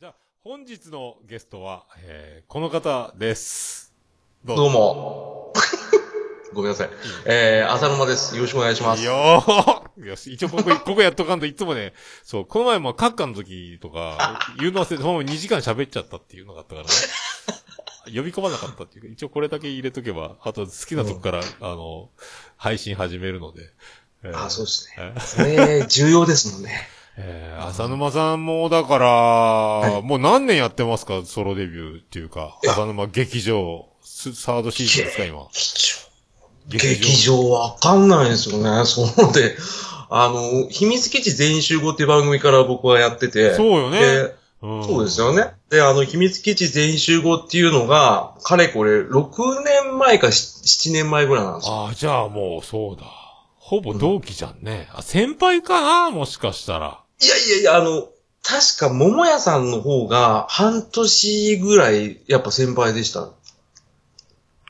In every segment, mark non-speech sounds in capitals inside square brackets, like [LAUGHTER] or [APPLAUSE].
じゃあ、本日のゲストは、えー、この方です。どどうも。[LAUGHS] ごめんなさい。えー、浅沼です。よろしくお願いします。いいよーよし、一応ここ、[LAUGHS] ここやっとかんといつもね、そう、この前もカッカの時とか、言うの忘れて、もう2時間喋っちゃったっていうのがあったからね。[LAUGHS] 呼び込まなかったっていうか、一応これだけ入れとけば、あと好きなとこから、あの、配信始めるので。えーあ、そうですね。えーそれ、重要ですもんね。えー、浅沼さんも、だから、いもう何年やってますか？ソロデビューっていうか、いや浅沼劇場、スサードシーズンですか、今。劇場わかんないですよね。そうで、あの、秘密基地全員集合っていう番組から僕はやってて。そうよねでうんそうですよね。で、あの、秘密基地全員集合っていうのが、かれこれ6年前か7年前ぐらいなんですよ。ああ、じゃあもう、そうだ。ほぼ同期じゃんね。あ、先輩かな？もしかしたら。いやいやいや、あの、確か桃屋さんの方が半年ぐらいやっぱ先輩でした。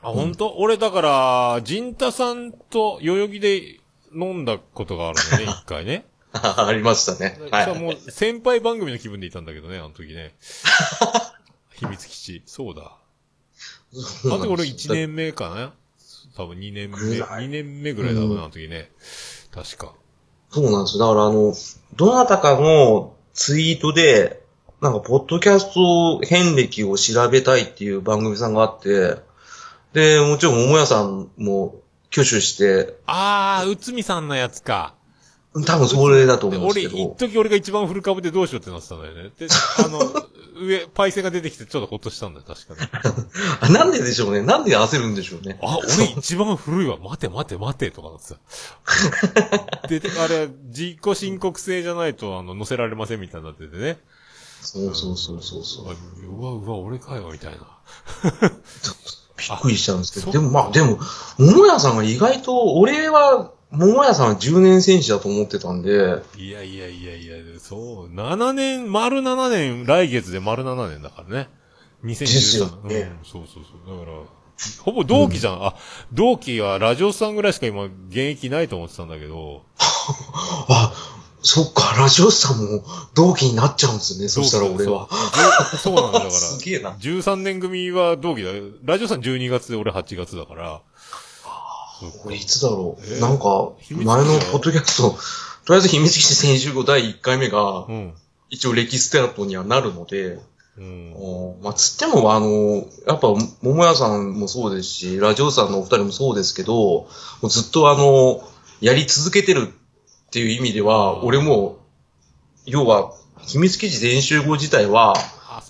あ、本当、俺だから、ジンタさんと代々木で飲んだことがあるのね、[LAUGHS] 一回ね。ありましたね。はさあもい。う先輩番組の気分でいたんだけどね、あの時ね。[LAUGHS] 秘密基地。そうだ。あと俺1年目かな？多分2年目、ぐらい2年目ぐらいだろうな、うんあの時ね。確か。そうなんですよ。だからあの、どなたかのツイートで、なんか、ポッドキャスト遍歴を調べたいっていう番組さんがあって、で、もちろん桃屋さんも挙手して、あー、内海さんのやつか。多分それだと思うんですけど。一時俺が一番フル株でどうしようってなってたんだよね。で、あの、[LAUGHS] 上、パイセンが出てきてちょっとほっとしたんだよ、確かね。あ [LAUGHS] なんででしょうね。なんで焦るんでしょうね。あ、俺一番古いわ。待て待て待てとかなってさ。[LAUGHS] で、あれ、自己申告制じゃないと、あの、載せられませんみたいになっててね。そうそうそうそうそう。あうわ、うわ、俺かよ、みたいな。びっくりしちゃうんですけど。あでもまあ、でも、桃屋さんが意外と、俺は、桃屋さんは10年選手だと思ってたんで、いやいやいやいや、そう、7年、丸7年、来月で丸7年だからね。2013ですようん、ねそうそうそう。だから、ほぼ同期じゃん。あ、同期はラジオさんぐらいしか今、現役ないと思ってたんだけど。[LAUGHS] あ、そっか、ラジオスさんも同期になっちゃうんですね。そしたら俺は。そう。なんだ、だから。[LAUGHS] すげえな13年組は同期だ。ラジオさん12月で俺8月だから。そうか俺いつだろえーう。なんか、前のポッドキャスト、[LAUGHS] とりあえず秘密基地選手後第1回目がう、ん。一応歴史テラットにはなるので、うん。おまあ、つっても、あの、やっぱ、桃屋さんもそうですし、ラジオさんのお二人もそうですけど、もうずっとあの、やり続けてるっていう意味では、俺も、要は、秘密基地全集合自体は、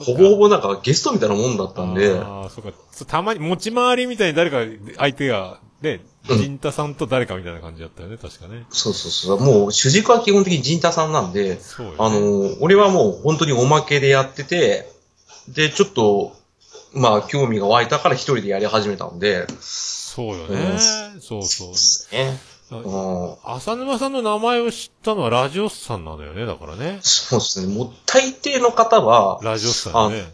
ほぼほぼなんかゲストみたいなもんだったんで、ああ、そうか。たまに持ち回りみたいに誰か、相手が、ね、うんジンタさんと誰かみたいな感じだったよね、確かね。そうそうそう。もう主軸は基本的に陣太さんなんで、ね。あ、の、俺はもう本当におまけでやってて、で、ちょっと、まあ、興味が湧いたから一人でやり始めたんで、そうよね。そうそう。ね。あうん浅沼さんの名前を知ったのはラジオスさんなのよね、だからね。そうですね。もう大抵の方は、ラジオスさんよね。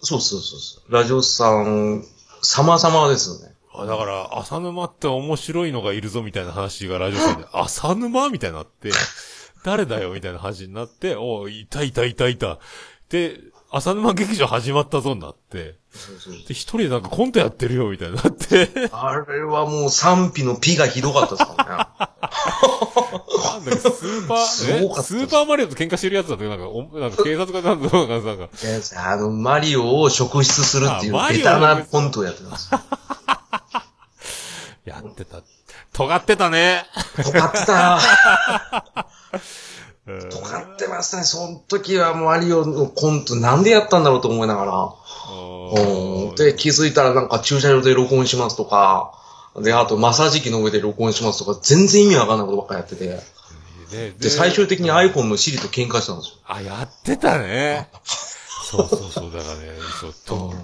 そうそうそうそう。ラジオさん、様々ですよね。あだから、浅沼って面白いのがいるぞみたいな話がラジオさんで、[LAUGHS] 浅沼みたいになって、誰だよみたいな話になって、おいたいたいたいた。で、浅沼劇場始まったぞになって、そうそうで、一人でなんかコントやってるよみたいになって、あれはもう賛否のピがひどかったですからね。なんだっけ、スーパー、スーパーマリオと喧嘩してるやつだって、なんか、おなんか警察がなんだろうなんか、なんか、いやあの、マリオを職質するっていうベタなコントをやってたんですよ。[LAUGHS] やってた。尖ってたね。尖ってた。うん尖ってましたね。その時はマリオのコントなんでやったんだろうと思いながら。うんで、気づいたらなんか駐車場で録音しますとか、で、あとマッサージ機の上で録音しますとか、全然意味わかんないことばっかりやってて。でで、最終的に iPhone の Siri と喧嘩したんですよ。あ、やってたね。そうそうそう、だからね、そうと、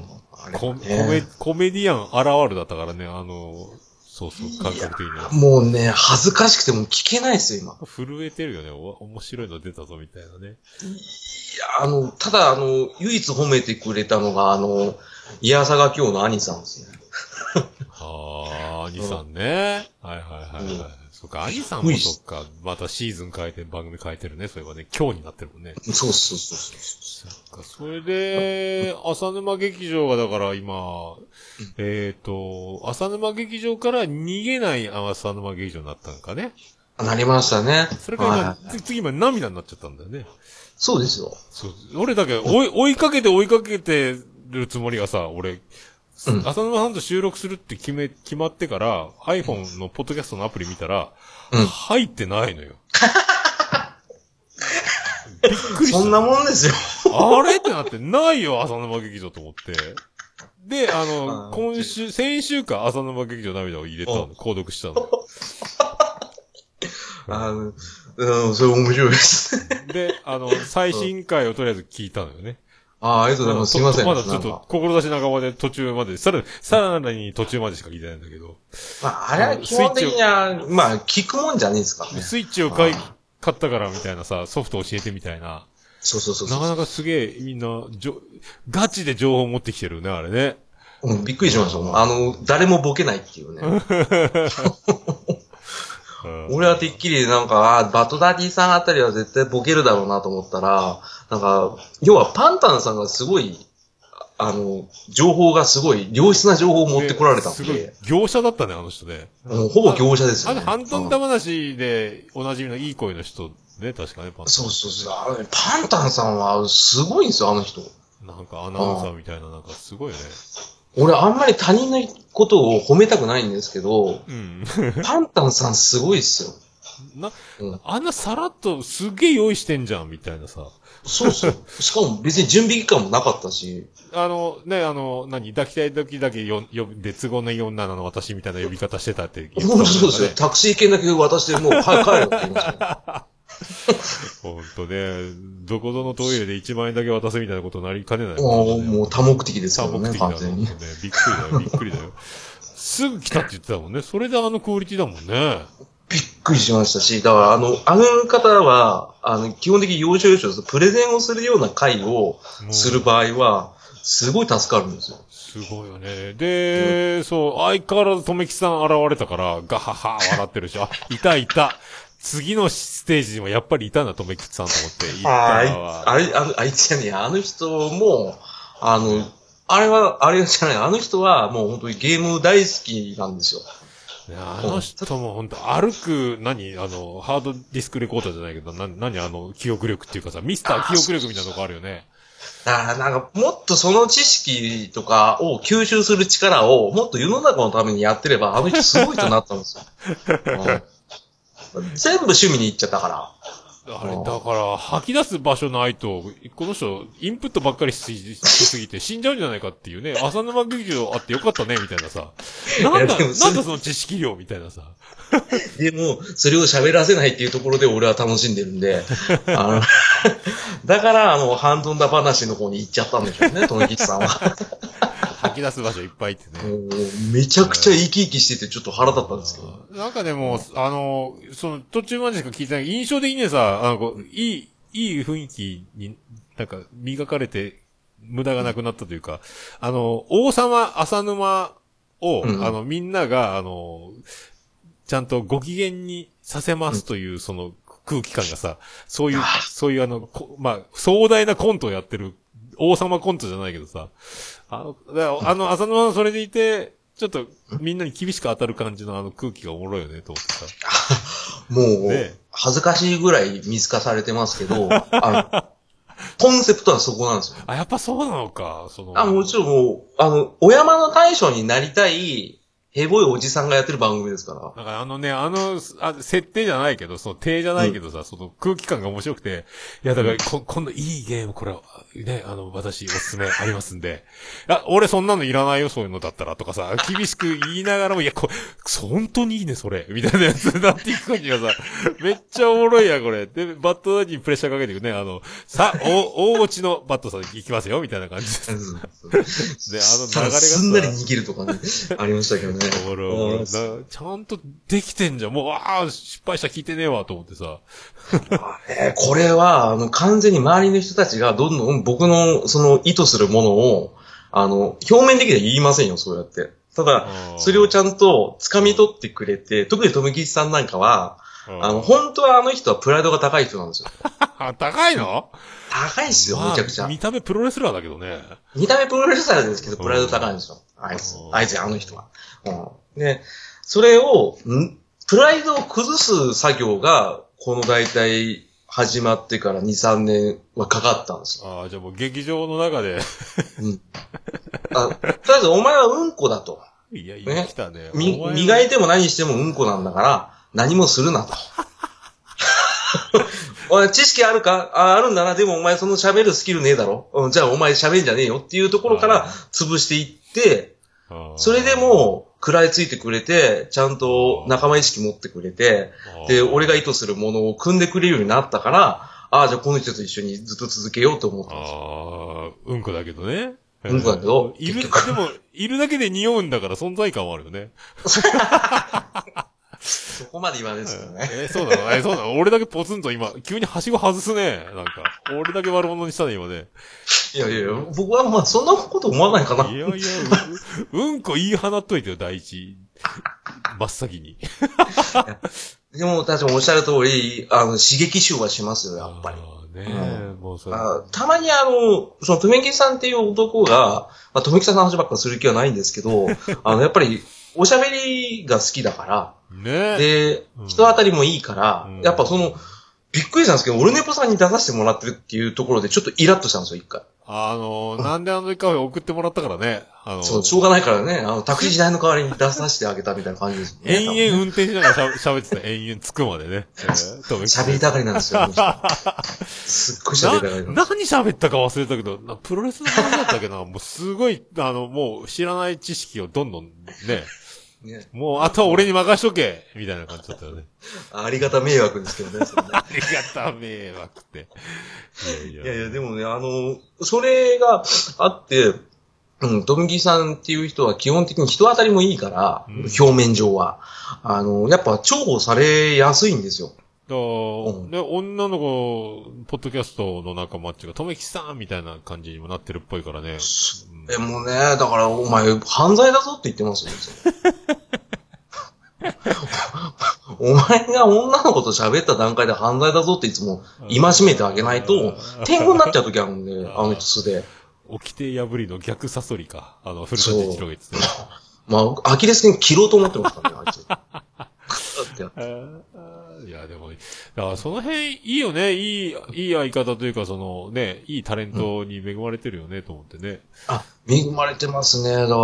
ねコメ、コメディアン現るだったからね、あの、そうそう、感覚的には。もうね、恥ずかしくても聞けないですよ、今。震えてるよね。お面白いの出たぞ、みたいなね。いや、あの、ただ、あの、唯一褒めてくれたのが、あの、イヤサガ今日の兄さんですね。ああ、兄さんね。はいはいはいはい。うんそっか、兄さんもそっか、またシーズン変えて、番組変えてるね。そういえばね、今日になってるもんね。そうそうそうそう。か。それで、浅沼劇場がだから今、えっ、と、浅沼劇場から逃げない浅沼劇場になったのかね。なりましたね。それから今、次今涙になっちゃったんだよね。そうですよ。そう。俺だけ追い、追いかけて追いかけてるつもりがさ、俺、うん浅沼さんと収録するって決め、決まってから、iPhone のポッドキャストのアプリ見たら、うん入ってないのよ。[LAUGHS] びっくりした。そんなもんですよ。あれ？ってなって、ないよ、浅沼劇場と思って。で、あの、今週、先週か、浅沼劇場涙を入れたの、購読したの。[LAUGHS] あの、うん、それ面白いです。[LAUGHS] で、あの、最新回をとりあえず聞いたのよね。ああ、ありがとうございます。すいません。まだちょっと志半ばで途中まで、さらに、さらに途中までしか聞いてないんだけど、まあ、あれは基本的には、まあ、聞くもんじゃねえですからね。スイッチを買いあ、買ったからみたいなさ、ソフト教えてみたいな。そうそうそう。なかなかすげえ、みんな、じょ、ガチで情報持ってきてるね、あれね。うん、びっくりしましたもん。あの、誰もボケないっていうね。う [LAUGHS] ん俺はてっきりなんか、バトダディさんあたりは絶対ボケるだろうなと思ったら、なんか、要はパンタンさんがすごい、あの、情報がすごい、良質な情報を持ってこられたんすごいで、、業者だったね、あの人ね。もうほぼ業者ですよね。あの、ハントン玉話でおなじみのいい声の人ね、確かね、パンそうそうそう。あのねパンタンさんはすごいんですよ、あの人。なんかアナウンサーみたいな、なんかすごいよね。俺あんまり他人のことを褒めたくないんですけど、うん。パンタンさんすごいっすよ。な、うんあんなさらっとすげえ用意してんじゃん、みたいなさ。そうそう。[LAUGHS] しかも別に準備期間もなかったし、あの、ね、あの、何、抱きたい時だけよ、呼ぶ、で、都合のいい女なの私みたいな呼び方してたって言ってたもんね本当そうですよ。タクシー券だけ渡して、もう、はい、帰るって言いましたよ。ほんとね、どこぞのトイレで1万円だけ渡すみたいなことになりかねない、もう、もう多目的です多よね、目的だね完全に。。びっくりだよ、びっくりだよ。すぐ来たって言ってたもんね。それであのクオリティだもんね。びっくりしましたし、だから、あの、あの方は、あの、基本的に要所要所、プレゼンをするような会をする場合は、すごい助かるんですよ。すごいよね。で、そう、相変わらずとめきさん現れたから、ガハハ笑ってるし、あ、いたいた。次のステージにもやっぱりいたんだ、とめきさんと思って。いたあ。あれ、あの、あいつじゃねあの人も、あの、あれは、あれじゃない、あの人はもう本当にゲーム大好きなんですよ。ねあの人も本当歩く、何？あの、ハードディスクレコーダーじゃないけど、な、何？あの、記憶力っていうかさ、ミスター記憶力みたいなとこあるよね。だからなんか、もっとその知識とかを吸収する力を、もっと世の中のためにやってれば、あの人すごい人になったんですよ。[LAUGHS] うん全部趣味に行っちゃったから。あれ、だから、吐き出す場所ないと、この人、インプットばっかりししすぎて死んじゃうんじゃないかっていうね、[LAUGHS] 浅沼劇場あってよかったね、みたいなさ。なんだ、なんだその知識量みたいなさ。[LAUGHS] でも、それを喋らせないっていうところで俺は楽しんでるんで、あの、[LAUGHS] だから、あの、ハンドンダ話の方に行っちゃったんでしょうね、富吉さんは。吐き出す場所いっぱいってね。めちゃくちゃ生き生きしてて、ちょっと腹立ったんですけど。なんかでも、あの、その、途中までしか聞いてない印象的にさ、あの、いい、いい雰囲気に、なんか、磨かれて、無駄がなくなったというか、あの、王様浅沼を、うんあの、みんなが、あの、ちゃんとご機嫌にさせますという、その空気感がさ、そういう、そういうあの、こまあ、壮大なコントをやってる、王様コントじゃないけどさ、あの、あの、浅沼はそれでいて、ちょっと、みんなに厳しく当たる感じのあの空気がおもろいよね、と思ってさ。[LAUGHS] もうね、恥ずかしいぐらい見透かされてますけど、[LAUGHS] あの、コンセプトはそこなんですよ。あ、やっぱそうなのか、その。あ、もちろんもう、あの、お山の大将になりたい、ヘボいおじさんがやってる番組ですから。だからあのね、あの、あ設定じゃないけど、その定じゃないけどさ、その空気感が面白くて、いや、だから、こ、こんないいゲーム、これ、ね、あの、私、おすすめありますんで、あ、俺そんなのいらないよ、そういうのだったら、とかさ、厳しく言いながらも、いや、こ本当にいいね、それ、みたいなやつになっていく感じがさ、めっちゃおもろいや、これ。で、バットダディにプレッシャーかけていくね、あの、さ、お、大落ちのバットさん行きますよ、みたいな感じです。で、あの流れがさすんなり逃げるとかね、ありましたけどね。おもろいおもろいうんなちゃんとできてんじゃん。もう、ああ、失敗した聞いてねえわ、と思ってさ。えーこれは、あの、完全に周りの人たちがどんどん僕の、その、意図するものを、あの、表面的には言いませんよ、そうやって。ただ、それをちゃんと掴み取ってくれて、特に富吉さんなんかは、うんあの、本当はあの人はプライドが高い人なんですよ。あ、高いの？高いっすよ、まあめちゃくちゃ。見た目プロレスラーだけどね。見た目プロレスラーですけど、プライド高いんですよ。あいつう。んあいつ、あの人は。うん。で、それを、ん？プライドを崩す作業が、この大体、始まってから2、3年はかかったんですよ。ああ、じゃあもう劇場の中で、うん。あ、とりあえず、お前はうんこだと。いや、いね？や、来たね。み磨いても何してもうんこなんだから、何もするなと。[LAUGHS] おい、知識あるか？あ、あるんだな。でもお前その喋るスキルねえだろ。うん、じゃあお前喋んじゃねえよっていうところから潰していっそれで、も食らいついてくれて、ちゃんと仲間意識持ってくれて、で、俺が意図するものを組んでくれるようになったから、ああ、じゃあこの人と一緒にずっと続けようと思ったんですよ。ああ、うんこだけどね。うんこだけどいる、でも、いるだけで匂うんだから存在感はあるよね。[LAUGHS] そこまで言わないですよね。えーそうなの？えーそうなの？[LAUGHS] 俺だけポツンと今、急にはしご外すね。なんか、俺だけ悪者にしたね、今ね。いやいやいや、僕はまあそんなこと思わないかな。いやいや、う、うんこ言い放っといてよ、第一。真っ先に。でも、確かにおっしゃる通り、あの、刺激臭はしますよ、やっぱり。ねえ、もうそれ。あたまにあの、その、とめきさんっていう男が、まあ、とめきさんの話ばっかする気はないんですけど、[LAUGHS] あの、やっぱり、おしゃべりが好きだから、ねえ。でうん、人当たりもいいから、うんやっぱその、びっくりしたんですけど、オルネポさんに出させてもらってるっていうところで、ちょっとイラッとしたんですよ、一回。あの、なんであのカフェ送ってもらったからね。あの、そう、しょうがないからね、あの、タクシー時代の代わりに出させてあげたみたいな感じですね。延々運転しながらしゃ喋 [LAUGHS] ってた。延々着くまでね。えーと喋りたがりなんですよ、すっごい喋りたがりなんな、です何喋ったか忘れたけど、なプロレスの話だったっけな、もうすごい、あの、もう知らない知識をどんどんね、ね。もうあとは俺に任しとけみたいな感じだったよね。ありがた迷惑ですけどね、それね [LAUGHS] ありがた迷惑って。いやいや。いやいや、でもね、あの、それがあって、うん、ドムギさんっていう人は基本的に人当たりもいいから、うん表面上は。あの、やっぱ重宝されやすいんですよ。だからんね、女の子、ポッドキャストの仲間っていうか、とめきさんみたいな感じにもなってるっぽいからね。うんえ、もうね、だからお前、犯罪だぞって言ってますよ。[LAUGHS] お前が女の子と喋った段階で犯罪だぞっていつも戒めてあげないと、天狗になっちゃう時あるんで、あの人素で。掟破りの逆サソリか。あの、古舘一郎が言って。[LAUGHS] まあ、アキレス腱切ろうと思ってますからね、あいつ。[LAUGHS] クッてやっていや、でも、だからその辺いいよね。いい、いい相方というか、そのね、いいタレントに恵まれてるよね、と思ってね。あ、恵まれてますね。だから、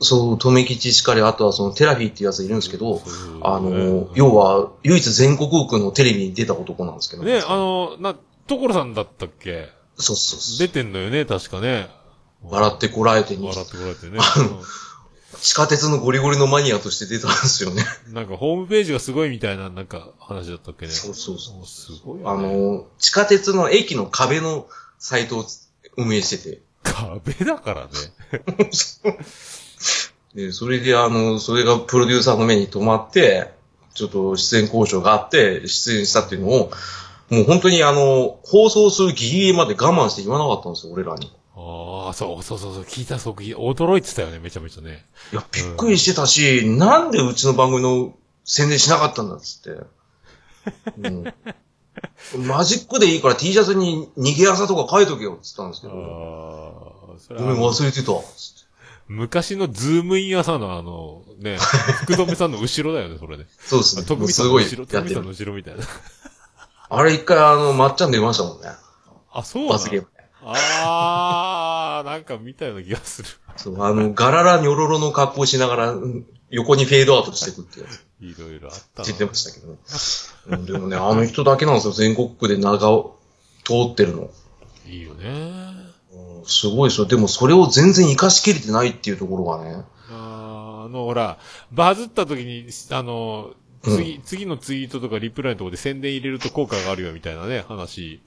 そう、留吉しかり、あとはそのテラフィーっていうやついるんですけど、あの、要は、唯一全国区のテレビに出た男なんですけどね、あの、な、所さんだったっけ？そうそうそう。出てんのよね、確かね。笑ってこらえてに笑ってこられてね。地下鉄のゴリゴリのマニアとして出たんですよね。うんなんかホームページがすごいみたいな、なんか話だったっけね。そうそうそうもすごいね。の、地下鉄の駅の壁のサイトを運営してて。壁だからね。[LAUGHS] で、それであの、それがプロデューサーの目に留まって、ちょっと出演交渉があって、出演したっていうのを、もう本当にあの、放送するギリギリまで我慢して言わなかったんですよ、俺らに。ああ、そうそうそうそう、聞いたそう、聞い驚いてたよね、めちゃめちゃね。いや、びっくりしてたし、なんでうちの番組の宣伝しなかったんだっつって。うん、[LAUGHS] マジックでいいから T シャツに逃げ朝とか書いとけよっつったんですけあど、あ、それごめんは、忘れてた。昔のズームイン朝のあの、ね、[LAUGHS] 福留さんの後ろだよね、それね。そうですね。徳見さすごいんの後ろ、やってる徳見さんの。後ろみたいな。あれ一回あの、まっちゃん出ましたもんね。あ、そうなの罰ゲームで。ああ、なんか見たような気がする。そう、あの、ガララニョロロの格好しながら、うん横にフェードアウトしていくってやついろいろあったな。言ってましたけどね。うんでもね、あの人だけなんですよ、全国区で長を通ってるの。いいよね。うんすごいですよ。でもそれを全然活かしきれてないっていうところがね。あの、ほら、バズった時に、あの、次、次のツイートとかリプライのところで宣伝入れると効果があるよみたいなね、話、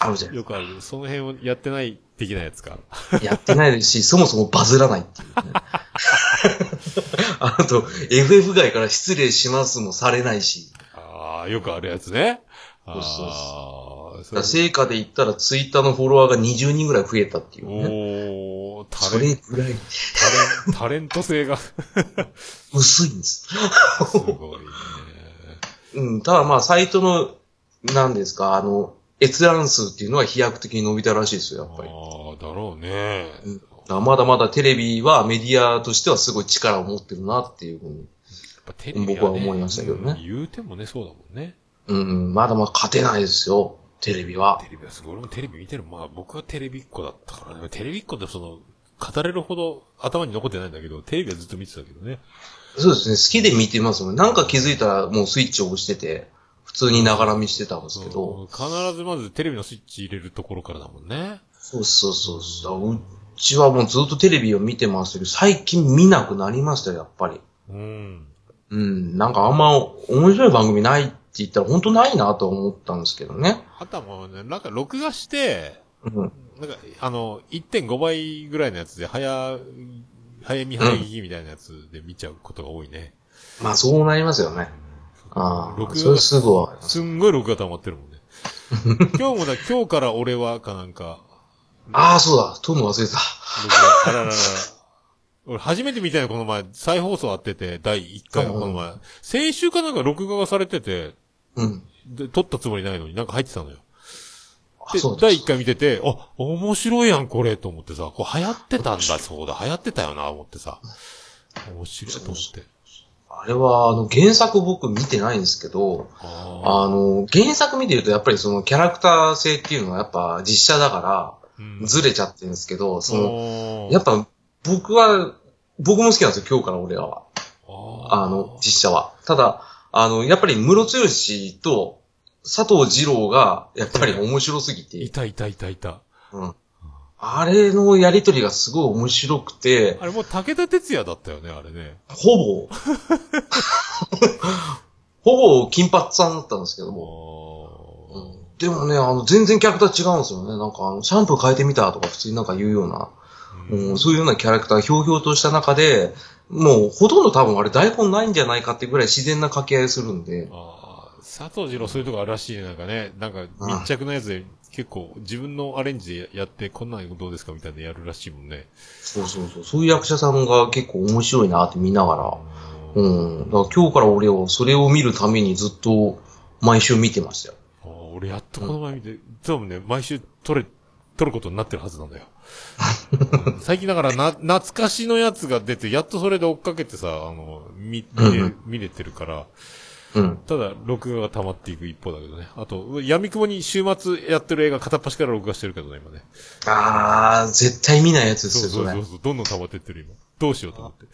あるじゃん。よくある。その辺をやってない的なやつか。[LAUGHS] やってないですし、そもそもバズらないっていう、ね。[LAUGHS] あと、FF 外から失礼しますもされないし。ああ、よくあるやつね。そうそうああ、だから成果で言ったらツイッターのフォロワーが20人ぐらい増えたっていうね。おー、タそレンれぐらいタレンタレント性がす [LAUGHS] 薄いんです。ごいね。うん、ただまあ、サイトの、なんですか、あの、閲覧数っていうのは飛躍的に伸びたらしいですよ、やっぱり。ああ、だろうね。うんまだまだテレビはメディアとしてはすごい力を持ってるなっていうふうに。僕は思いましたけどねうん言うてもね、そうだもんね。うん、まだまだ勝てないですよ、テレビは。テレビはすごい。俺もテレビ見てる。まあ僕はテレビっ子だったからね。テレビっ子ってその、語れるほど頭に残ってないんだけど、テレビはずっと見てたけどね。そうですね、好きで見てますもん。なんか気づいたらもうスイッチを押してて、普通にながら見してたんですけど。必ずまずテレビのスイッチ入れるところからだもんね。そうそうそうそう。うちはもうずっとテレビを見てましたけど、最近見なくなりましたよ、やっぱり。うん。うん、なんかあんま面白い番組ないって言ったら本当ないなと思ったんですけどね。あとはもうね、なんか録画して、うん。なんか、あの、1.5倍ぐらいのやつで、早、早見早聞きみたいなやつで見ちゃうことが多いね。まあそうなりますよね。ああ、録画それすぐわかります。すんごい録画溜まってるもんね。[LAUGHS] 今日もだ、今日から俺はかなんか、ああ、そうだ、撮るの忘れてた。あらららら。俺初めて見たよ、この前。再放送あってて、第1回のこの前。先週かなんか録画がされてて、うん。で、撮ったつもりないのになんか入ってたのよ。で第1回見てて、あ、面白いやん、これ、と思ってさ、こう流行ってたんだ、そうだ、流行ってたよな、思ってさ。面白いと思って。あれは、あの、原作僕見てないんですけど、ああの、原作見てるとやっぱりそのキャラクター性っていうのはやっぱ実写だから、んずれちゃってるんですけど、その、のやっぱ僕は、僕も好きなんですよ、今日から俺らは。ああの、実写は。ただ、あの、やっぱり室剛と佐藤二郎が、やっぱり面白すぎて、いたいたいたいた。うん。あれのやりとりがすごい面白くて、あれもう武田鉄矢だったよね、あれね。ほぼ、[LAUGHS] ほぼ金髪さんだったんですけども、あうん。でもね、あの、全然キャラクター違うんですよね。なんか、あの、シャンプー変えてみたとか普通になんか言うような、ーうん、そういうようなキャラクター、ひょうひょうとした中で、もう、ほとんど多分あれ台本ないんじゃないかってぐらい自然な掛け合いするんで、ああ、佐藤二郎そういうとこあるらしいね。なんかね、なんか密着のやつで結構自分のアレンジでやって、こんなんどうですかみたいなのやるらしいもんね。そうそうそう、そういう役者さんが結構面白いなって見ながら、うん、だから今日から俺を、それを見るためにずっと毎週見てましたよ。ああ俺やっとこの前見て、多分ね、毎週撮れ、撮ることになってるはずなんだよ。[LAUGHS] うん。最近だからな、懐かしのやつが出て、やっとそれで追っかけてさ、あの、見、見れてるから、うん。ただ、録画が溜まっていく一方だけどね。あと、闇雲に週末やってる映画片っ端から録画してるけどね、今ね。あー、絶対見ないやつですよ、そうそうそう。そう、どんどん溜まってってる今。どうしようと思って。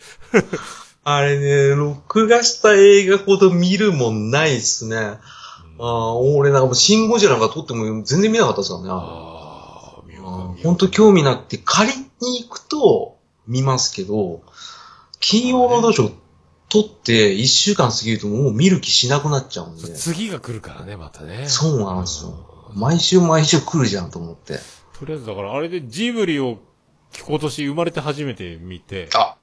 [LAUGHS] あれね、録画した映画ほど見るもんないっすね。あー俺なんかもうシンゴジラなんか撮っても全然見なかったですからね。ああ、見ようか見ようか本当興味なくて借りに行くと見ますけど、金曜ロードショー取って一週間過ぎるともう見る気しなくなっちゃうんで。次が来るからね、またね。そうなんですよ。毎週毎週来るじゃんと思って。とりあえずだからあれでジブリを今年生まれて初めて見て。あ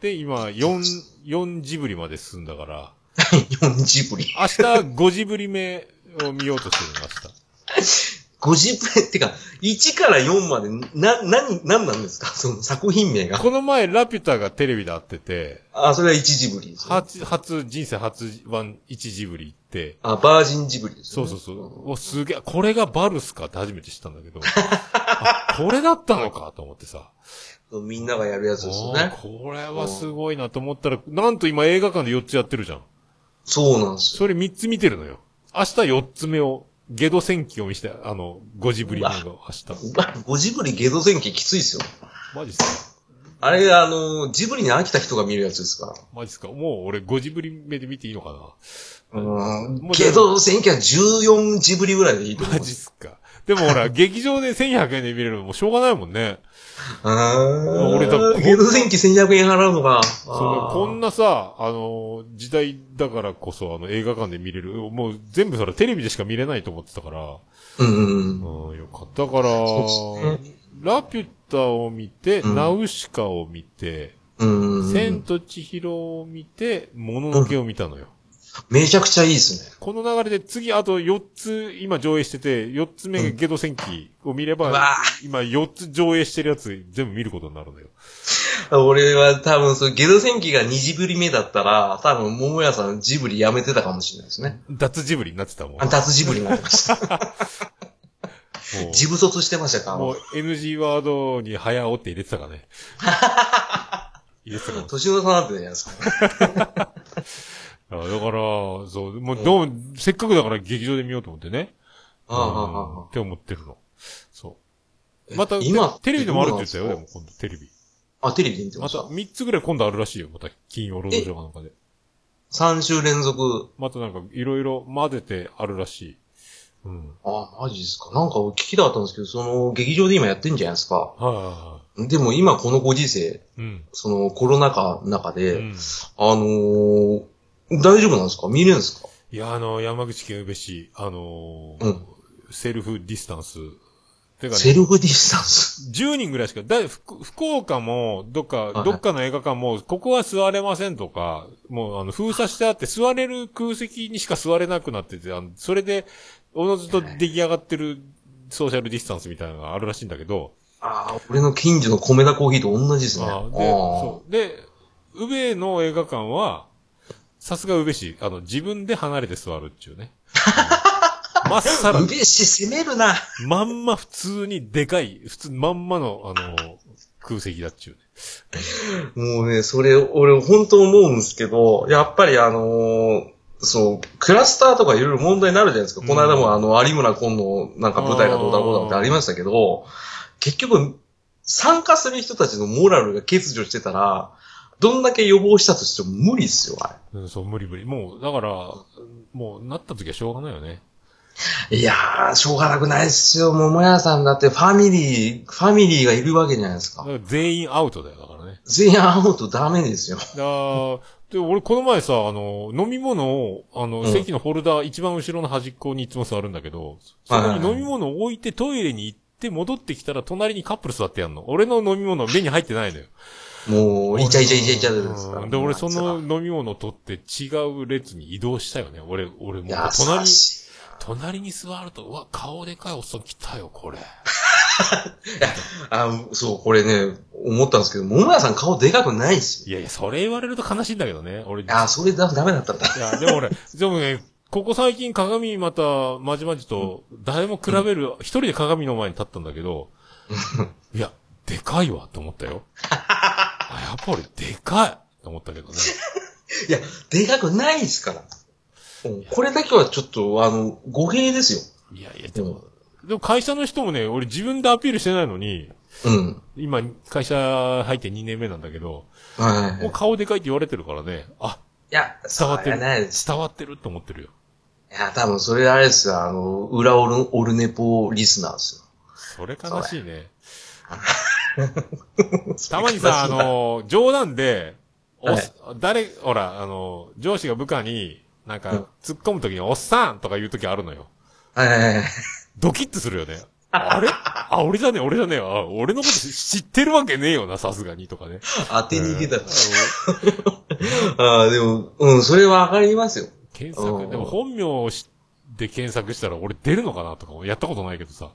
で、今四、四ジブリまで進んだから。[LAUGHS] 四ジブリ明日五ジブリ目を見ようとしてみました。[LAUGHS] 50分、ってか、1から4まで、な、な、なんなんですか？[LAUGHS] その作品名が。この前、ラピュタがテレビで会ってて。あ、それは一ジブリですね。初、初、人生初版一ジブリって。あ、バージンジブリですね。そうそうそう。お、すげえ、これがバルスかって初めて知ったんだけど。[LAUGHS] あ、これだったのかと思ってさ。みんながやるやつですよね。これはすごいなと思ったら、なんと今映画館で4つやってるじゃん。そうなんですよ。それ3つ見てるのよ。明日4つ目をゲド戦記を見せて、あの、5ジブリ目が明日。うわ5ジブリゲド戦記きついっすよ。マジっすあれ、あの、ジブリに飽きた人が見るやつですかかマジっすか？もう俺5ジブリ目で見ていいのかな？ら。うんもう。ゲド戦記は14ジブリぐらいでいいと思う。マジっすか？でもほら、[LAUGHS] 劇場で1100円で見れるのもうしょうがないもんね。あー俺多分ゲド戦記1100円払うのか。そう、こんなさ、あの、時代だからこそ、あの、映画館で見れる。もう全部それテレビでしか見れないと思ってたから。うんうんよかった。だから、ラピュタを見て、うんナウシカを見て、うんうん千と千尋を見て、もののけを見たのよ。めちゃくちゃいいですね。この流れで次あと4つ今上映してて、4つ目がゲド戦記を見れば、うわ今4つ上映してるやつ全部見ることになるのよ。俺は多分、そう、ゲド戦記が2ジブリ目だったら、多分、桃屋さんジブリやめてたかもしれないですね。脱ジブリになってたもん。あ、脱ジブリになってました。ジブ卒してましたか？もう NG ワードに早尾って入れてたからね。[LAUGHS] 入れてたかも。年の差なんてじゃないですか。[LAUGHS] あだから、そう、もう、どう、せっかくだから劇場で見ようと思ってね。ああって思ってるの。そう。また、今テレビでもあるって言ったよ、でも今度テレビ。あ、テレビで見てまました？た。3つぐらい今度あるらしいよ、また金曜ロードショーかなんかで。3週連続。またなんかいろいろ混ぜてあるらしい。うん。あ、マジですか？なんか聞きたかったんですけど、その、劇場で今やってんじゃないですか？はいでも今このご時世、い。うん。そのコロナ禍の中で、うん。あのー、大丈夫なんですか？見れるんですか？いや、あの、山口県宇部市、あのーうん self distance。てかセね、ルフディスタンス？10人ぐらいしか、だ福福岡も、どっか、はいどっかの映画館も、ここは座れませんとか、もう、あの、封鎖してあって、座れる空席にしか座れなくなってて、あのそれで、おのずと出来上がってるソーシャルディスタンスみたいなのがあるらしいんだけど、ああ、俺の近所の米田コーヒーと同じですね。あーで、そう。で、宇部の映画館は、さすが宇部市、あの、自分で離れて座るっていうね。[LAUGHS] まっさら、嬉しい、攻めるな。まんま普通にでかい、普通まんまの、あの、空席だっちゅうね。もうね、それ、俺本当思うんですけど、やっぱりあのーそう、クラスターとかいろいろ問題になるじゃないですか。うんこの間もあの、有村今のなんか舞台がどうだこうだってありましたけど、結局、参加する人たちのモラルが欠如してたら、どんだけ予防したとしても無理っすよ、あうん、そう、無理無理。もう、だから、もう、なった時はしょうがないよね。れ。いやー、しょうがなくないっすよ。桃屋さんだってファミリー、ファミリーがいるわけじゃないですかだか。ら全員アウトだよ、だからね。全員会うとダメですよ。[LAUGHS] だからで、俺この前さ、あの、飲み物を、あの、うん席のホルダー、一番後ろの端っこにいつも座るんだけど、そこに飲み物を置いてトイレに行って戻ってきたら隣にカップル座ってやんの。俺の飲み物目に入ってないのよ。もう、イチャイチャイチャイチャですかで、俺その飲み物を取って違う列に移動したよね。俺、俺もう隣隣に座ると、うわ、顔でかいおっさん来たよ、これ。[LAUGHS] あ、そう、これね、思ったんですけど、桃屋さん顔でかくないんですよ。いやいや、それ言われると悲しいんだけどね。俺、あ、それだ、ダメだったんだ。いや、でも俺、でもね、ここ最近鏡また、まじまじと、誰も比べる、一人で鏡の前に立ったんだけど、[LAUGHS] いや、でかいわ、と思ったよ。[LAUGHS] あ、やっぱ俺、でかいと思ったけどね。[LAUGHS] いや、でかくないですから。うんこれだけはちょっと、あの、語弊ですよ。いやいや、でも、でも会社の人もね、俺自分でアピールしてないのに、うん。今、会社入って2年目なんだけど、はいはいはい。もう顔でかいって言われてるからね、あ、いや、伝わってる。伝わってると思ってるよ。いや、多分それあれですよ。あの、裏オルオルネポリスナーですよ。それ悲しいね。[LAUGHS] たまにさ、あの、冗談で、お誰、ほら、あの、上司が部下に、なんかうん、突っ込むときに、おっさんとか言うときあるのよ。はいはいはい。ドキッとするよね。あれ？あ、俺じゃねえ、俺じゃねえよ。あ俺のこと知ってるわけねえよな、さすがに、とかね。当てにいけたああ、でも、うん、それはわかりますよ。検索、うんでも本名を知って検索したら俺出るのかなとか、やったことないけどさ、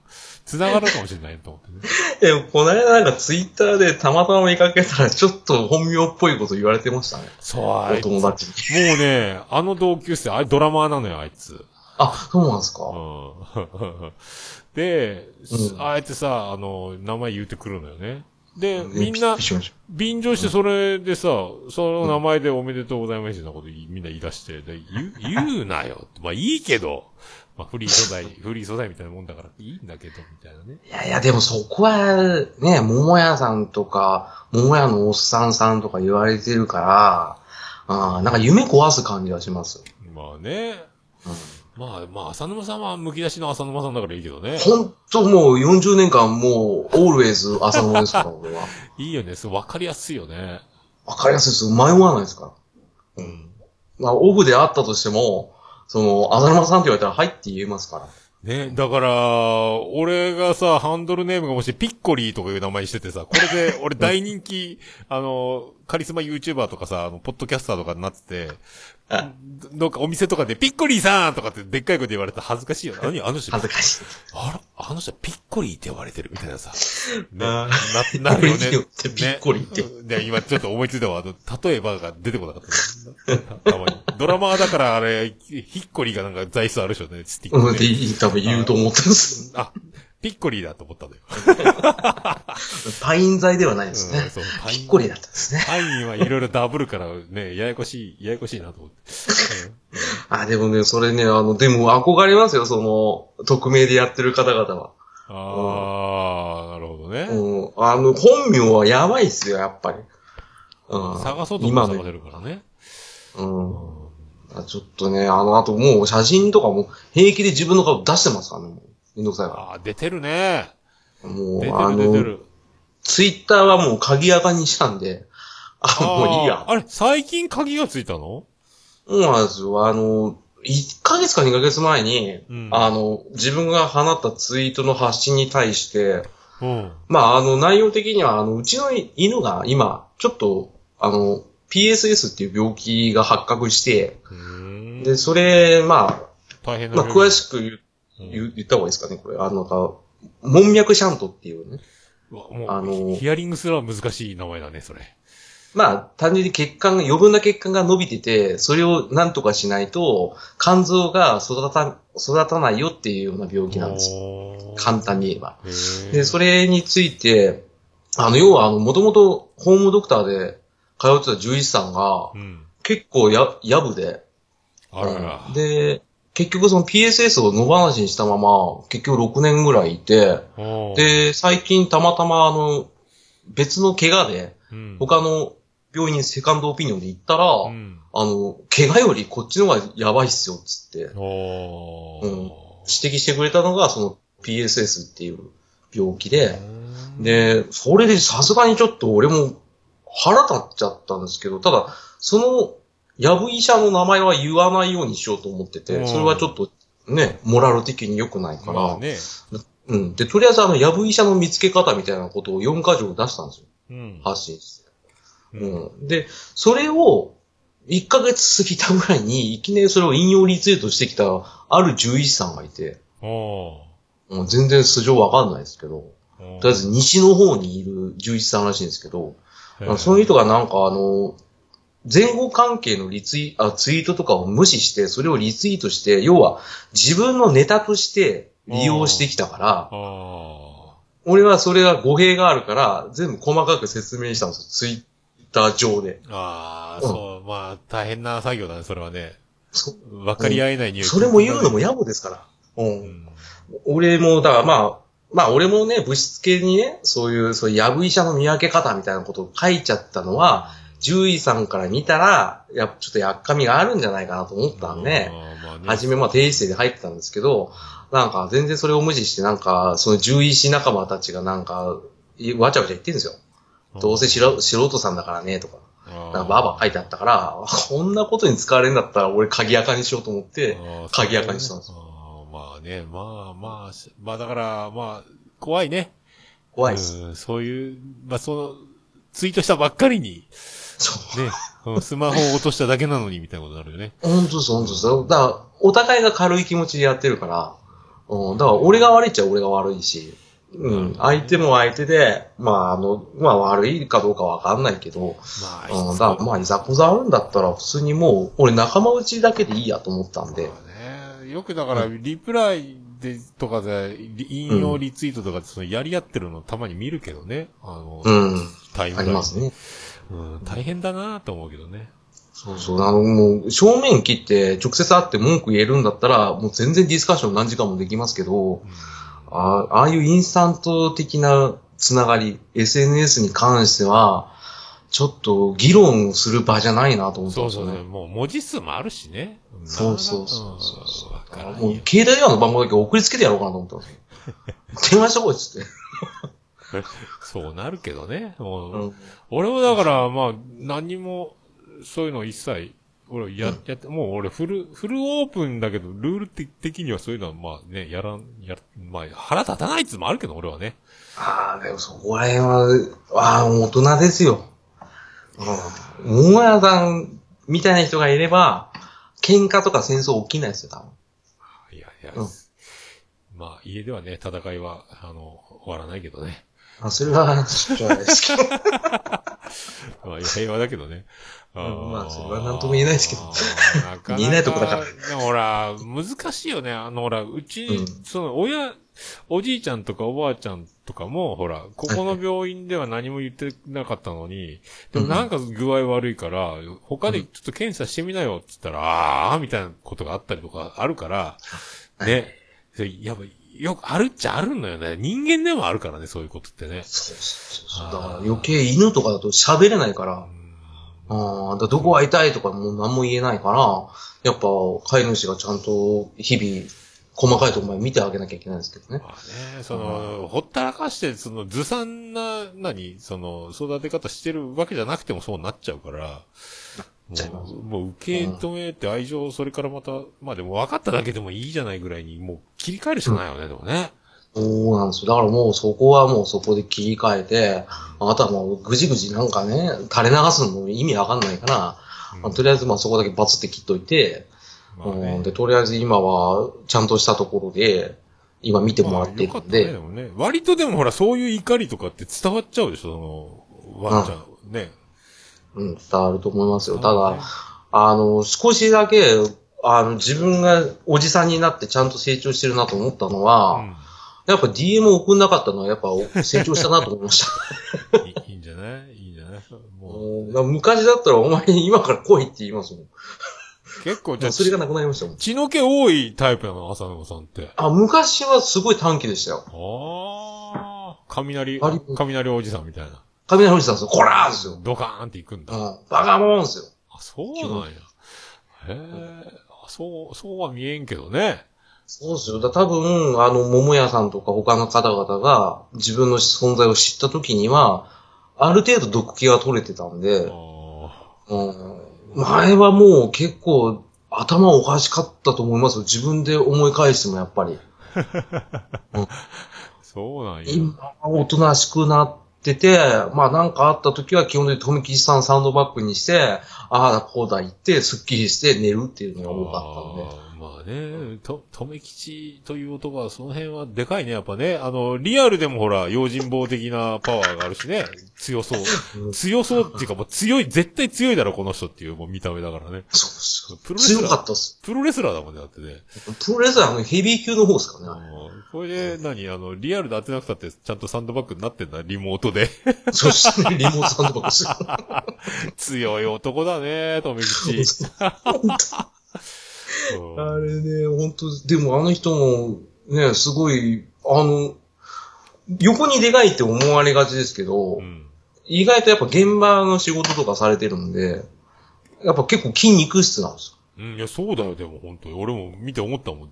繋がるかもしれないと思ってね。[LAUGHS] でも、この間なんかツイッターでたまたま見かけたら、ちょっと本名っぽいこと言われてましたね。そう、あお友達に。うね、あの同級生、あれドラマーなのよ、あいつ。あ、そうなんですか？うん。[LAUGHS] で、うんあえてさ、あの、名前言うてくるのよね。で、ねみんな便乗してそれでさ、その名前でおめでとうございますみたいなことみんな言い出して、で言う、言うなよ。まあいいけど、まあフリー素材、[LAUGHS] フリー素材みたいなもんだからいいんだけど、みたいなね。いやいや、でもそこは、ね、桃屋さんとか、桃屋のおっさんさんとか言われてるから、あーなんか夢壊す感じはします。まあね。うんまあ、まあ、浅沼さんは剥き出しの浅沼さんだからいいけどね。ほんともう40年間もう、オールウェイズ朝のですから、俺は。[LAUGHS] いいよね。そう、わかりやすいよね。わかりやすいです。迷わないですから。うん。まあ、オフであったとしても、その、浅沼さんって言われたら、はいって言えますから。ね、だから、俺がさ、ハンドルネームがもしピッコリーとかいう名前にしててさ、これで [LAUGHS] 俺大人気、あの、カリスマ YouTuber とかさ、あの、ポッドキャスターとかになってて、どっかお店とかで、ピッコリーさんとかってでっかい声で言われたら恥ずかしいよ。[LAUGHS] 何あの人、恥ずかしい。あら、あの人ピッコリーって呼ばれてるみたいなさ。[LAUGHS] ね、あな、なるよね。っ [LAUGHS] てピッコリーってねで、今ちょっと思いついたわ。あの、例えばが出てこなかったね。たまに。ドラマーだからあれ、ヒッコリーがなんか座椅子あるでしょね、スティック、うん、ねで、いい多分言うと思ってます。あ、ピッコリーだと思ったんだよ。[LAUGHS] パイン剤ではないですね。うんそう、パピッコリだったんですね。パインはいろいろダブルからね、ややこしい、ややこしいなと思って。[LAUGHS] あ、でもね、それね、あの、でも憧れますよ、その、匿名でやってる方々は。うんあー、なるほどね。うん。あの、本名はやばいっすよ、やっぱり。うん。探そうと今ねも探せるからね。うん。あちょっとね、あの、あともう写真とかも平気で自分の顔出してますからね。めんどくさいかあー、出てるね。ら。もう、あの。ツイッターはもう鍵垢にしたんで、あ、もういいや。あれ、最近鍵がついたの？そうなんですよ。あの、1ヶ月か2ヶ月前に、うんあの、自分が放ったツイートの発信に対して、うん。まあ、あの、内容的には、あの、うちの犬が今、ちょっと、あの、PSS っていう病気が発覚して、うーんで、それ、まあ、大変な。まあ、詳しく言ううん言った方がいいですかね、これ。あの、なんか門脈シャントっていうね。うわもう、あのヒアリングすら難しい名前だね、それ。まあ、単純に血管が、余分な血管が伸びてて、それを何とかしないと、肝臓が育た、育たないよっていうような病気なんです簡単に言えば。で、それについて、あの、要は、あの、もともと、ホームドクターで通ってた獣医師さんがう、ん。結構や、やぶで、あらら。うんで、結局その PSS を野放しにしたまま、結局6年ぐらいいて、で、最近たまたまあの、別の怪我で、うん、他の病院にセカンドオピニオンで行ったら、うん。あの、怪我よりこっちの方がやばいっすよ、つって。うん。指摘してくれたのが、その PSS っていう病気で、うん、で、それでさすがにちょっと俺も腹立っちゃったんですけど、ただ、その、ヤブ医者の名前は言わないようにしようと思ってうんて、それはちょっとね、モラル的に良くないから、まあね。うん。で、とりあえずあの、ヤブ医者の見つけ方みたいなことを4箇条出したんですよ。うん。発信して。うん。うん。で、それを、1ヶ月過ぎたぐらいに、いきなりそれを引用リツイートしてきた、ある獣医師さんがいて。もう全然素性わかんないですけど、とりあえず西の方にいる獣医師さんらしいんですけど、その人がなんかあの、前後関係のリツイあツイートとかを無視して、それをリツイートして、要は自分のネタとして利用してきたから、あ俺はそれは語弊があるから、全部細かく説明したんですよ。ツイッター上で。ーあー、うんそう、まあ、大変な作業だね、それはね。そ分かり合えない匂い。それも言うのも野暮ですから。う。うんん。俺も、だからまあ、まあ俺もね、物質系にね、そういう、そういうヤブ医者の見分け方みたいなことを書いちゃったのは、獣医さんから見たら、やっぱちょっとやっかみがあるんじゃないかなと思ったんで、あーまあねめまあ低姿勢で入ってたんですけど、なんか全然それを無視して、なんか、その獣医師仲間たちがなんか、いわちゃわちゃ言ってるんですよ。どうせ素人素人さんだからね、とか。なんかバーバー書いてあったから、こんなことに使われるんだったら俺鍵垢にしようと思って、鍵垢にしたんですよ。まあね、まあまあ、しまあだから、まあ、怖いね。怖いです。うんそういう、まあその、ツイートしたばっかりに、そう。ね、うんスマホを落としただけなのにみたいなことになるよね。本当です、本当です。だから、お互いが軽い気持ちでやってるから、うん、だから俺が悪いっちゃ俺が悪いし、うん、相手も相手で、まあ、あの、まあ悪いかどうかわかんないけど、まうん、だからまあ、いざこざあるんだったら、普通にもう、俺仲間内だけでいいやと思ったんで、まあね、よくだから、リプライで、とかで、リ引用リツイートとかで、そのやり合ってるのたまに見るけどね。あの、うん、あタイムラインで。りますね。うん、大変だなと思うけどね。そうそう、あの、もう、正面切って直接会って文句言えるんだったら、もう全然ディスカッション何時間もできますけど、うんあああいうインスタント的なつながり、SNS に関しては、ちょっと議論する場じゃないなと思ったんですよね。そうそうね。もう文字数もあるしね。そうそうそうそうもう携帯電話の番号だけ送りつけてやろうかなと思ったんですよ。[LAUGHS] 電話してこいっつって。[LAUGHS] そうなるけどね。もううん俺もだから、まあ、何も、そういうの一切、俺や、やって、もう俺フル、フルオープンだけど、ルール的にはそういうのはまあね、やらん、や、まあ腹立たないっつもあるけど、俺はね。ああ、でもそこら辺は、ああ、大人ですよ。うん。桃屋さんみたいな人がいれば、喧嘩とか戦争起きないですよ、多分。いやいや、うんまあ、家ではね、戦いは、あの、終わらないけどね。あ、それは、しょうがないですけど。[LAUGHS] まあ、平和だけどね。うんーまあそれはなんとも言えないですけどなかなか言えないとこだからでもほら、難しいよね。あの、ほら、うち、うんその、親、おじいちゃんとかおばあちゃんとかも、ほら、ここの病院では何も言ってなかったのに、でもなんか具合悪いから、他でちょっと検査してみなよって言ったら、あーみたいなことがあったりとかあるから、ね。やっぱ、よくあるっちゃあるのよね。人間でもあるからね、そういうことってね。そうそうそう。だから余計犬とかだと喋れないから、ああ、だどこが痛いとかもう何も言えないから、やっぱ飼い主がちゃんと日々細かいところまで見てあげなきゃいけないんですけどね。まあね、その、ほったらかして、その、ずさんな、何、その、育て方してるわけじゃなくてもそうなっちゃうから、ちゃいますもう、受け止めて愛情、それからまた、まあでも分かっただけでもいいじゃないぐらいに、もう切り替えるしかないよね、でもね。そうなんですよ。だからもうそこはもうそこで切り替えて、あとはもうぐじぐじなんかね、垂れ流すのも意味わかんないから、うんとりあえずまあそこだけバツって切っといて、まあねうん、で、とりあえず今はちゃんとしたところで、今見てもらってるんまあね、で、でもね。割とでもほら、そういう怒りとかって伝わっちゃうでしょ、その、ワンちゃん、ね。うん、伝わると思いますよ。ただ、あの、少しだけ、あの、自分がおじさんになってちゃんと成長してるなと思ったのは、うんやっぱ DM 送んなかったのはやっぱ成長したなと思いました。[LAUGHS] いいいいんじゃない？いいんじゃない？もう、昔だったらお前今から来いって言いますもん。結構じゃあ、それがなくなりましたもん。血の気多いタイプなの、浅野さんって。あ、昔はすごい短期でしたよ。ああ、雷割、雷おじさんみたいな。雷おじさんですよ。こらーですよ。ドカーンっていくんだ。うん。バカモンですよ。あ、そうなんや。へえ、あそう、そうは見えんけどね。そうですよ。だ多分、あの、桃屋さんとか他の方々が自分の存在を知った時には、ある程度毒気が取れてたんあで、ーうん、前はもう結構頭おかしかったと思いますよ。自分で思い返してもやっぱり。[LAUGHS] そうなんや。今はおとなしくなっってて、まあなんかあった時は基本的に富吉さんサウンドバックにして、ああこうだ言って、スッキリして寝るっていうのが多かったんで。まあね、と、とめきちという男は、その辺はでかいね、やっぱね。あの、リアルでもほら、用心棒的なパワーがあるしね。強そう。うん強そうっていうか、もう強い、絶対強いだろ、この人っていう、もう見た目だからね。そうそう。プロレスラー強かったっす。プロレスラーだもんね、だってね。プロレスラーのヘビー級の方ですからね。うんこれで、何？あの、リアルで当てなくたって、ちゃんとサンドバッグになってんだ、リモートで。そして、リモートサウンドバックですよ。[LAUGHS] 強い男だね、とめきち。[LAUGHS] うんあれね、本当でもあの人も、ね、すごい、あの、横にでかいって思われがちですけど、うん。意外とやっぱ現場の仕事とかされてるんで、やっぱ結構筋肉質なんですよ。うん、いや、そうだよ、でも、本当に。俺も見て思ったもん。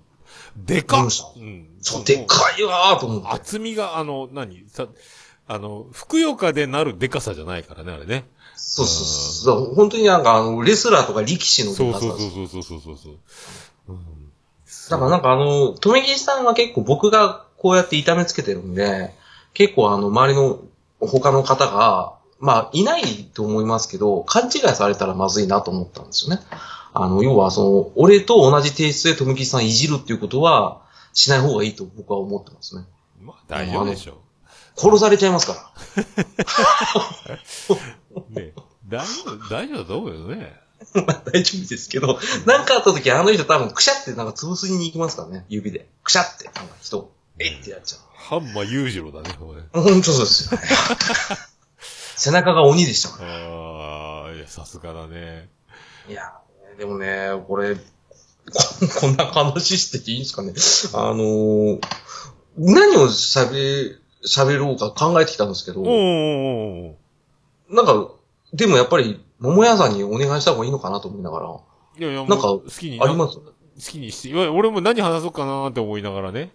でかっうん。そう、でっかいわーと思って。厚みが、あの、何？さ、あの、ふくよかでなるでかさじゃないからね、あれね。そうそうそう。だから本当になんかあの、レスラーとか力士のそう。そうそうそうそうそうそう。うん。だからなんかあの、富木さんは結構僕がこうやって痛めつけてるんで、結構あの、周りの他の方が、まあ、いないと思いますけど、勘違いされたらまずいなと思ったんですよね。あの、要はその、俺と同じ提出で富木さんいじるっていうことは、しない方がいいと僕は思ってますね。まあ、大丈夫でしょ殺されちゃいますから。[LAUGHS] ね大丈夫、大丈夫だと思うよね。[LAUGHS] まあ大丈夫ですけど、なんかあった時あの人多分くしゃってなんか潰すに行きますからね、指で。くしゃって、なんか人を、えいってやっちゃハンマー裕次郎だね、これ。う。本当そうですよ。背中が鬼でしたから。ああ、いや、さすがだね。いや、でもね、これ、こ [LAUGHS] こんな話していいんですかね。あのー何を喋、喋ろうか考えてきたんですけど、おーおーおーなんか、でもやっぱり、桃屋さんにお願いした方がいいのかなと思いながら、いやいや、なんか好きにあります？好きにして、いや俺も何話そうかなって思いながらね。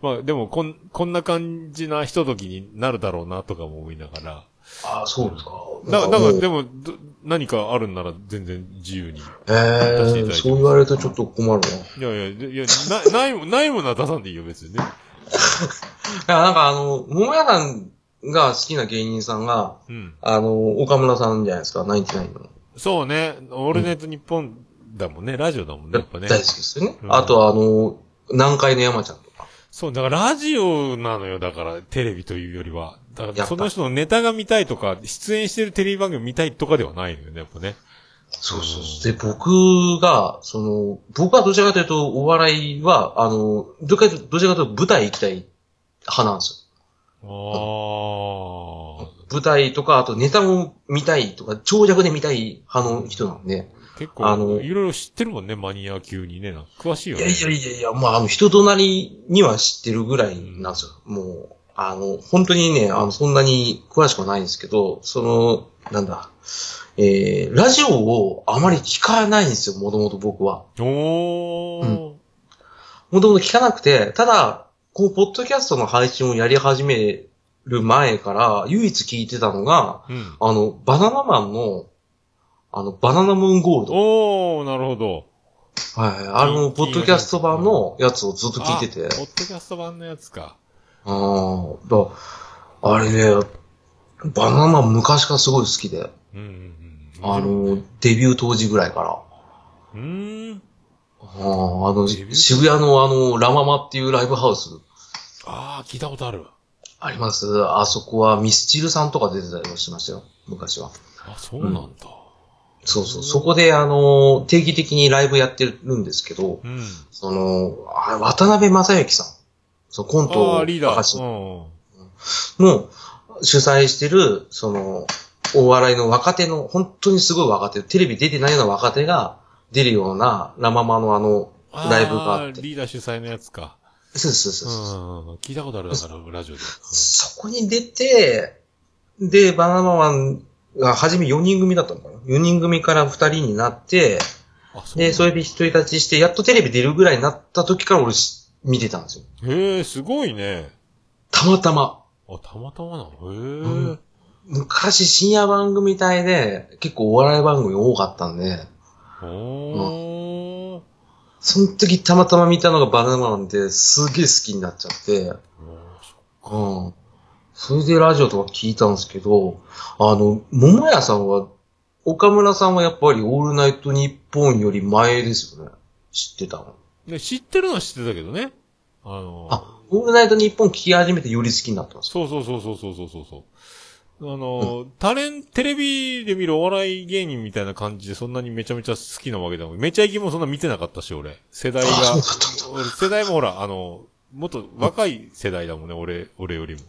まあ、でも、こん、こんな感じなひとときになるだろうなとかも思いながら。ああ、そうですか。だなんか、でも、ど何かあるんなら全然自由に。いええ出していただいてそう言われるとちょっと困るな。いやいや、いや、な、ないもん、ないものは出さんでいいよ、別にね。[LAUGHS] や、なんかあの、桃屋さんが好きな芸人さんが、うん。あの、岡村さんじゃないですか、ナインティナインの。そうね。オールネット日本だもんね。ラジオだもんね、やっぱね。大好きですよね。うんあとは、あの、南海の山ちゃんとか。そう、だからラジオなのよ、だから、テレビというよりは。だから、その人のネタが見たいとか、出演してるテレビ番組見たいとかではないのよね、やっぱね。そうそうそう。で、僕が、その、僕はどちらかというと、お笑いは、あの、どちらかというと、どちらかというと舞台行きたい派なんですあよ。あ。舞台とか、あとネタも見たいとか、長尺で見たい派の人なんで。結構、あのいろいろ知ってるもんね、マニア級にね。詳しいよね。いやいやいやいや、まあ、あの、人となりには知ってるぐらいなんですよ。もう、あの、本当にね、あの、そんなに詳しくはないんですけど、その、なんだ、えー、ラジオをあまり聞かないんですよ、もともと僕は。おー。もともと聞かなくて、ただ、このポッドキャストの配信をやり始める前から、唯一聞いてたのが、うん。あの、バナナマンの、あの、バナナムーンゴールド。おー、なるほど。はい。あの、ポッドキャスト版のやつをずっと聞いてて。あポッドキャスト版のやつか。ああ、だあれね、バナナマン昔からすごい好きで、うんうんうん。あの、デビュー当時ぐらいから。うーん。あああの、渋谷のあの、ラママっていうライブハウスああ、聞いたことある。あります。あそこはミスチルさんとか出てたりもしましたよ、昔は。あ、そうなんだ。そうそう。そこであの、定期的にライブやってるんですけど、うん。その、あ渡辺正行さん。そのコントをリーダー。うん。の主催してる、その、お笑いの若手の、本当にすごい若手、テレビ出てないような若手が出るようなラママのあの、ライブがあって。リーダー主催のやつか。そうそうそううそう、ん。聞いたことあるだから、ラジオで。そこに出て、で、バナナマンが初め4人組だったのかな ?4 人組から2人になって、で、それで一人立ちして、やっとテレビ出るぐらいになった時から俺し見てたんですよ。へえ、すごいね。たまたま。あ、たまたまなの？へえ、ん昔深夜番組帯で結構お笑い番組多かったんで、おー。その時たまたま見たのがバナナマンですげえ好きになっちゃって、うん。それでラジオとか聞いたんですけど、あの、桃屋さんは、岡村さんはやっぱりオールナイトニッポンより前ですよね。知ってたの？で知ってるのは知ってたけどね。あの、あ、オールナイトニッポン聞き始めてより好きになったんですよ。そうそうそうそうそうそうそう。あの、タレン、テレビで見るお笑い芸人みたいな感じでそんなにめちゃめちゃ好きなわけだもん。めちゃイケもそんな見てなかったし、俺。世代が。世代もほら、あの、もっと若い世代だもんね、俺、俺よりも。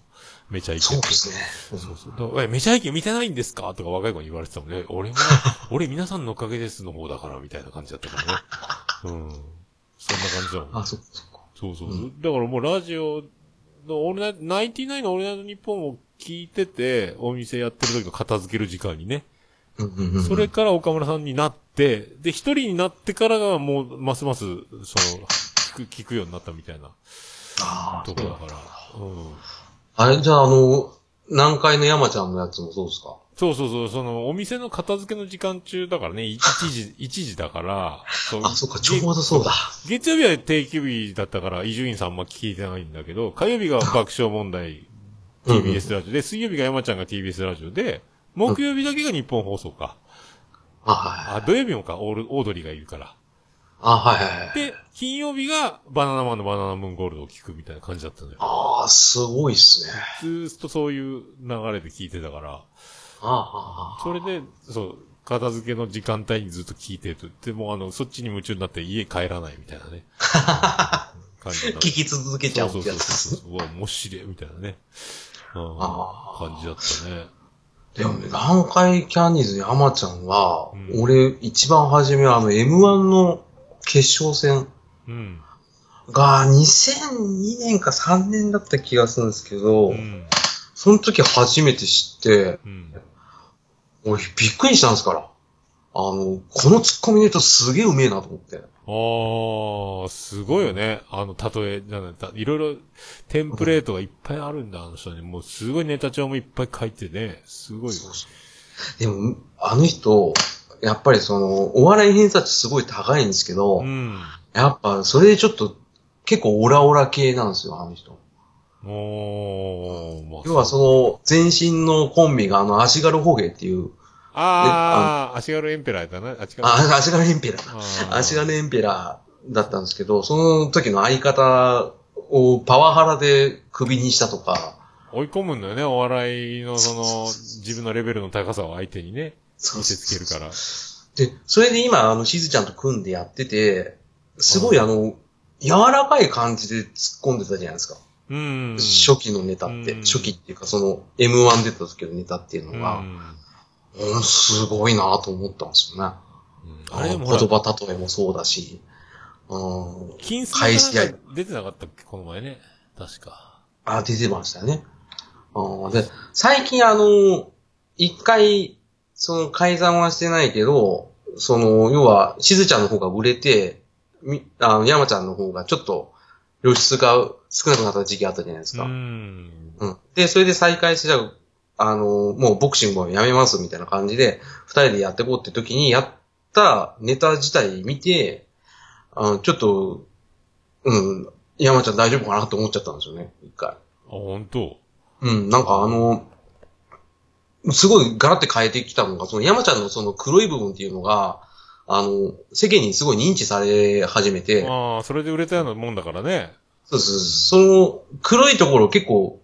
めちゃイケ。そうですね。そうそうだからえ、めちゃイケ見てないんですか？とか若い子に言われてたもんね。俺も、[LAUGHS] 俺皆さんのおかげですの方だから、みたいな感じだったからね。うん。そんな感じだもん。あ、そっかそっか。そうそうそう。だからもうラジオのオールナイト、ナインティナインのオールナイトニッポンを聞いてて、お店やってる時の片付ける時間にね。それから岡村さんになって、で、一人になってからがもう、ますます、その、聞く、聞くようになったみたいなあとこだから。うん。あれ、じゃああの、南海の山ちゃんのやつもそうですか？そうそうそう、その、お店の片付けの時間中だからね、1時、[LAUGHS] 1時だから、あ、そっか、ちょうどそうだ。月曜日は定休日だったから、伊集院さんあんま聞いてないんだけど、火曜日が爆笑問題 TBS ラジオで、水曜日が山ちゃんが TBS ラジオで、木曜日だけが日本放送か。あ、はい。あ、土曜日もか、オール、オードリーがいるから。あ、はいはいはい。で、金曜日がバナナマンのバナナムーンゴールドを聞くみたいな感じだったのよ。ああ、すごいっすね。ずーっとそういう流れで聞いてたから、ああ、あそれで、そう、片付けの時間帯にずっと聞いてると。でも、あの、そっちに夢中になって家帰らないみたいなね。[LAUGHS] 感じ聞き続けちゃうってそうそうやつ。そうそう。うわ、面白いみたいなね。感じだったね。でもね、南海キャンディーズ山ちゃんは、うん俺、一番初めはあの M1 の決勝戦うん。が2002年か3年だった気がするんですけど、うん。その時初めて知って、うん。俺びっくりしたんですから。あの、このツッコミの人すげえうめえなと思って。あー、すごいよね。あの、例え、なんだ、いろいろ、テンプレートがいっぱいあるんだ、あの人に。もう、すごいネタ帳もいっぱい書いてね。すごいよ。そうそうでも、あの人、やっぱりその、お笑い偏差値すごい高いんですけど、うん。やっぱそれでちょっと結構オラオラ系なんですよ、あの人。おー、まあ、要はその、前身のコンビがあの、足軽ホゲっていう、ああ、足軽エンペラーだな。あ、違う。あ、足軽エンペラー。足軽エンペラーだったんですけど、その時の相方をパワハラでクビにしたとか、追い込むんだよね、お笑いのその、自分のレベルの高さを相手にね、見せつけるから。で、それで今、あの、しずちゃんと組んでやってて、すごいあの、柔らかい感じで突っ込んでたじゃないですか。うん。初期のネタって、うん初期っていうかその M1 出た時のネタっていうのが、うんうん、すごいなと思ったんですよね。うんあれでも言、葉例えもそうだし、うん、金スマ返し合いなんか出てなかったっけ、この前ね。確か。あ、出てましたよね。うんで、最近あの、一回、その改ざんはしてないけど、その、要は、しずちゃんの方が売れて、み、あの、山ちゃんの方がちょっと、露出が少なくなった時期あったじゃないですうか。ん。うん。で、それで再開して、じゃあ、あの、もうボクシングもやめますみたいな感じで、二人でやっていこうって時にやったネタ自体見て、あのちょっと、うん、山ちゃん大丈夫かなと思っちゃったんですよね、一回。あ、本当？うん、なんかあの、すごいガラって変えてきたのが、その山ちゃんのその黒い部分っていうのが、あの、世間にすごい認知され始めて、ああ、それで売れたようなもんだからね。そうそうその黒いところを結構、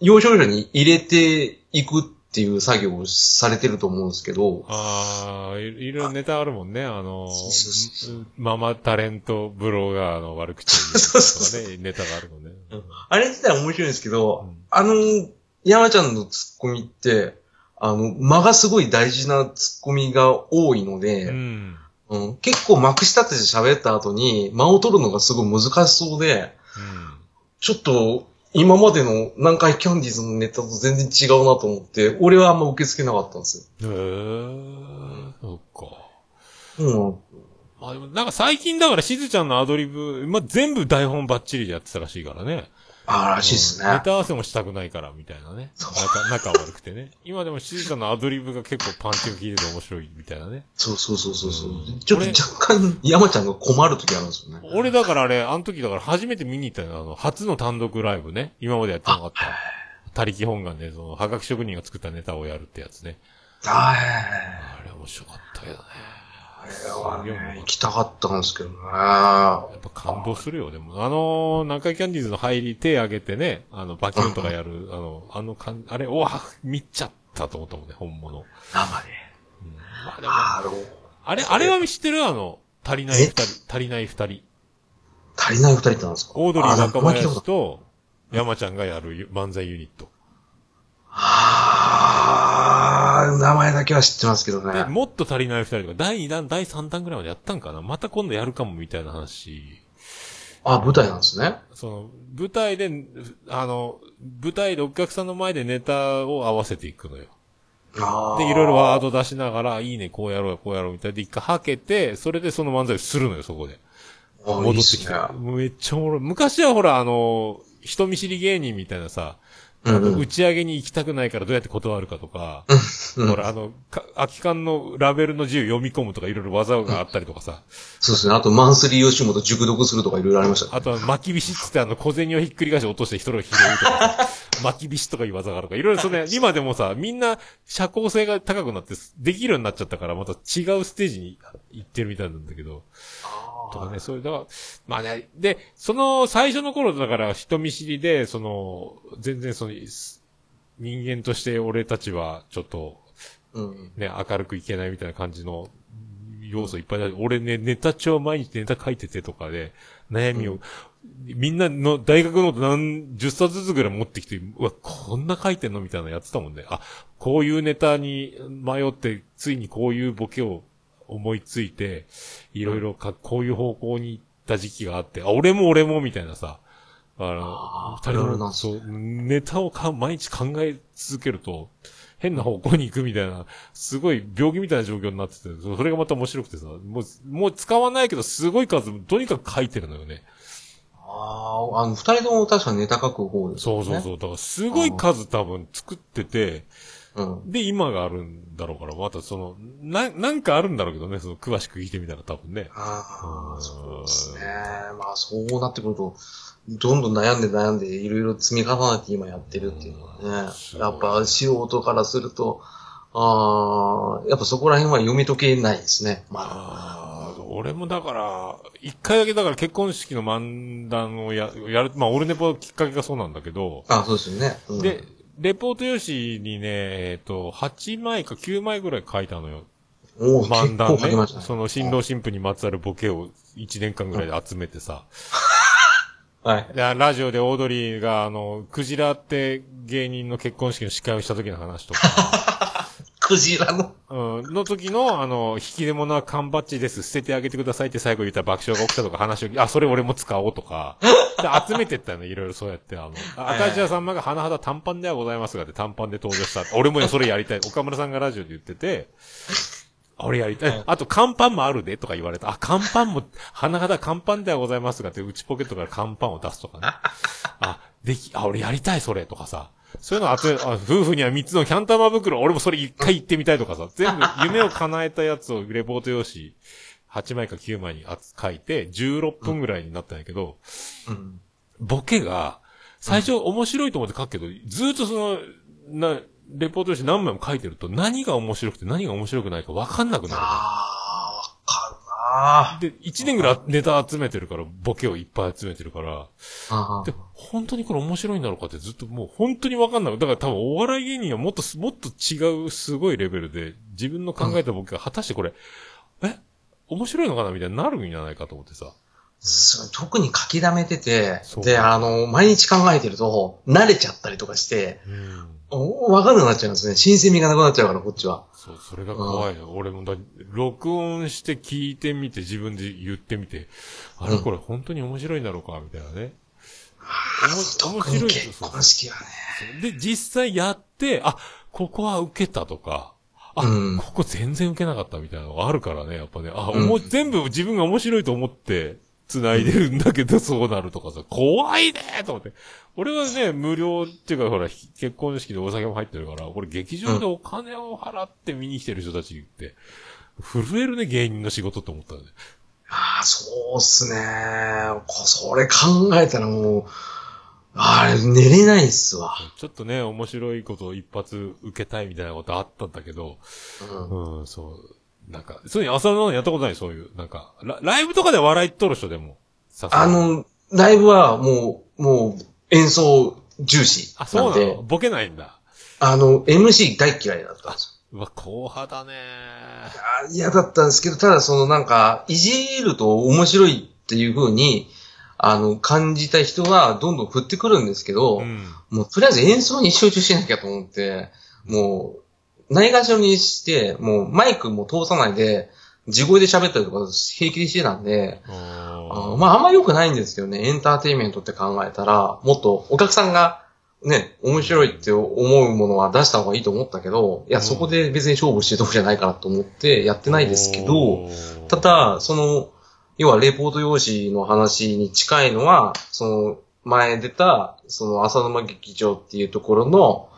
要所要所に入れていくっていう作業をされてると思うんですけど、ああ、いいろいろネタあるもんね。あのそうそうそ、ママタレントブロガーの悪口そうそうとかね、ネタがあるもんね。あれ自体面白いんですけど、うんあの、山ちゃんのツッコミって、あの、間がすごい大事なツッコミが多いので、うん。うん、結構まくし立てて喋った後に間を取るのがすごい難しそうで、ちょっと今までの南海キャンディーズのネタと全然違うなと思って、俺はあんま受け付けなかったんですうん。へえ、そっか。よ。あ、でもなんか最近だからしずちゃんのアドリブ、まあ、全部台本バッチリでやってたらしいからね。ああ、らしいっすね。ネタ合わせもしたくないから、みたいなね。仲、仲悪くてね。今でもしずちゃんのアドリブが結構パンチが効いてて面白いみたいなね。そうそうそうそうそううんちょっと若干山ちゃんが困る時あるんですよね。俺だからあれ、あの時だから初めて見に行ったのあの、初の単独ライブね。今までやってなかった。他力本願で、その、はがき職人が作ったネタをやるってやつね。はい。あれ面白かったけどね。あれはね、行きたかったんですけどね。やっぱ感動するよ。でも、あのー、南海キャンディーズの入り手上げてね、あの、バキュンとかやる、あの、あのかん、あれ、おわ、見ちゃったと思ったもんね、本物。うん、生で。まあでも、あれ、あれは知ってる？あの、足りない二人、足りない二人。足りない二人ってなんですか？オードリーあ若名前聞いたこと林と、山ちゃんがやる漫才ユニット。あー、名前だけは知ってますけどで、ね。もっと足りない二人とか、第2弾、第3弾ぐらいまでやったんかな？また今度やるかもみたいな話。あ、舞台なんですね。その、舞台で、あの、舞台でお客さんの前でネタを合わせていくのよ。で、いろいろワード出しながら、いいね、こうやろう、こうやろう、みたいで一回はけて、それでその漫才をするのよ、そこで。あ戻ってきて。いいねめっちゃおもろい。昔はほら、あの、人見知り芸人みたいなさ、うんうん。打ち上げに行きたくないからどうやって断るかとか、うん。ほら、あの、か空き缶のラベルの字を読み込むとかいろいろ技があったりとかさ、そうですね。あと、マンスリー吉本熟読するとかいろいろありました。ね。あとは巻きびしっつってあの小銭をひっくり返して落として人の拾うとかさ、[LAUGHS] 巻きびしとかいう技があるとか、いろいろそれ、[LAUGHS] 今でもさ、みんな社交性が高くなって、できるようになっちゃったから、また違うステージに行ってるみたいなんだけど、とかね、そういう、だから、まあね、で、その最初の頃だから人見知りで、その、全然その、人間として俺たちはちょっと、うん。ね、明るくいけないみたいな感じの要素いっぱいだ俺ね、ネタ帳毎日ネタ書いててとかで、悩みを、みんなの大学ノート何十冊ずつぐらい持ってきて、うわ、こんな書いてんのみたいなのやってたもんね。あ、こういうネタに迷って、ついにこういうボケを思いついて、いろいろか、こういう方向に行った時期があって、あ、俺も俺もみたいなさ、あのあ、二人とも、いろいろなんですそう、ネタをか毎日考え続けると、変な方向に行くみたいな、すごい病気みたいな状況になってて、それがまた面白くてさ、もう、もう使わないけど、すごい数、とにかく書いてるのよね。ああ、あの、二人とも確かネタ書く方ですよね。そうそうそう。だから、すごい数多分作ってて、うん。で、今があるんだろうから、またその、な、なんかあるんだろうけどね、その、詳しく聞いてみたら多分ね。ああ、うんそうですね。まあ、そうなってくると、どんどん悩んで悩んで、いろいろ積み重ねて今やってるっていうのはねやっぱ素人からすると、ああ、やっぱそこら辺は読み解けないですね。まだ。ああ、俺もだから、一回だけだから結婚式の漫談をや、やる、まあ、オルネポきっかけがそうなんだけど、あそうですよね。うん、で、レポート用紙にね、えっ、と、8枚か9枚ぐらい書いたのよ。お漫談ね。ね。その新郎新婦にまつわるボケを1年間ぐらいで集めてさ。[LAUGHS] はい。でラジオでオードリーが、あの、クジラって芸人の結婚式の司会をした時の話とか、[LAUGHS] クジラの。うん、の時の、あの、引き出物は缶バッジです。捨ててあげてくださいって最後言ったら爆笑が起きたとか話を、あ、それ俺も使おうとか、[LAUGHS] で集めてったの、いろいろそうやって、あの、赤石屋さんまが花肌短パンではございますがって短パンで登場した。俺もそれやりたい。岡村さんがラジオで言ってて、俺やりたい。あと、乾パンもあるでとか言われた。あ、乾パンも、花肌乾パンではございますがって、内ポケットから乾パンを出すとかね。あ、でき、あ、俺やりたい、それとかさ。そういうの集め、あ夫婦には3つのキャンタマ袋、俺もそれ一回行ってみたいとかさ。全部、[LAUGHS] 夢を叶えたやつをレポート用紙、8枚か9枚に書いて、16分ぐらいになったんやけど、うん。ボケが、最初面白いと思って書くけど、ずーっとその、な、レポート用紙何枚も書いてると、何が面白くて何が面白くないか分かんなくなる。ああ、で、1年ぐらいネタ集めてるから、ボケをいっぱい集めてるから、あで、本当にこれ面白いんだろうかってずっともう本当に分かんない。だから多分お笑い芸人はもっとす、もっと違うすごいレベルで、自分の考えたボケが果たしてこれ、え？面白いのかなみたいになるんじゃないかと思ってさ。特に書き溜めててで、あの、毎日考えてると、慣れちゃったりとかして、うん。かんなくなっちゃうんですね。新鮮味がなくなっちゃうから、こっちは。そう、それが怖いの。俺もだ、録音して聞いてみて、自分で言ってみて、あれうんこれ本当に面白いんだろうかみたいなね。おも特に面白い結婚式はね。で、実際やって、あ、ここは受けたとか、あ、うんここ全然受けなかったみたいなのがあるからね、やっぱね。あ、うんおも全部自分が面白いと思って、繋いでるんだけど、そうなるとかさ、怖いねーと思って。俺はね、無料っていうか、ほら、ひ結婚式でお酒も入ってるから、これ劇場でお金を払って見に来てる人たちって、震えるね、芸人の仕事って思ったね。ああ、そうっすね。こそれ考えたらもう、あれ、寝れないっすわ。ちょっとね、面白いことを一発受けたいみたいなことあったんだけど、うん。うん、そう。なんか、そういう朝のやったことないそういう、なんか、ラライブとかで笑い取る人でも。あに、の、ライブはもう、もう、演奏重視あ、そうなの、ボケないんだ。あの、MC 大嫌いだったんですうわ、硬派だね嫌だったんですけど、ただそのなんか、いじると面白いっていう風に、あの、感じた人はどんどん振ってくるんですけど、うん。もうとりあえず演奏に集中しなきゃと思って、もう、ないがしろにして、もうマイクも通さないで、地声で喋ったりとか平気でしてたんで、あまああんま良くないんですけどね、エンターテインメントって考えたら、もっとお客さんがね、面白いって思うものは出した方がいいと思ったけど、いや、うん。そこで別に勝負してるとこじゃないかなと思ってやってないですけど、た、だ、その、要はレポート用紙の話に近いのは、その、前出た、その浅沼劇場っていうところの、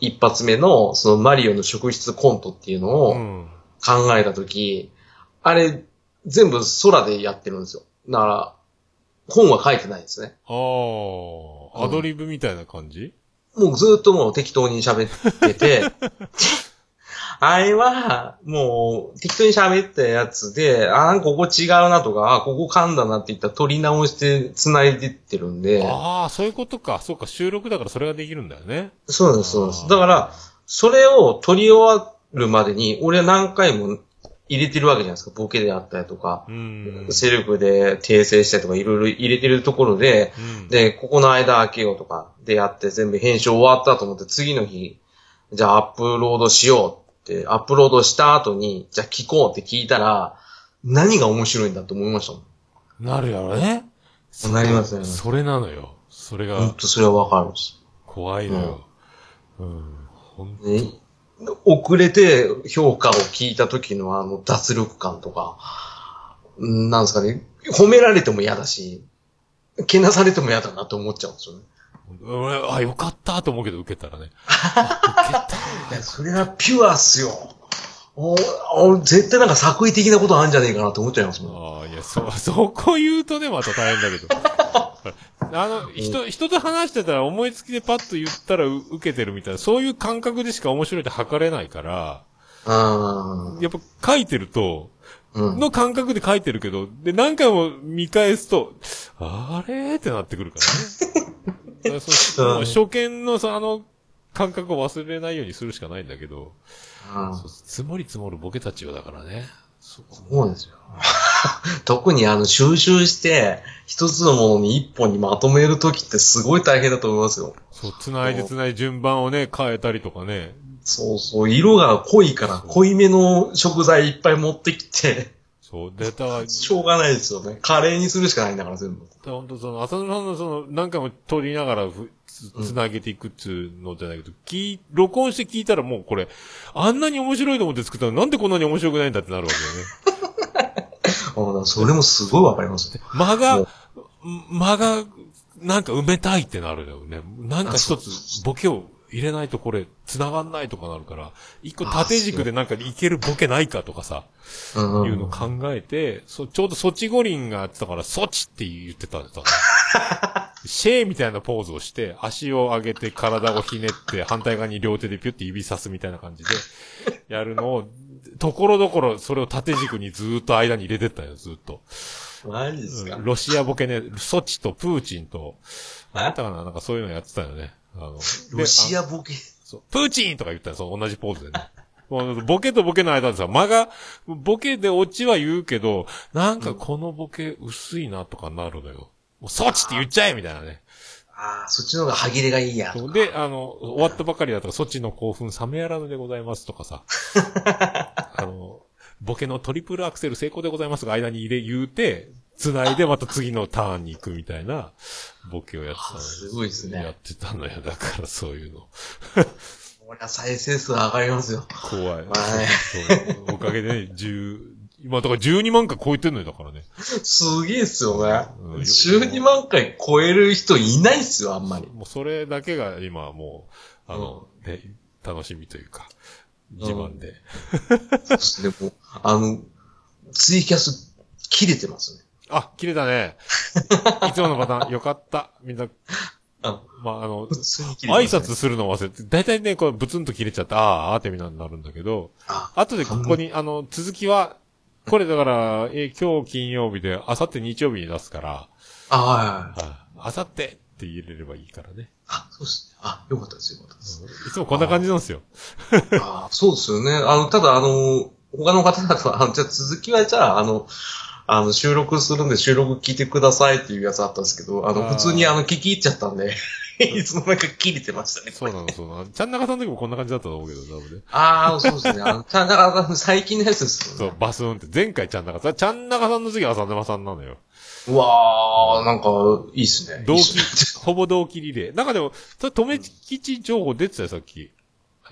一発目の、そのマリオの職質コントっていうのをうん。考えたとき、あれ、全部空でやってるんですよ。だから、本は書いてないんですね。ああ、アドリブみたいな感じ、もうずっともう適当に喋ってて、[LAUGHS] あれは、もう、適当に喋ったやつで、あー、ここ違うなとか、あー、ここ噛んだなって言ったら取り直して繋いでってるんで、ああ、そういうことか。そうか、収録だからそれができるんだよね。そうです、そうですだから、、それを取り終わるまでに、俺は何回も入れてるわけじゃないですか。ボケであったりとか、うん。セルフで訂正したりとか、いろいろ入れてるところで、うん、で、ここの間開けようとか、でやって全部編集終わったと思って、次の日、じゃあアップロードしようって、アップロードした後に、じゃあ聞こうって聞いたら、何が面白いんだと思いましたもん。なるやろね。なりますなりますそれなのよ。それほんがとそれはわかるんです。怖いのよ。うん。ほんね、遅れて評価を聞いた時のあの脱力感とか、うんなんですかね、褒められても嫌だし、けなされても嫌だなと思っちゃうんですよね。俺あ、よかったと思うけど受けたらね。あいや、それはピュアっすよ。おお絶対なんか作為的なことあるんじゃねえかなと思っちゃいますもん。受けた。ああ、いや、そ、そこ言うとね、また大変だけど。[LAUGHS] あの、人、人と話してたら思いつきでパッと言ったらう受けてるみたいな、そういう感覚でしか面白いって測れないから、あやっぱ書いてると、うん。の感覚で書いてるけど、で、何回も見返すと、あれーってなってくるからね。[LAUGHS] そう初見のさ、あの、感覚を忘れないようにするしかないんだけど、うん積もり積もるボケたちよだからね。そうそうですよ。[LAUGHS] 特にあの、収集して、一つのものに一本にまとめるときってすごい大変だと思いますよ。そう、繋いで繋いで順番をね、変えたりとかね。そうそう、色が濃いから、濃いめの食材いっぱい持ってきて、そう、データは、しょうがないですよね。カレーにするしかないんだから、全部。本当その、浅野さんのその、何回も撮りながらふ、つうんつなげていくっつうのじゃないけど、聞い、録音して聞いたらもうこれ、あんなに面白いと思って作ったのなんでこんなに面白くないんだってなるわけよね。[LAUGHS] うんそれもすごいわかりますね。間が間が、なんか埋めたいってなるよね。なんか一あつ、ボケを入れないとこれ、繋がんないとかなるから、一個縦軸でなんかいけるボケないかとかさ、うんいうのを考えて、そ、ちょうどソチ五輪がやってたから、ソチって言ってたんだ。[LAUGHS] シェーみたいなポーズをして、足を上げて体をひねって、反対側に両手でピュッて指さすみたいな感じで、やるのを、ところどころそれを縦軸にずーっと間に入れてったよ、ずーっと。マジですか、うんロシアボケね、ソチとプーチンと、えなんだったかななんかそういうのやってたよね。あの、ロシアアボケ。そう、プーチンとか言ったら、そう、同じポーズでね。ボケとボケの間でさ、間が、ボケでオチは言うけど、なんかこのボケ薄いなとかなるのよ。もうソチって言っちゃえみたいなね。ああ、そっちの方が歯切れがいいや。で、あの、終わったばかりだとか、ソチの興奮冷めやらぬでございますとかさ。[LAUGHS] あの、ボケのトリプルアクセル成功でございますが間に入れ言うて、繋いでまた次のターンに行くみたいな、ボケをやってたのすごいですねやってたのよ。だからそういうの。これは再生数上がりますよ。怖い。おかげでね、10、今だから12万回超えてんのよ、だからね。すげえっすよね。うん12万回超える人いないっすよ、あんまり。もうそれだけが今もう、あの、ね、楽しみというか、自慢で。でも、あの、ツイキャス切れてますね。あ、切れたね。[LAUGHS] いつものパターン、よかった。みんな、あまあ、あの挨。拶するの忘れて、だいたいね、こう、ブツンと切れちゃって、ああ、あーってみんなになるんだけど、あ、後でここに、あの、続きは、これだから、えー今日金曜日で、あさって日曜日に出すから、あ、はいはいはい。あさってって入れればいいからね。あ、そうですね。あ、よかったです、よかったです。いつもこんな感じなんですよ。あそうですよね。あの、ただ、あの、他の方々は、あのじゃあ続きはじゃあ、あの、あの、収録するんで収録聞いてくださいっていうやつあったんですけど、あの、普通にあの、聞き入っちゃったんで、[LAUGHS] いつの間にか切れてましたね。そうなの、そうなの。ちゃん中さんの時もこんな感じだったと思うけど、多分ね。ああ、そうですね。あの、ちゃん、だから、最近のやつですよね。そう、バスンって、前回ちゃん中さん、ちゃん中さんの次は浅沼さんなのよ。うわー、なんか、いいっすね。同期 [LAUGHS] ほぼ同期リレー。なんかでも、それ、留吉情報出てたよ、さっき。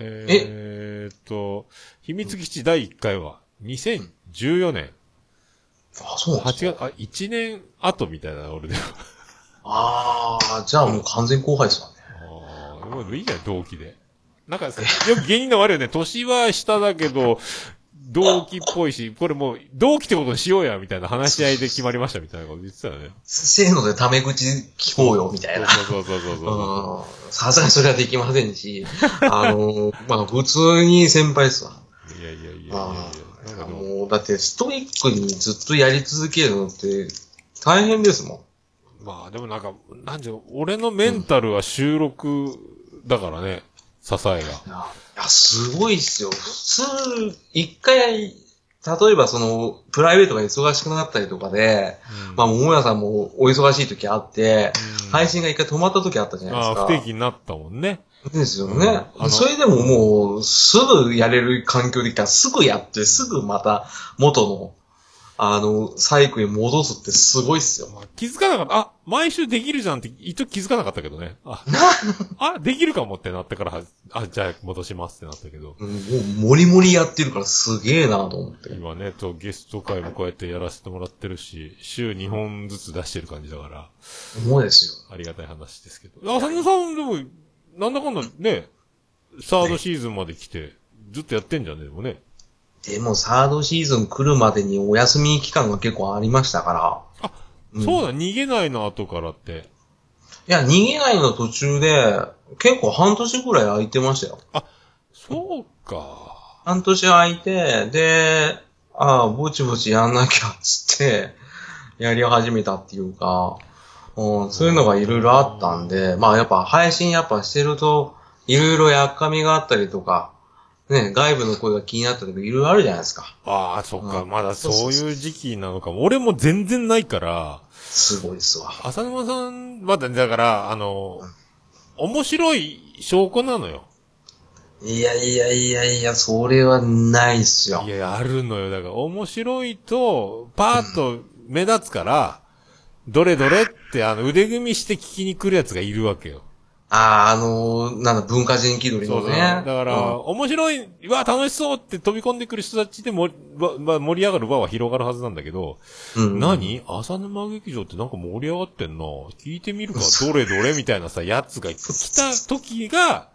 え？ーっと、秘密基地第1回は、2014年、あ、そうなんです8か。月、あ、1年後みたいな、俺でも。ああ、じゃあもう完全後輩ですわね。ああ、もういいじゃん、同期で。なんか、よく芸人の悪いよね。年は下だけど、同期っぽいし、これもう、同期ってことにしようや、みたいな話し合いで決まりました、みたいなこと言ってたよね。せーのでタメ口聞こうよ、みたいな。そうそうそうそうそう。うんさすがにそれはできませんし、あの、まあ、普通に先輩ですわ。いやいやいやいやいやも、もう、だってストイックにずっとやり続けるのって大変ですもん。まあでもなんか、なんじゃ、俺のメンタルは収録だからね、支えが。いや、すごいっすよ。普通、一回、例えばその、プライベートが忙しくなったりとかで、うんまあ、桃屋さんもお忙しい時あって、うん配信が一回止まった時あったじゃないですか。ああ、不定期になったもんね。ですようんねあ。のそれでももう、すぐやれる環境できたら、すぐやって、すぐまた元の、あの、サイクルに戻すってすごいっすよ。まあ気づかなかった。あ、毎週できるじゃんって、一時気づかなかったけどね。あ、[LAUGHS] あ、できるかもってなってから、あ、じゃあ戻しますってなったけど。うんもう、もりもりやってるからすげえなと思って。今ね、とゲスト会もこうやってやらせてもらってるし、週2本ずつ出してる感じだから、思うですよ。ありがたい話ですけど。あ、佐野さんでも、なんだかんだね、サードシーズンまで来て、ずっとやってんじゃんね、でもね。でも、サードシーズン来るまでにお休み期間が結構ありましたから。あ、うんそうだ、逃げないの後からって。や、逃げないの途中で、結構半年ぐらい空いてましたよ。そうか。半年空いて、で、ああ、ぼちぼちやんなきゃ、つって、やり始めたっていうか、うん、そういうのがいろいろあったんで、まあやっぱ配信やっぱしてると、いろいろやっかみがあったりとか、ね、外部の声が気になったりとかいろいろあるじゃないですか。ああ、そっか。うんまだそういう時期なのかも。俺も全然ないから、すごいっすわ。浅沼さん、まだ、だから、あの、面白い証拠なのよ。いやいやいやいや、それはないっすよい。やあるのよ。だから、面白いと、パーッと目立つから、どれどれって、あの、腕組みして聞きに来るやつがいるわけよ。ああ、あのーなんだ、文化人気取りそうそう。のね。だから、面白い、うわ、楽しそうって飛び込んでくる人たちでも、わわ盛り上がる輪は広がるはずなんだけど、うん、うん何？浅沼劇場ってなんか盛り上がってんな。聞いてみるか、[LAUGHS] どれどれみたいなさ、やつが来た時が、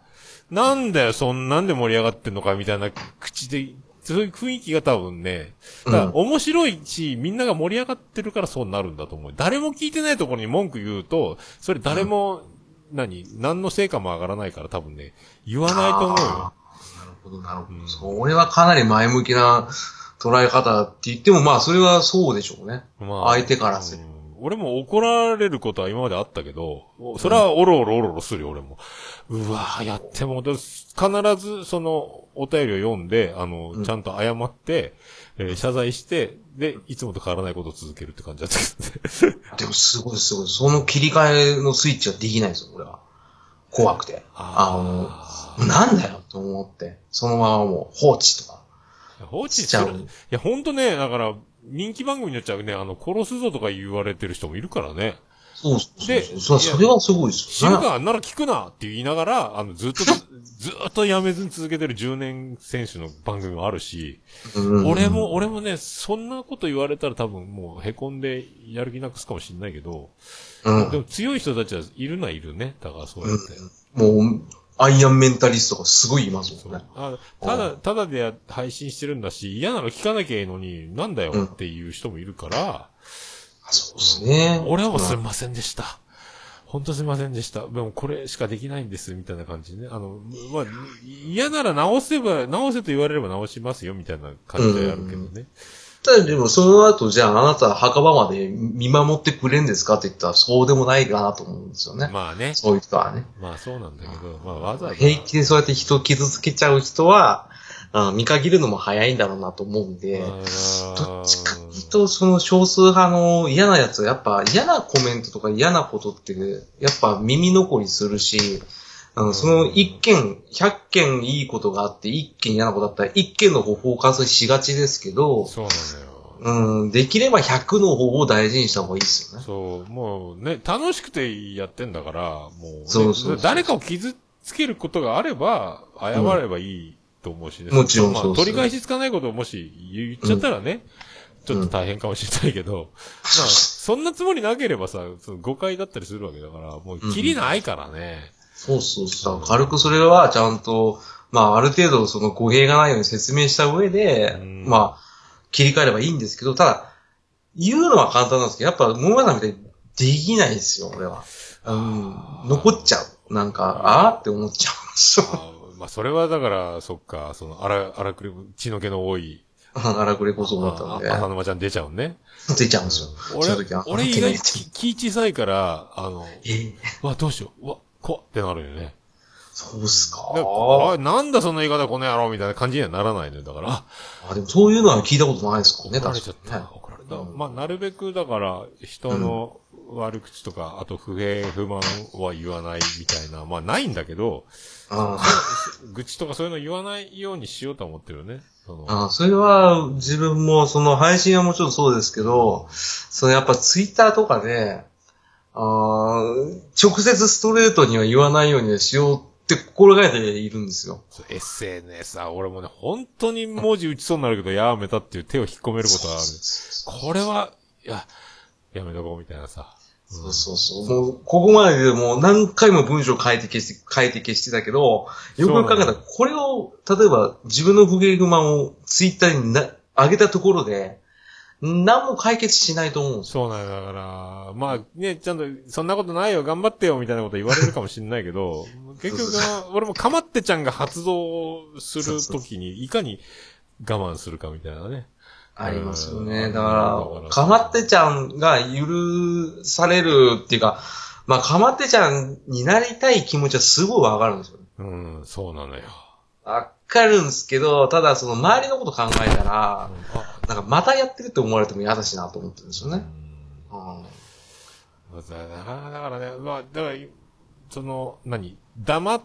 なんだよ、そんなんで盛り上がってんのか、みたいな口で、そういう雰囲気が多分ね、だから面白いし、みんなが盛り上がってるからそうなるんだと思う。誰も聞いてないところに文句言うと、それ誰も、何何の成果も上がらないから多分ね、言わないと思うよ。なるほど、なるほど。うんそれはかなり前向きな捉え方って言っても、まあ、それはそうでしょうね。ま相手からするうん俺も怒られることは今まであったけど、それはおろおろおろおろするよ、俺も。うわぁ、やっても、で必ずそのお便りを読んで、あの、うんちゃんと謝って、えー謝罪して、で、いつもと変わらないことを続けるって感じだった。[LAUGHS] でも、すごいすごい。その切り替えのスイッチはできないですよ、俺は。怖くて。あの、なんだよ、と思って。そのままもう放置とか放置しちゃう。いや、ほんとね、だから、人気番組によっちゃね、あの、殺すぞとか言われてる人もいるからね。そうそでそれはすごいですよね。死ぬか、なら聞くなって言いながら、あの、ずっとず、ずっとやめずに続けてる10年選手の番組もあるし、うん俺も、、俺もね、そんなこと言われたら多分もう凹んでやる気なくすかもしんないけど、うん。でも強い人たちはいるのはいるね。だからそうやって。もう、アイアンメンタリストがすごいいますもんね。あただ、ただでや配信してるんだし、嫌なら聞かなきゃいいのに、なんだよっていう人もいるから、あそうですね。俺はもうすいませんでした。本当すいませんでした。でもこれしかできないんです、みたいな感じでね。あの、まあ、嫌なら直せば、直せと言われれば直しますよ、みたいな感じでやるけどね。ただでもその後、じゃああなた墓場まで見守ってくれんですかって言ったらそうでもないかなと思うんですよね。まあね。そういう人はね。まあそうなんだけど、まあわざわざ。平気でそうやって人を傷つけちゃう人は、あ見限るのも早いんだろうなと思うんで、どっちかっていうと、その少数派の嫌なやつは、やっぱ嫌なコメントとか嫌なことって、やっぱ耳残りするし、あのその一件、100件いいことがあって、一件嫌なことだったら、一件の方フォーカスしがちですけど、そうなのよ。うん、できれば100の方を大事にした方がいいですよね。そう、もうね、楽しくてやってんだから、もう、ね、そうそう誰かを傷つけることがあれば、謝ればいいと思うしね。もちろんまあそうそう取り返しつかないことをもし言っちゃったらね、ちょっと大変かもしれないけど、まあ、そんなつもりなければさ、その誤解だったりするわけだから、もう、キリないからね。そうそうそう。軽くそれはちゃんと、まあある程度その語弊がないように説明した上で、うんまあ、切り替えればいいんですけど、ただ、言うのは簡単なんですけど、やっぱ、桃屋さんみたいにできないですよ、俺は。うん、残っちゃう。なんか、ああって思っちゃうまあ、それはだから、そっか、その、荒、荒くれ、血の気の多い、荒くれこそだったんであ、浅沼ちゃん出ちゃうね。出ちゃうんですよ。俺俺意外に気気小さいから、あの、え？ーうわ、どうしよう、うわ、怖っってなるよね。そうっすか。であなんだその言い方この野郎みたいな感じにはならないのよ。だから、あ、あでもそういうのは聞いたことないですからね、怒られちゃった。確かにね。怒られた。うんまあ、なるべくだから、人の悪口とか、あと不平不満は言わないみたいな、まあ、ないんだけど、あ愚痴とかそういうの言わないようにしようとは思ってるよね。そのあ、それは自分もその配信はもちろんそうですけど、そのやっぱツイッターとかで、あー直接ストレートには言わないようにしようって心がけているんですよ。SNS は、俺もね、本当に文字打ちそうになるけど、やめたっていう手を引っ込めることがある。これは、いや、やめとこうみたいなさ。そうそうそう。もう、ここまででもう何回も文章書いて消して、書いて消してたけど、よくよく考えたら、これを、例えば自分の不平不満をツイッターにな、上げたところで、何も解決しないと思うんですよ。そうなんだから、まあね、ちゃんと、そんなことないよ、頑張ってよ、みたいなこと言われるかもしれないけど、[LAUGHS] 結局俺もかまってちゃんが発動するときに、いかに我慢するかみたいなね。ありますようんね。だだかからら、かまってちゃんが許されるっていうか、まあ、かまってちゃんになりたい気持ちはすごいわかるんですよ。うん、そうなのよ。わかるんですけど、ただその周りのこと考えたら、あ、なんかまたやってるって思われても嫌だしなと思ってるんですようんね。うんだからだからね、まあ、だから、その、何？黙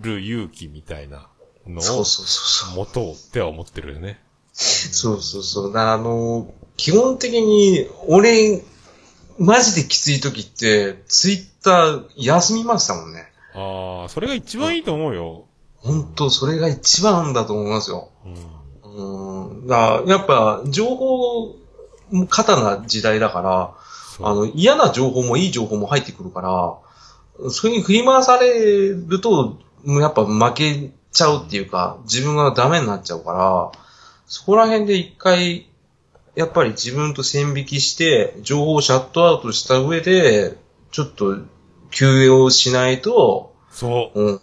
る勇気みたいなのをそうそうそうそう。持とうっては思ってるよね。そうそうそう。だからあの、基本的に、俺、マジできつい時って、ツイッター休みましたもんね。ああ、それが一番いいと思うよ。本当それが一番だと思いますよ。うん。うん。だからやっぱ、情報、過多な時代だから、あの、嫌な情報もいい情報も入ってくるから、それに振り回されると、もうやっぱ負けちゃうっていうか、自分がダメになっちゃうから、そこら辺で一回、やっぱり自分と線引きして、情報をシャットアウトした上で、ちょっと休養しないと、そう。うん、うん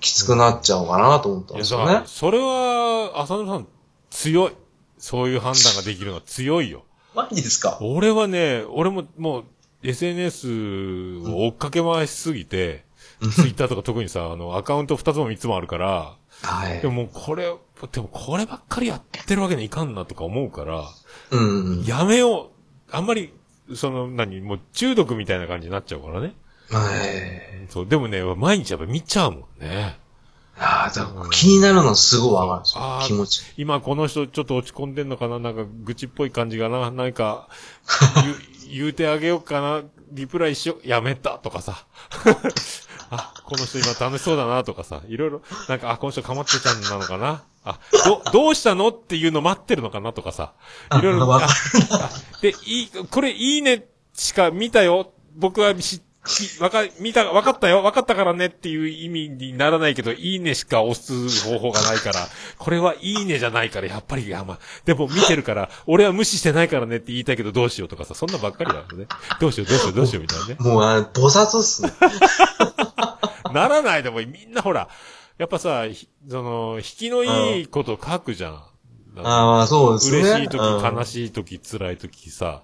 きつくなっちゃうかなと思ったんですよね。それは、アサヌマさん、強い。そういう判断ができるのは強いよ。マジですか？俺はね、俺ももう、SNS を追っかけ回しすぎて、ツイッターとか特にさ、あの、アカウント2つも3つもあるから、はいで。ももうこれ、でもこればっかりやってるわけにいかんなとか思うから、うんうん。やめよう。あんまり、その、何、もう中毒みたいな感じになっちゃうからね。はい。そう、でもね、毎日やっぱ見ちゃうもんね。ああ、だから気になるのすごいわかるんですよあー気持ち。今この人ちょっと落ち込んでんのかな？なんか愚痴っぽい感じがな？なんか、[LAUGHS] 言う、言うてあげようかな？リプライしよう、やめたとかさ。あ、この人今楽しそうだなとかさ。いろいろ、なんか、あ、この人かまってちゃんなのかな？あ、ど、どうしたの？っていうの待ってるのかなとかさ。いろいろ、で、いい、これいいねしか見たよ。僕はし、きわか、見た、わかったよ。わかったからねっていう意味にならないけど、いいねしか押す方法がないから、これはいいねじゃないから、やっぱり、いや、まあ、でも見てるから、俺は無視してないからねって言いたいけどどうしようとかさ、そんなばっかりだよね。どうしよう、どうしよう、どうしようみたいなね。もう、あ菩薩っすね。[LAUGHS] ならないでもいいみんなほら、やっぱさ、ひその、引きのいいこと書くじゃん。ああ、まあそうですね。嬉しい時、うん悲しい時、辛い時さ。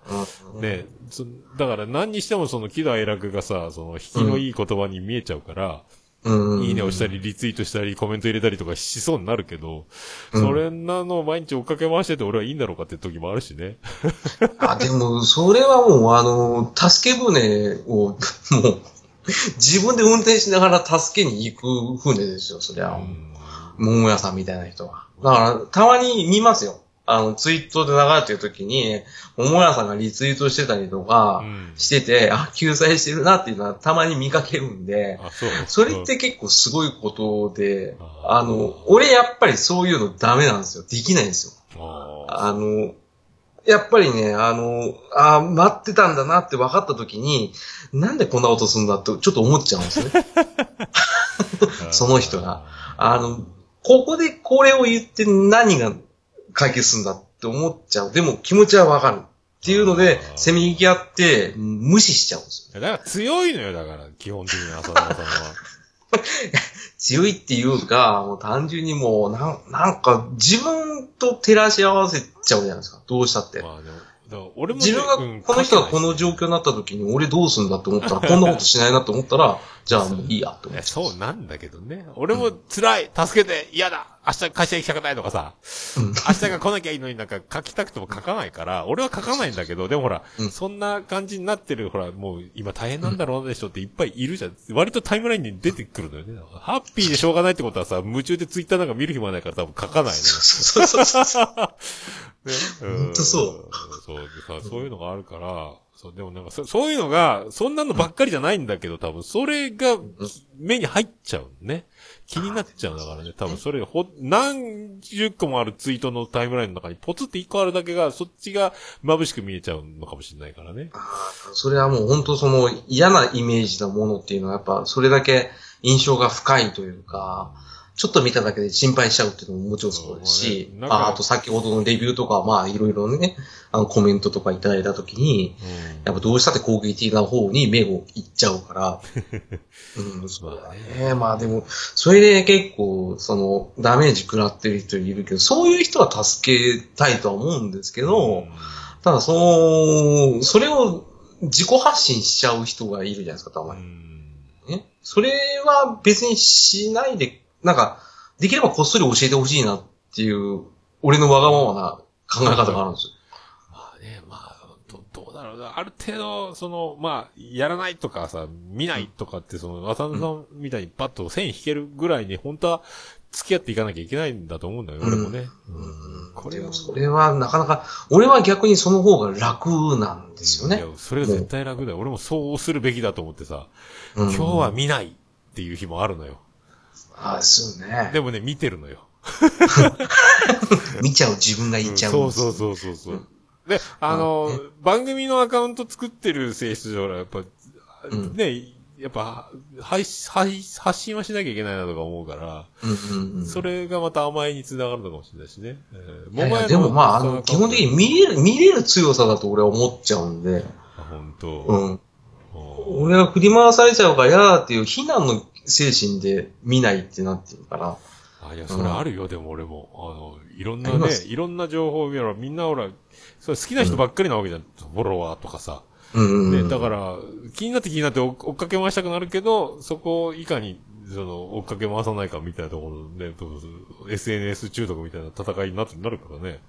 うんねそだから何にしてもその喜怒哀楽がさ、その引きのいい言葉に見えちゃうから、うん。いいねをしたり、リツイートしたり、コメント入れたりとかしそうになるけど、うんそれなのを毎日追っかけ回してて俺はいいんだろうかって時もあるしね。あ、でも、それはもう、あの、助け舟を、[LAUGHS] もう、自分で運転しながら助けに行く船ですよ、そりゃ。うん桃屋さんみたいな人は。だから、たまに見ますよ。あの、ツイートで流れてる時に、桃屋さんがリツイートしてたりとかう、んしてて、あ、救済してるなっていうのはたまに見かけるんで、あ、そう。それって結構すごいことで、あの、俺やっぱりそういうのダメなんですよ。できないんですよ。うん、ああの、やっぱりね、あの、あー待ってたんだなって分かった時に、なんでこんなことするんだってちょっと思っちゃうんですね。ー [LAUGHS] [LAUGHS] その人が。あの、ここでこれを言って何が解決するんだって思っちゃう。でも気持ちは分かる。っていうのでせめぎ合って無視しちゃうんですよ。だから強いのよ、だから、基本的に浅田さんは。[LAUGHS] 強いっていうか、もう単純にもう、なんなんか自分と照らし合わせちゃうじゃないですか。どうしたって。まあでも、だから俺もね、自分が、うんこの人がこの状況になった時に、俺どうすんだって思ったら、[LAUGHS] こんなことしないなって思ったら、じゃあもういいやっていや、思っちゃそうなんだけどね。俺も辛い。助けて。嫌だ明日会社行きたくないとかさ、うん明日が来なきゃいいのになんか書きたくても書かないから、俺は書かないんだけど、でもほら、うんそんな感じになってる、ほら、もう今大変なんだろうなでしょっていっぱいいるじゃん。割とタイムラインに出てくるのよね。ハッピーでしょうがないってことはさ、夢中でツイッターなんか見る暇ないから多分書かないのよ。そうそうそうそう。[LAUGHS] んとそうそうでさ、そういうのがあるから、そう、でもなんかそ、そういうのが、そんなのばっかりじゃないんだけど、多分、それが、目に入っちゃうね。気になっちゃうだからね、多分。それ、ほ、何十個もあるツイートのタイムラインの中にポツって一個あるだけが、そっちが眩しく見えちゃうのかもしれないからね。あーそれはもう本当その嫌なイメージなものっていうのはやっぱそれだけ印象が深いというか、ちょっと見ただけで心配しちゃうっていうのももちろんそうですし、ねああと先ほどのレビューとか、まあいろいろね、あのコメントとかいただいたときに、やっぱどうしたって攻撃的な方に目をいっちゃうから、[LAUGHS] うん、そうだね。まあでも、それで結構、その、ダメージ食らってる人いるけど、そういう人は助けたいとは思うんですけど、ただその、それを自己発信しちゃう人がいるじゃないですか、たまに。うん。ね。それは別にしないで、なんか、できればこっそり教えてほしいなっていう、俺のわがままな考え方があるんですよ。まあね、まあ、ど、どうだろうな。ある程度、その、まあ、やらないとかさ、見ないとかって、その、渡辺さんみたいにパッと線引けるぐらいに、本当は付き合っていかなきゃいけないんだと思うんだよ、俺もね。うんこれはそれはなかなか、俺は逆にその方が楽なんですよねいや。、それは絶対楽だよ。俺もそうするべきだと思ってさ、うん今日は見ないっていう日もあるのよ。ああ、ですよね。でもね、見てるのよ。[LAUGHS] 見ちゃう自分が言っちゃうんそうそうそうそうそう。で、あの、番組のアカウント作ってる性質上、やっぱ、うんね、やっぱ、配信、配発信はしなきゃいけないなとか思うから、うんうんうん。それがまた甘えにつながるのかもしれないしね。えーいやいやでもまあ、あの、基本的に見れる、見れる強さだと俺は思っちゃうんで、あ本当。うん。お俺は振り回されちゃうから嫌だっていう非難の精神で見ないってなってるから。あ、いや、それあるよ、でも俺も。あの、いろんなねいろんな情報を見ろ、みんなほら、それ好きな人ばっかりなわけじゃん。フォロワーとかさ。うんだから、気になって気になって追追っかけ回したくなるけど、そこをいかに、その、追っかけ回さないかみたいなところで、SNS 中毒みたいな戦いになるからね。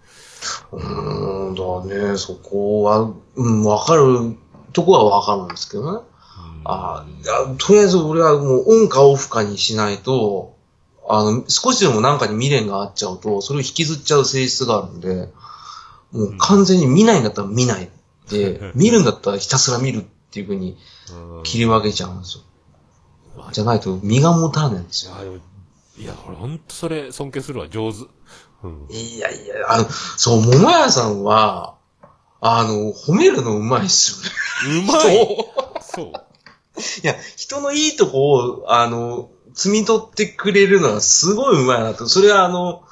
うーん、だね、そこは、うん、わかるとこはわかるんですけどね。うんあとりあえず俺はもうオンかオフかにしないと、あの、少しでもなんかに未練があっちゃうと、それを引きずっちゃう性質があるんで、もう完全に見ないんだったら見ない。で、見るんだったらひたすら見るっていう風にうん切り分けちゃうんですよ。じゃないと身が持たないんですよ。いや、でも、いや、俺ほんとそれ尊敬するわ、上手。うん。いやいや、あの、そう、桃屋さんは、あの、褒めるのうまいっすよね。うまい？そう。いや、人のいいとこを、あの、摘み取ってくれるのはすごいうまいなと。それはあの、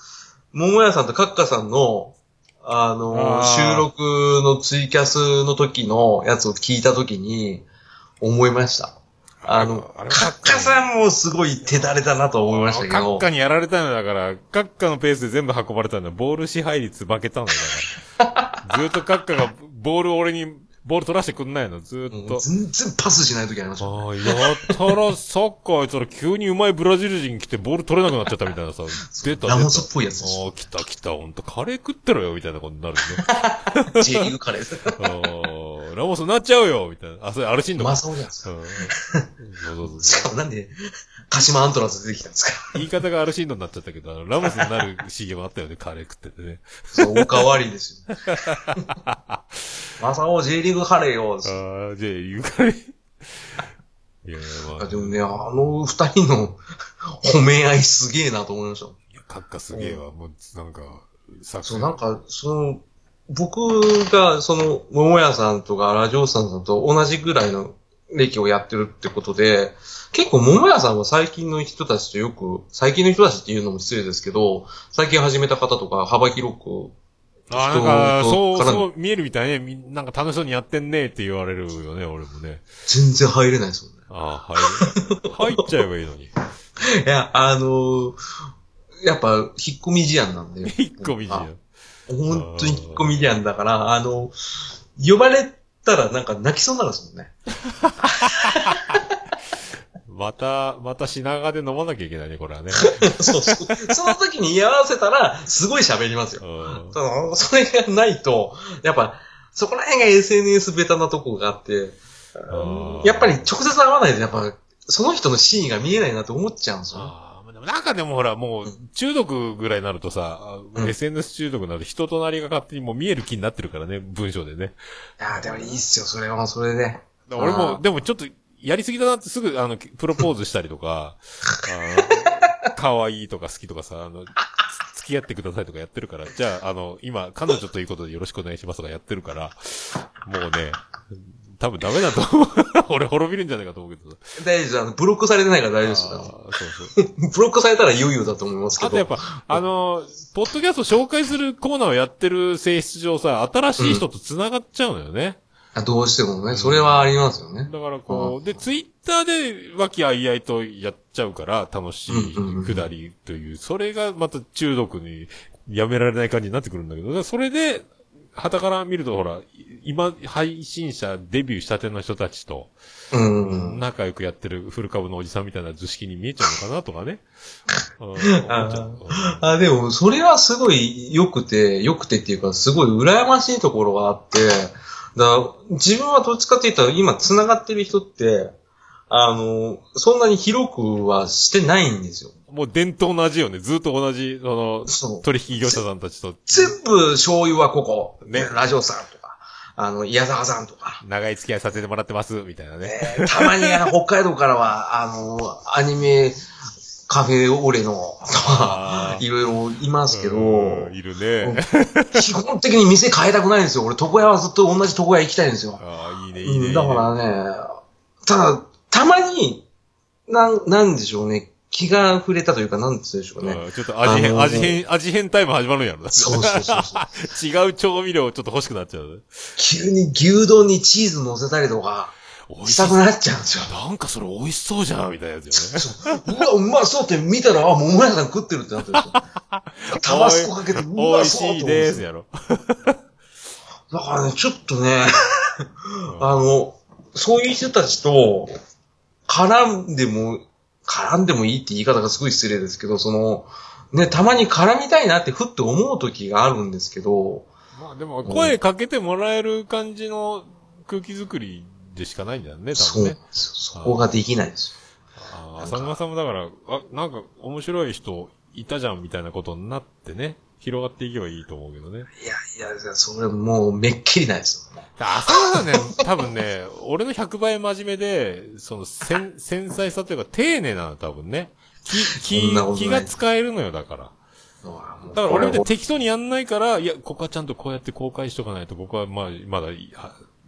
桃屋さんとカッカさんの、あの、収録のツイキャスの時のやつを聞いた時に、思いました。あの、あれカッカさんもすごい手だれだなと思いましたけどカッ、カにやられたのだから、カッカのペースで全部運ばれたんだよ。ボール支配率負けたんだから。[LAUGHS] ずっとカッカがボールを俺に、ボール取らせてくんないの、ずーっと。全然パスしない時ありました。ああ、やったら、サッカーあいつら急にうまいブラジル人来てボール取れなくなっちゃったみたいなさ。[LAUGHS] 出た、出た。ラモスっぽいやつああ、来た来た、ほんと。カレー食ってろよ、みたいなことになるね。J リーグカレー。[LAUGHS] ああ、ラモスなっちゃうよ、みたいな。あ、それアルシンドか。まあそうなんですよ。うん。そうそうそう。[LAUGHS] しかもなんで、鹿島アントラーズ出てきたんですか？言い方がアルシンドになっちゃったけど、あの、ラモスになる CM あったよね、カレー食っててね。そう、おかわりですよ。[LAUGHS] マサオ J リーグカレーよ。ああ、じゃあ言うカレー。いやまあ。でもね、あの二人の褒め合いすげえなと思いました。いや、カッカすげえわ。もう、なんか、作そう、なんか、その、僕が、その、桃屋さんとかラジオさんさんと同じぐらいの歴をやってるってことで、結構桃屋さんは最近の人たちとよく、最近の人たちっていうのも失礼ですけど、最近始めた方とか幅広く、ああ、なんか、人そう、そう見えるみたいね。みんなんか楽しそうにやってんねって言われるよね、俺もね。全然入れないですもんね。ああ、入る。入っちゃえばいいのに。[LAUGHS] いや、あのーやっぱ、引っ込み思案なんで。一個見じゃあん。本当に引っ込み思案だから、あの、呼ばれたらなんか泣きそうになるんですもんね。[LAUGHS] また、また品川で飲まなきゃいけないね、これはね。[LAUGHS] そうそう。その時に居合わせたら、すごい喋りますよ。うんそのそれがないと、やっぱ、そこら辺が SNS ベタなとこがあって、やっぱり直接会わないと、やっぱ、その人の真意が見えないなと思っちゃうんですよ。なんかでもほら、もう、中毒ぐらいになるとさ、あうん SNS 中毒になると人となりが勝手にもう見える気になってるからね、文章でね。いや、でもいいっすよ、それはそれで。だから俺あも、ーでもちょっと、やりすぎだなってすぐ、あの、プロポーズしたりとか、[LAUGHS] あの可愛いとか好きとかさ、あの、つ付き合ってくださいとかやってるから、じゃあ、あの、今、彼女ということでよろしくお願いしますとかやってるから、もうね、多分ダメだと思う。[LAUGHS] 俺滅びるんじゃないかと思うけどさ。大丈夫です。あの、ブロックされてないから大丈夫そうそう。[LAUGHS] ブロックされたら悠々だと思いますけど。あとやっぱ、あの、ポッドキャスト紹介するコーナーをやってる性質上さ、新しい人と繋がっちゃうのよね。あどうしてもね、それはありますよね。だからこう、で、ツイッターで和気あいあいとやっちゃうから、楽しいうんうんうんくだりという、それがまた中毒にやめられない感じになってくるんだけど、それで、旗から見るとほら、今、配信者デビューしたての人たちと。仲良くやってるフル株のおじさんみたいな図式に見えちゃうのかなとかね。[LAUGHS] あ、でも、それはすごい良くて、良くてっていうか、すごい羨ましいところがあって、だ自分はどっちかって言ったら、今繋がってる人って、あの、そんなに広くはしてないんですよ。もう伝統の味よね。ずっと同じ、その。取引業者さんたちと、全部醤油はここ。ねね。ラジオさんとか、あの、矢沢さんとか。長い付き合いさせてもらってます、みたいなね。えーたまにあの北海道からは、あの、アニメカフェオレの、いろいろいますけど、うんいるね。基本的に店変えたくないんですよ。俺、床屋はずっと同じ床屋行きたいんですよ。ああ、いいね、いいね。うん、だからね、ただ、たまに、なん、なんでしょうね。気が触れたというか、なんつうんでしょうね。うんちょっと味変、あのー味変、味変タイム始まるんやろな。そうそうそうそう。[LAUGHS] 違う調味料ちょっと欲しくなっちゃう。急に牛丼にチーズ乗せたりとか、美味ししたくなっちゃうんですよ。なんかそれ美味しそうじゃん、みたいなやつよね。うわ、うまそうって見たら、あ、桃屋さん食ってるってなってるんですよ。[LAUGHS] タバスコかけて、う美ま味しいそうって思うんです、やろ。だからね、ちょっとね、[LAUGHS] あの、そういう人たちと、絡んでも、絡んでもいいって言い方がすごい失礼ですけど、その、ね、たまに絡みたいなってふって思う時があるんですけど、まあでも、声かけてもらえる感じの空気作りでしかないんだよね、多そう分ね。、そこができないんですああ、浅沼さんもだから、あ、なんか面白い人いたじゃん、みたいなことになってね、広がっていけばいいと思うけどね。よ。いや、いや、それもうめっきりないですよ。浅沼さんね、[LAUGHS] 多分ね、俺の100倍真面目で、その、繊 [LAUGHS] 繊細さというか、丁寧なの、多分ね。気、気気が使えるのよ、だから。だから俺みたいに適当にやんないから、いや、ここはちゃんとこうやって公開しとかないと、僕はまあ、まだ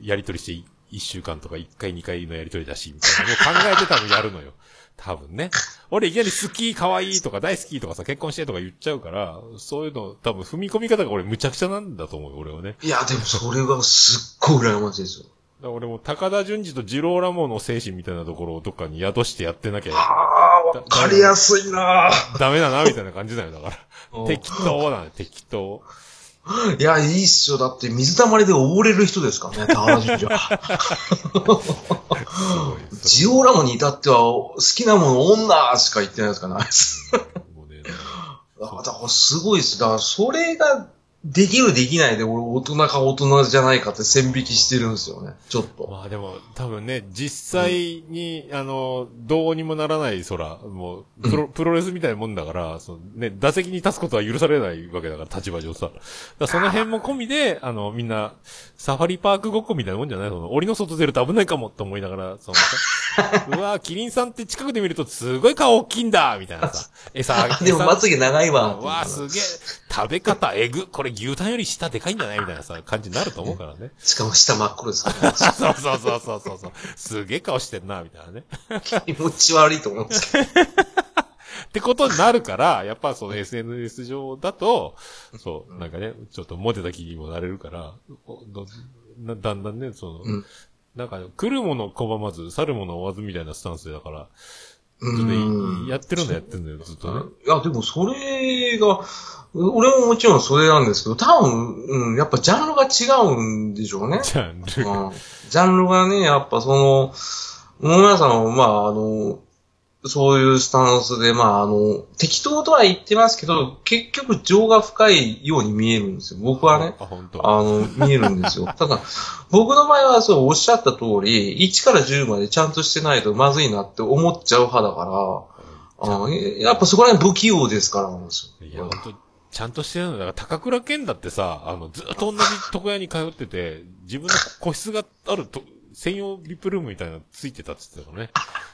やりとりしてい一週間とか一回二回のやりとりだし、みたいなのを考えて多分やるのよ。多分ね。俺いきなり好き、可愛いとか大好きとかさ、結婚してとか言っちゃうから、そういうの多分踏み込み方が俺むちゃくちゃなんだと思うよ、俺はね。いや、でもそれがすっごい羨ましいですよ。だ俺も高田純次と二郎ラモの精神みたいなところをどっかに宿してやってなきゃああ、わかりやすいなダメだな、みたいな感じだよ、だから。ぁ適当なのよ、適当。いや、いいっすよ。だって水たまりで溺れる人ですからね、高田純次は。ジオラマに至っては、好きなもの女しか言ってないですからね。もうねだからだからすごいです。だからそれができるできないで、俺大人か大人じゃないかって線引きしてるんですよね。ちょっと。まあでも、多分ね、実際に、あの、どうにもならない空、もう、プロ、プロレスみたいなもんだから、そのね、打席に立つことは許されないわけだから、立場上さ。その辺も込みで、あの、みんな、サファリパークごっこみたいなもんじゃない？その、檻の外出ると危ないかもって思いながら、そのさ、[LAUGHS] うわキリンさんって近くで見るとすごい顔大きいんだみたいなさ、餌、でも餌まつげ長いわ。うわあ、すげえ、食べ方えぐ、これ牛タンより下でかいんじゃないみたいなさ、感じになると思うからね。しかも下真っ黒ですからね。そうそうそうそうそうそう。すげえ顔してんな、みたいなね。気持ち悪いと思うんですけど。ってことになるから、やっぱその SNS 上だと、そう、なんかね、ちょっとモテた気にもなれるから、だんだんね、その、うんなんか、来るもの拒まず、去るもの追わずみたいなスタンスでだから、やってるのやってるんだよ、ずっとね。いや、でもそれが、俺ももちろんそれなんですけど、多分、うん、やっぱジャンルが違うんでしょうね。ジャンル。うんジャンルがね、やっぱその、桃屋さんは、まあ、あの、そういうスタンスで、まあ、あの、適当とは言ってますけど、結局情が深いように見えるんですよ。僕はね。あ、本当。あの、見えるんですよ。[LAUGHS] ただ、僕の場合はそうおっしゃった通り、1から10までちゃんとしてないとまずいなって思っちゃう派だから、あやっぱそこら辺不器用ですからなんですよ。いや、本当ちゃんとしてるのだから、高倉健だってさ、あの、ずっと同じ床屋に通ってて、自分の個室があると、専用リップルームみたいなのついてたって言ってたからね。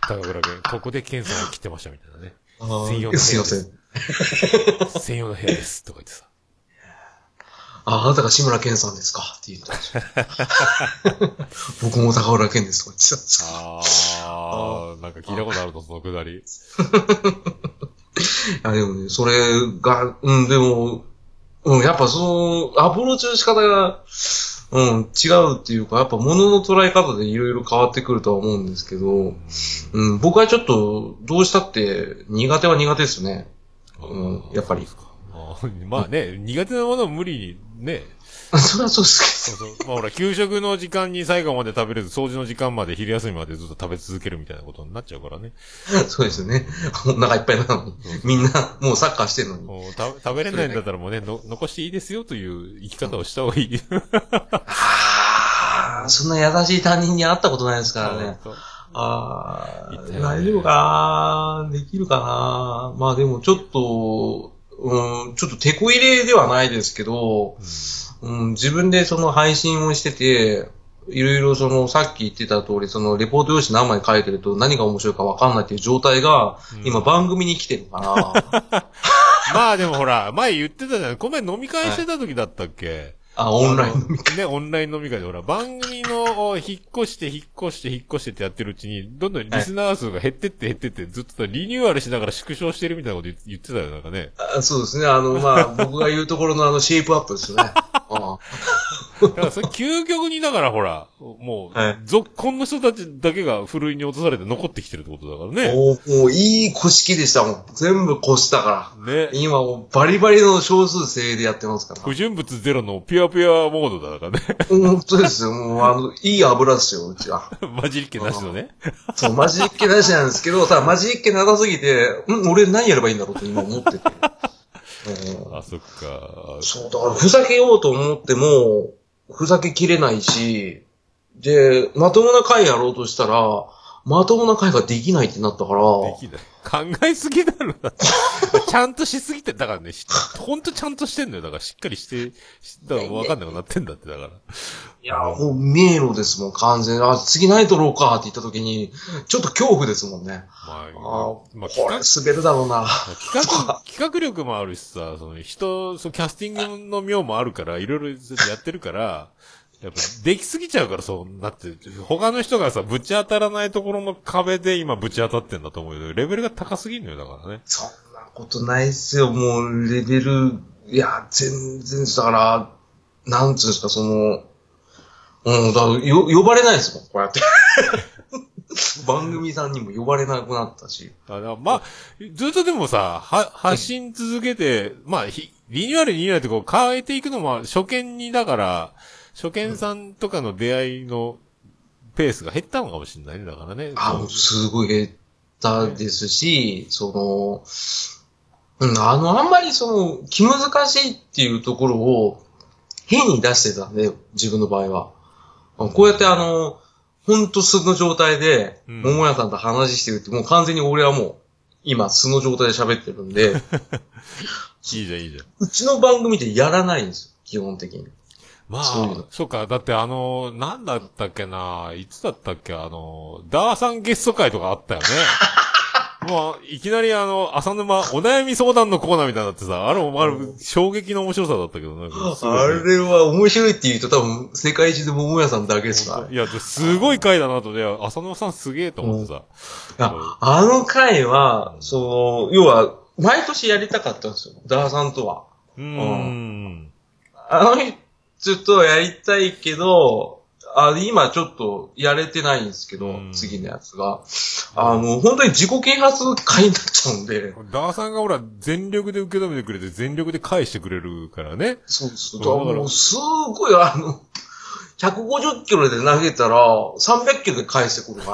高倉健。ここで検査を切ってましたみたいなね。専用の部屋ですすいません。専用の部屋です。[LAUGHS] とか言ってさ。あ、あなたが志村けんさんですか？って言ったんですよ。[LAUGHS] 僕も高浦健ですとか言ってたんですよ。あー、なんか聞いたことあると、そのくだり。[LAUGHS] いや、でもね、それが、うん、でも、うん、やっぱその、アプローチの仕方が、うん、違うっていうか、やっぱ物の捉え方でいろいろ変わってくるとは思うんですけど、うん、僕はちょっと、どうしたって、苦手は苦手ですね。うんやっぱりあまあね、苦手なものは無理にね、[LAUGHS] それはそうですそうそう。まあほら、給食の時間に最後まで食べれず、掃除の時間まで、昼休みまでずっと食べ続けるみたいなことになっちゃうからね。けど。そうですよね。[LAUGHS] お腹いっぱいなのに。みんな、もうサッカーしてるのに。もうた食べれないんだったらもうねの、残していいですよという生き方をした方がいい。ああ、そんな優しい他人に会ったことないですからね。ああ、大丈夫かな？できるかな？まあでもちょっと、うん、ちょっと手こ入れではないですけど、うん、自分でその配信をしてて、いろいろその、さっき言ってた通り、その、レポート用紙何枚書いてると何が面白いかわかんないっていう状態が、うん今番組に来てるから、[LAUGHS] まあでもほら、前言ってたじゃん。この前飲み会してた時だったっけ、あ、オンラインあのね、オンライン飲み会でほら、番組の引っ越して、引っ越して、引っ越してってやってるうちに、どんどんリスナー数が減ってって減ってって、ずっとリニューアルしながら縮小してるみたいなこと言言ってたよ、なんかね。あそうですね。あの、まあ、僕が言うところのあの、シェイプアップですね。あ [LAUGHS] だからそれ究極にだからほら、もう、はい続婚の人たちだけがふるいに落とされて残ってきてるってことだからね。もう、もういい古式でしたもん。全部越したから。ね。今もうバリバリの少数制でやってますから。不純物ゼロのピュアピュアモードだからね。本当ですよ。もうあの、いい油ですよ、うちは。[LAUGHS] 混じりっ気なしのね。そう、マジっ気なしなんですけど、ただマジっ気長すぎて、ん？俺何やればいいんだろうって今思ってて。うんあ、そっか。そう、だからふざけようと思っても、ふざけきれないし、で、まともな回やろうとしたら、まともな回ができないってなったから、できない。考えすぎだろ。だって [LAUGHS] ちゃんとしすぎて、だからね、しほんとちゃんとしてんのよ。だからしっかりして、しだからわかんなくなってんだって、だから。いや、もう迷路ですもん、完全に。あ、次何撮ろうかって言った時に、ちょっと恐怖ですもんね。まあ、あまあ、これ滑るだろうな。企画、[LAUGHS] 企画力もあるしさ、その人、そのキャスティングの妙もあるから、いろいろやってるから、やっぱ、できすぎちゃうから、そうなって、他の人がさ、ぶち当たらないところの壁で今ぶち当たってんだと思うよ。レベルが高すぎるのよ、だからね。そんなことないっすよ、もう、レベル、いや、全然、だから、なんつうんですか、その、うん、だからよ、呼ばれないですもん、こうやって。[LAUGHS] 番組さんにも呼ばれなくなったし。あまあ、ずっとでもさ、は、発信続けて、まあ、ひリニューアルリニューアルってこう変えていくのも初見にだから、初見さんとかの出会いのペースが減ったのかもしれないね、だからね。あ、すごい減ったですし、その、うん、あの、あんまりその、気難しいっていうところを変に出してたんで、自分の場合は。あこうやってあの、ほんと素の状態で、うん桃屋さんと話してるって、もう完全に俺はもう、今素の状態で喋ってるんで、[LAUGHS] いいじゃん、いいじゃん。うちの番組でやらないんですよ、基本的に。まあ、そうそうか、だってあの、なんだったっけな、いつだったっけ、あの、ダーさんゲスト会とかあったよね。[LAUGHS] もう、いきなりあの、浅沼、お悩み相談のコーナーみたいになってさ、あれも、あれ、衝撃の面白さだったけど、ね、あれは面白いって言うと多分、世界一で桃屋さんだけですから。いや、ですごい回だなと、で、浅沼さんすげえと思ってさ。ああの回は、その、要は、毎年やりたかったんですよ。ダーさんとは。うーん。あの人とやりたいけど、あ今ちょっとやれてないんですけど、うん次のやつが。あの、本当に自己啓発会になっちゃうんで、ダーさんがほら、全力で受け止めてくれて、全力で返してくれるからね。そうです。だからもう、すごいあの、150キロで投げたら、300キロで返してくるか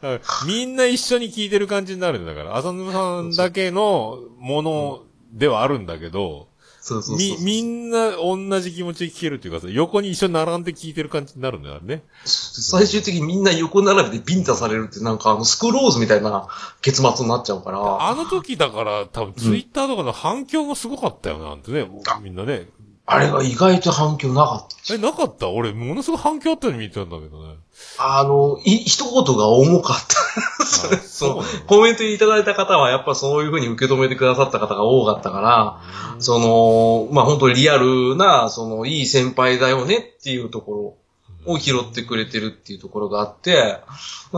ら。だからみんな一緒に聞いてる感じになるんだから、浅沼さんだけのものではあるんだけど、そうそうそうみ、みんな同じ気持ちで聞けるっていうかさ、横に一緒に並んで聞いてる感じになるんだよね。最終的にみんな横並びでビンタされるってなんかあのスクローズみたいな結末になっちゃうから。あの時だから、多分ツイッターとかの反響もすごかったよな、なんてね、みんなね。あれが意外と反響なかった。え、なかった？俺、ものすごい反響あったように見てたんだけどね。あの、い、一言が重かった。あ [LAUGHS] そうなのコメントいただいた方は、やっぱそういう風に受け止めてくださった方が多かったから、その、まあ本当にリアルな、その、いい先輩だよねっていうところを拾ってくれてるっていうところがあって、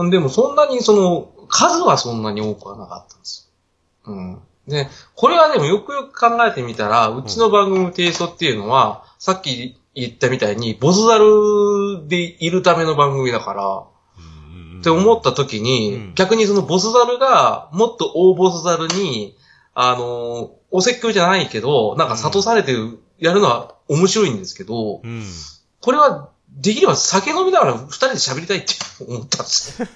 でもそんなにその、数はそんなに多くはなかったんですよ。うん。で、これはでもよくよく考えてみたら、うちの番組の提訴っていうのは、さっき言ったみたいに、ボスザルでいるための番組だから、うんって思った時に、うん逆にそのボスザルが、もっと大ボスザルに、あの、お説教じゃないけど、なんか諭されてる、やるのは面白いんですけど、うん。これは、できれば酒飲みながら二人で喋りたいって思ったんですよ。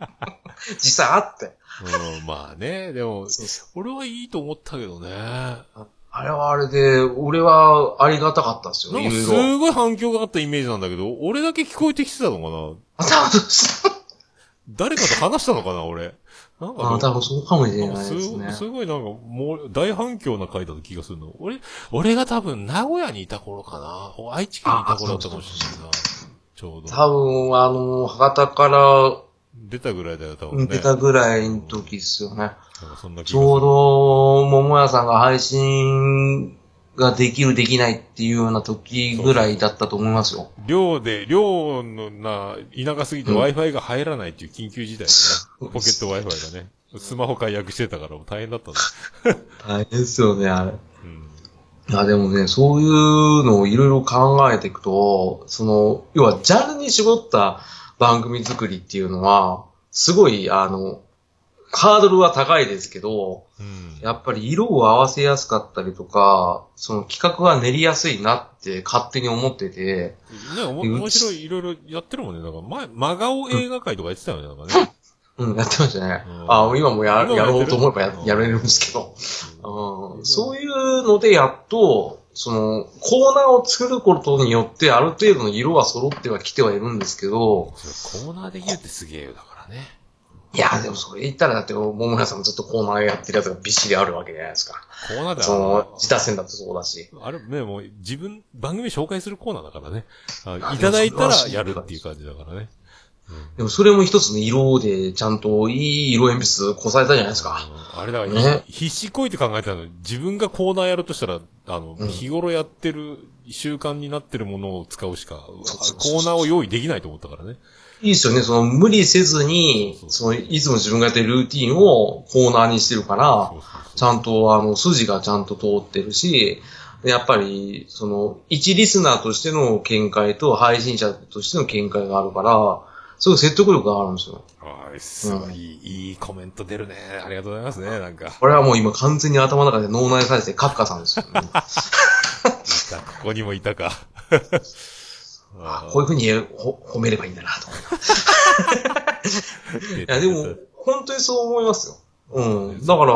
[LAUGHS] 実際あって。うん、まあね、でも、そうそ俺はいいと思ったけどね。あれはあれで、俺はありがたかったですよ、んかいろいろ。すごい反響があったイメージなんだけど、俺だけ聞こえてきてたのかな？多分誰かと話したのかな俺？なんかあ多分そうかもしれなんかすないですね。すごいなんか、もう、大反響な回だった気がするの。俺、俺が多分、名古屋にいた頃かな？愛知県にいた頃だったかもしれないな。ちょうど。多分、あの、博多から出たぐらいだよ、多分ね。出たぐらいの時ですよね。なんちょう。ど、桃屋さんが配信ができる、できないっていうような時ぐらいだったと思いますよ。寮で、寮のな、田舎すぎてうん Wi-Fi が入らないっていう緊急事態でね。ポケット Wi-Fi がね。スマホ解約してたから大変だったんだ。大変ですよね、あれ。うん。いや、でもね、そういうのをいろいろ考えていくと、その、要はジャンルに絞った番組作りっていうのは、すごい、あの、ハードルは高いですけど、うん。やっぱり色を合わせやすかったりとか、その企画が練りやすいなって勝手に思ってて、ね、おも面白い、いろいろやってるもんね。なんか前、真顔映画会とかやってたよね、なんかね。うん、やってましたね。うんあ今もややろうと思えばやうんやれるんですけど、うん、そういうのでやっと、その、コーナーを作ることによってある程度の色は揃ってはきてはいるんですけど、コーナーできるってすげえよ、だからね。いや、でもそれ言ったらだって、桃村さんもずっとコーナーやってるやつがびっしりあるわけじゃないですか。コーナーでそのあ、自他戦だってそうだし。あれ、ね、もう自分、番組紹介するコーナーだからね。いただいたらやるっていう感じだからね。でもそれも一つの色でちゃんといい色鉛筆こされたじゃないですか。うんあれだから、ねひ必死こいて考えてたの。自分がコーナーやるとしたら、あの、うん日頃やってる、習慣になってるものを使うしか、コーナーを用意できないと思ったからね。いいですよね。その無理せずにそのいつも自分がやってるルーティンをコーナーにしてるからそう、そうそうちゃんと、あの、筋がちゃんと通ってるし、やっぱり、その、一リスナーとしての見解と配信者としての見解があるから、すごい説得力があるんですよ。はい、すごい、いい、いいコメント出るね。ありがとうございますね、なんか。これはもう今完全に頭の中で脳内再生、カッカさんですよ、ね。ここにもいたか。[LAUGHS] あこういうふうにほ褒めればいいんだなと思い [LAUGHS] いや、でも、本当にそう思いますよ。うん。だから、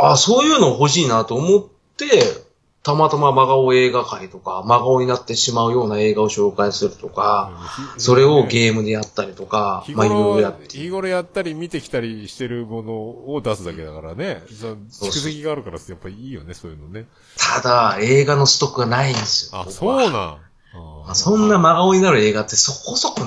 あそういうの欲しいなと思って、たまたま真顔映画界とか、真顔になってしまうような映画を紹介するとか、それをゲームでやったりとか、日まあいろいろや頃って。日頃やったり見てきたりしてるものを出すだけだからね。蓄積があるからやっぱりいいよね、そういうのね。ただ、映画のストックがないんですよ。あ、僕そうはなん。まあそんな真顔になる映画ってそこそこ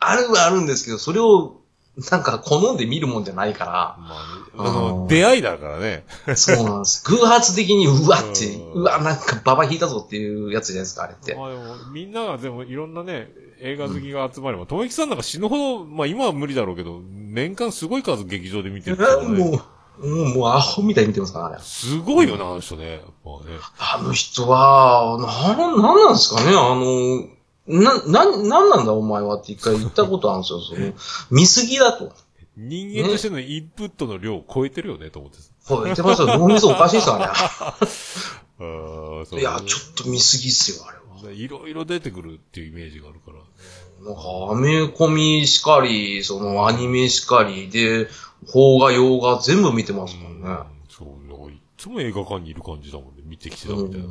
あるはあるんですけど、それをなんか好んで見るもんじゃないかまあね、あの、うん出会いだからね。ら、そうなんです。[LAUGHS] 偶発的にうわって、うんうわ、なんかババ引いたぞっていうやつじゃないですか、あれって。まあでも、みんながでもいろんなね、映画好きが集まれば、ともきさんなんか死ぬほど、まあ今は無理だろうけど、年間すごい数劇場で見てるからね。もう、うん、もうアホみたいに見てますから、あれ。すごいよな、あの人ね。やっぱね。あの人は、なん、なんなんですかね、あの、な、な、なんなんだお前はって一回言ったことあるんですよ、その、見すぎだと。人間としてのインプットの量を超えてるよね、と思ってこう言ってましたよ、脳みそおかしいですよ、あ [LAUGHS] ああ、それ。ういや、ちょっと見すぎっすよ、あれは。いろいろ出てくるっていうイメージがあるから。なんか、アメコミしかり、そのアニメしかりで、邦画、洋画全部見てますもんね。そう、なんかいつも映画館にいる感じだもんね。見てきてたみたいな。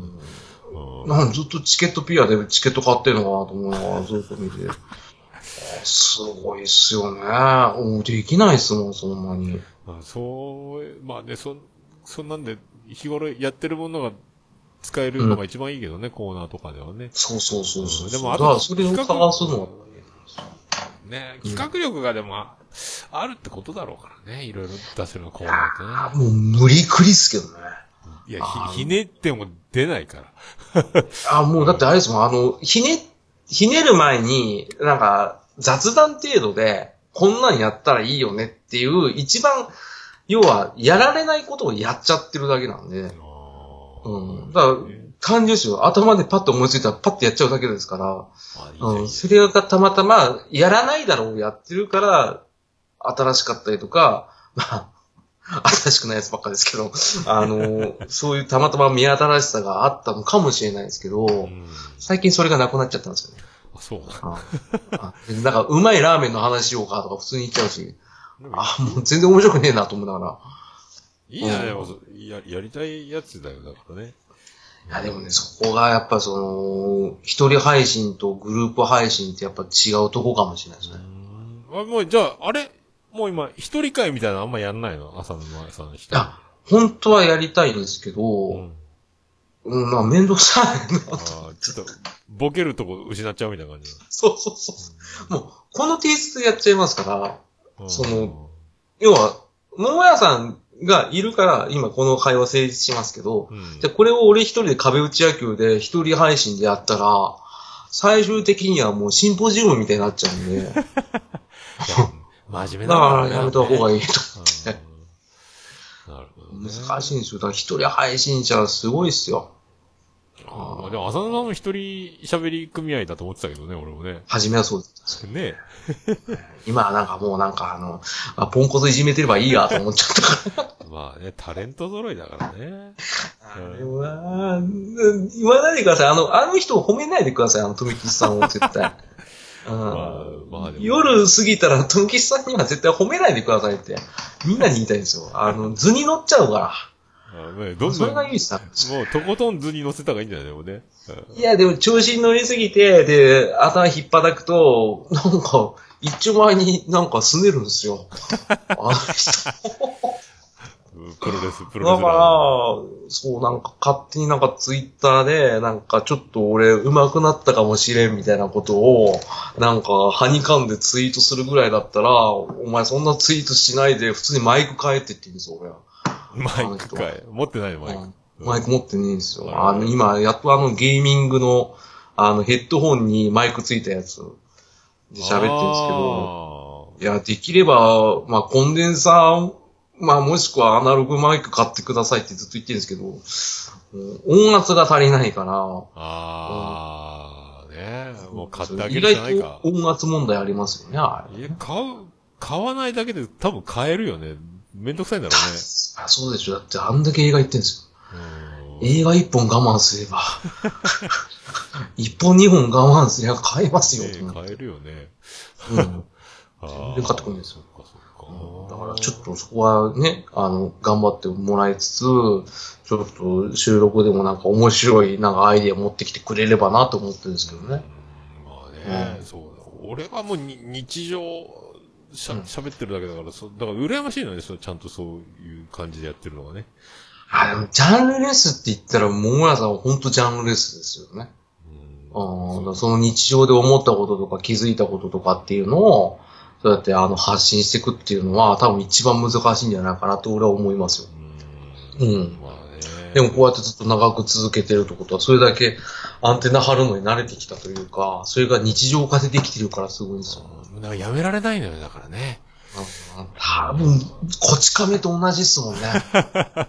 うんなんずっとチケットピアでチケット買ってんのかなと思いながらずっと見て。[LAUGHS] あすごいっすよね。もうできないっすもん、そんなに。まあ、そう、まあね、そ、そんなんで、日頃やってるものが使えるのが一番いいけどね、コーナーとかではね。そうそうそうそう。うんでもあとそれを探すのは、ね、企画力がでも、ああるってことだろうからね、いろいろ出せるコーナーってね。もう無理くりっすけどね。いや、ひ、ひねっても出ないから。[LAUGHS] あ、もうだってあれですもん、あの、ひね、ひねる前に、なんか、雑談程度で、こんなんやったらいいよねっていう、一番、要は、やられないことをやっちゃってるだけなんで、うん。だから、単純ですよ。頭でパッと思いついたらパッとやっちゃうだけですから、うん。それがたまたま、やらないだろうやってるから、新しかったりとか、まあ、新しくないやつばっかですけど、あの、そういうたまたま見新しさがあったのかもしれないですけど、うん最近それがなくなっちゃったんですよね。あそうだ。ああなんか、うまいラーメンの話しようかとか普通に言っちゃうし、あ、もう全然面白くねえなと思いながら。いいや、うんや、やりたいやつだよ、だからね。いや、でもね、そこがやっぱその、一人配信とグループ配信ってやっぱ違うとこかもしれないですね。あ、もう、じゃあ、あれもう今、一人会みたいなのあんまやんないの？浅沼さんの人。あ、本当はやりたいんですけど、うん。うん、まあ、めんどくさいな。ちょっと、ボケるとこ失っちゃうみたいな感じそうそうそう。もう、このテイストでやっちゃいますから、だ。その、要は、桃屋さんがいるから、今この会話成立しますけど、うん、じゃあこれを俺一人で壁打ち野球で一人配信でやったら、最終的にはもうシンポジウムみたいになっちゃうんで、だ [LAUGHS] 真面目かだらやめた方がいい。と。うんなるほど、ね。難しいんですよ。だから一人配信者はすごいっすよ。あーでも、浅野さんの一人喋り組合だと思ってたけどね、俺もね。初めはそうです。ね [LAUGHS] 今はなんかもうなんかあの、あポンコツいじめてればいいやと思っちゃったから。[LAUGHS] まあね、タレント揃いだからね。あれは、うん言わないでください。あの、あの人を褒めないでください。あの、富吉さんを絶対。うんまあ。夜過ぎたら、富吉さんには絶対褒めないでくださいって。みんなに言いたいんですよ。あの、図に乗っちゃうかあねどら。それんどん、もがいいっすな。う、とことん図に乗せた方がいいんじゃないでもね。うんいや、でも調子に乗りすぎて、で、頭引っ張くと、なんか、一丁前になんかすねるんですよ。[LAUGHS] あの人。プロレス、プロだからレスラー。、そう、なんか勝手になんかツイッターで、なんかちょっと俺上手くなったかもしれんみたいなことを、なんか、はにかんでツイートするぐらいだったら、お前そんなツイートしないで普通にマイク変えてって言うんですよ、俺は。マイクかい。持ってないの、マイク。うんマイク持ってねえんですよ。うんあの、今、やっとあのゲーミングの、あの、ヘッドホンにマイクついたやつで喋ってるんですけど、いや、できれば、まあ、コンデンサー、まあ、もしくはアナログマイク買ってくださいってずっと言ってるんですけど、うん音圧が足りないから、ああ、ねもう買ってあげ意るしかないか。外と音圧問題ありますよね、あれ。いや、買う、買わないだけで多分買えるよね。めんどくさいんだろあそうでしょ。だってあんだけ映画行ってんですよ。うね。映画一本我慢すれば、[LAUGHS] 一本二本我慢すれば買えますよ、ね買えるよね。うん [LAUGHS] 全然買ってくんないですよ。だからちょっとそこはね、あの、頑張ってもらいつつ、ちょっと収録でもなんか面白いなんかアイディア持ってきてくれればなと思ってるんですけどね。うんまあね、うんそうだ。俺はもうに日常しゃうん喋ってるだけだから、そだから羨ましいのね、そうちゃんとそういう感じでやってるのがね。あ、でもジャンルレスって言ったら、桃屋さんは本当ジャンルレスですよね。うんあその日常で思ったこととか気づいたこととかっていうのを、そうやってあの発信していくっていうのは多分一番難しいんじゃないかなと俺は思いますよ。うんうんまあね。でもこうやってずっと長く続けてるってことは、それだけアンテナ張るのに慣れてきたというか、それが日常化でできてるからすごいんですよ。うんなんかやめられないのよ、だからね。うん多分、こち亀と同じっすもんね。[LAUGHS]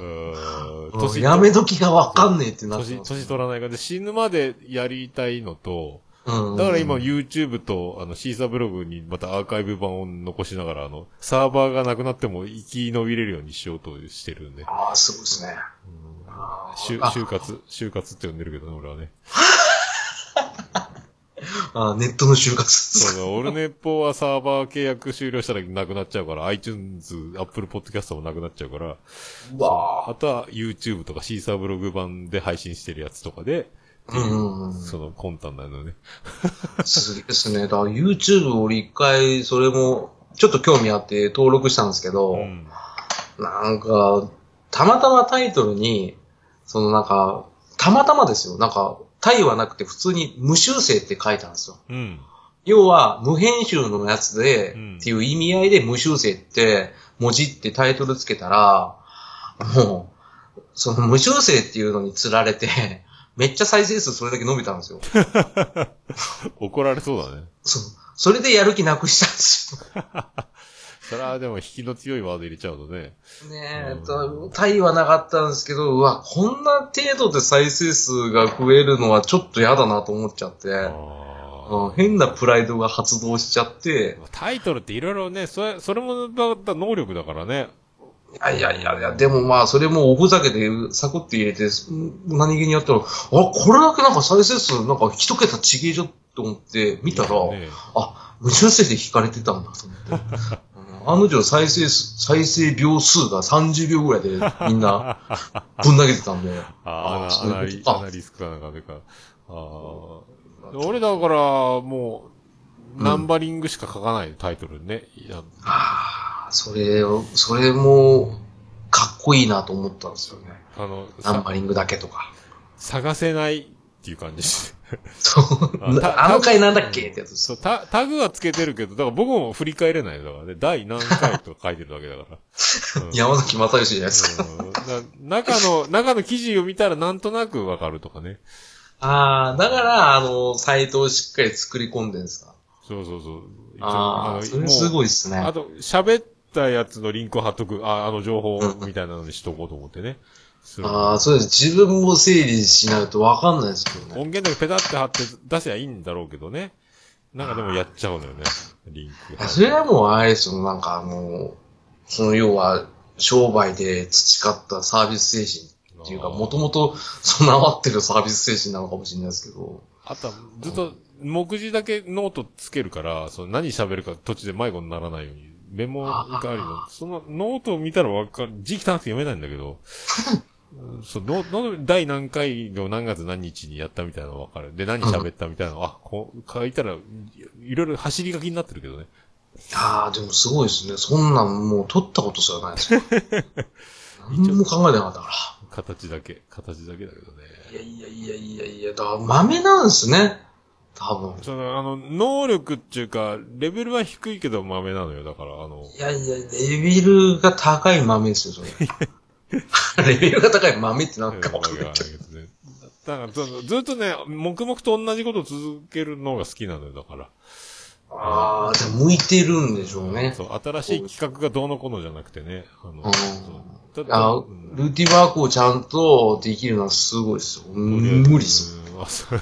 うんうんやめ時がわかんねえってなって年、ます。年取らないからで死ぬまでやりたいのと、うんだから今 YouTube とあのシーサーブログにまたアーカイブ版を残しながらあの、サーバーがなくなっても生き延びれるようにしようとしてるんで。ああ、すごいですね。就あ就活、就活って呼んでるけどね、俺はね。[LAUGHS] あネットの就活。そうだ、オルネポはサーバー契約終了したらなくなっちゃうから、iTunes、Apple Podcast もなくなっちゃうから、うわあとは YouTube とかシーサーブログ版で配信してるやつとかで、うんうんうん。その魂胆なのね。すげえですね。だから YouTube 俺一回、それも、ちょっと興味あって登録したんですけど、うん。なんか、たまたまタイトルに、そのなんか、たまたまですよ。なんか、タイはなくて普通に無修正って書いたんですよ。うん。要は、無編集のやつで、うんっていう意味合いで無修正って、文字ってタイトルつけたら、もう、その無修正っていうのに釣られて、めっちゃ再生数それだけ伸びたんですよ。[LAUGHS] 怒られそうだね。そう。それでやる気なくしたんですよ。[LAUGHS] それはでも引きの強いワード入れちゃうとね。ねえうん、とタイはなかったんですけど、うわ、こんな程度で再生数が増えるのはちょっと嫌だなと思っちゃって、あうん変なプライドが発動しちゃって、ータイトルっていろいろね、それ、それも能力だからね。いやいやいやいや、でもまあ、それもおふざけでサクって入れて、ん何気にやったら、あ、これだけなんか再生数なんか一桁ちげえじゃんと思って見たら、ねあ、無修正で引かれてたんだと思って。うん案の定再生数、再生秒数が30秒ぐらいでみんなぶん投げてたんで。[LAUGHS] ああ、そうアナリいうことかアナリスクかなんか。ああ。俺だから、もう、ナンバリングしか書かないタイトルね。ああ、それを、それも、かっこいいなと思ったんですよね。あの、さナンバリングだけとか。探せないっていう感じ。そうあの回なんだっけ？ってやつ。そう、タタグはつけてるけど、だから僕も振り返れないだからね。第何回とか書いてるだけだから。うん山崎正義じゃないですか。うんだ中の、中の記事を見たらなんとなくわかるとかね。ああ、だから、あの、サイトをしっかり作り込んでるんですか。そうそうそう。ああ、のそれすもごいっすね。うあと、喋ったやつのリンクを貼っとく、ああの情報みたいなのにしとこうと思ってね。ああ、そうです。自分も整理しないとわかんないですけどね。音源だけペタって貼って出せばいいんだろうけどね。なんかでもやっちゃうのよね。リンク。それはもうあれですよ、なんかあの、その要は、商売で培ったサービス精神っていうか、もともと備わってるサービス精神なのかもしれないですけど。あとは、ずっと、目次だけノートつけるから、その何喋るか途中で迷子にならないように、メモがありの、そのノートを見たらわかる、字汚くて読めないんだけど、う [LAUGHS] んそう、ノノート、第何回の何月何日にやったみたいなのわかる。で、何喋ったみたいなの、あ、こう、書いたら、いいろいろ走り書きになってるけどね。ああ、でもすごいですね。そんなんもう取ったことすらないですよ。[LAUGHS] 何も考えてなかったか形だけ、形だけだけどね。ら。いやいやいやいやいや、だから豆なんですね。多分。その、あの、能力っていうか、レベルは低いけど豆なのよ。だから、あの、いやいや、レベルが高い豆ですよ、それ。レベルが高い豆ってなんかわかんないけど。だからその、ずっとね、黙々と同じことを続けるのが好きなのよ、だから。ああ、じゃあ向いてるんでしょうね。そう、新しい企画がどうのこうのじゃなくてね。あの、あうんルーティンワークをちゃんとできるのはすごいですよ。うん無理ですあそう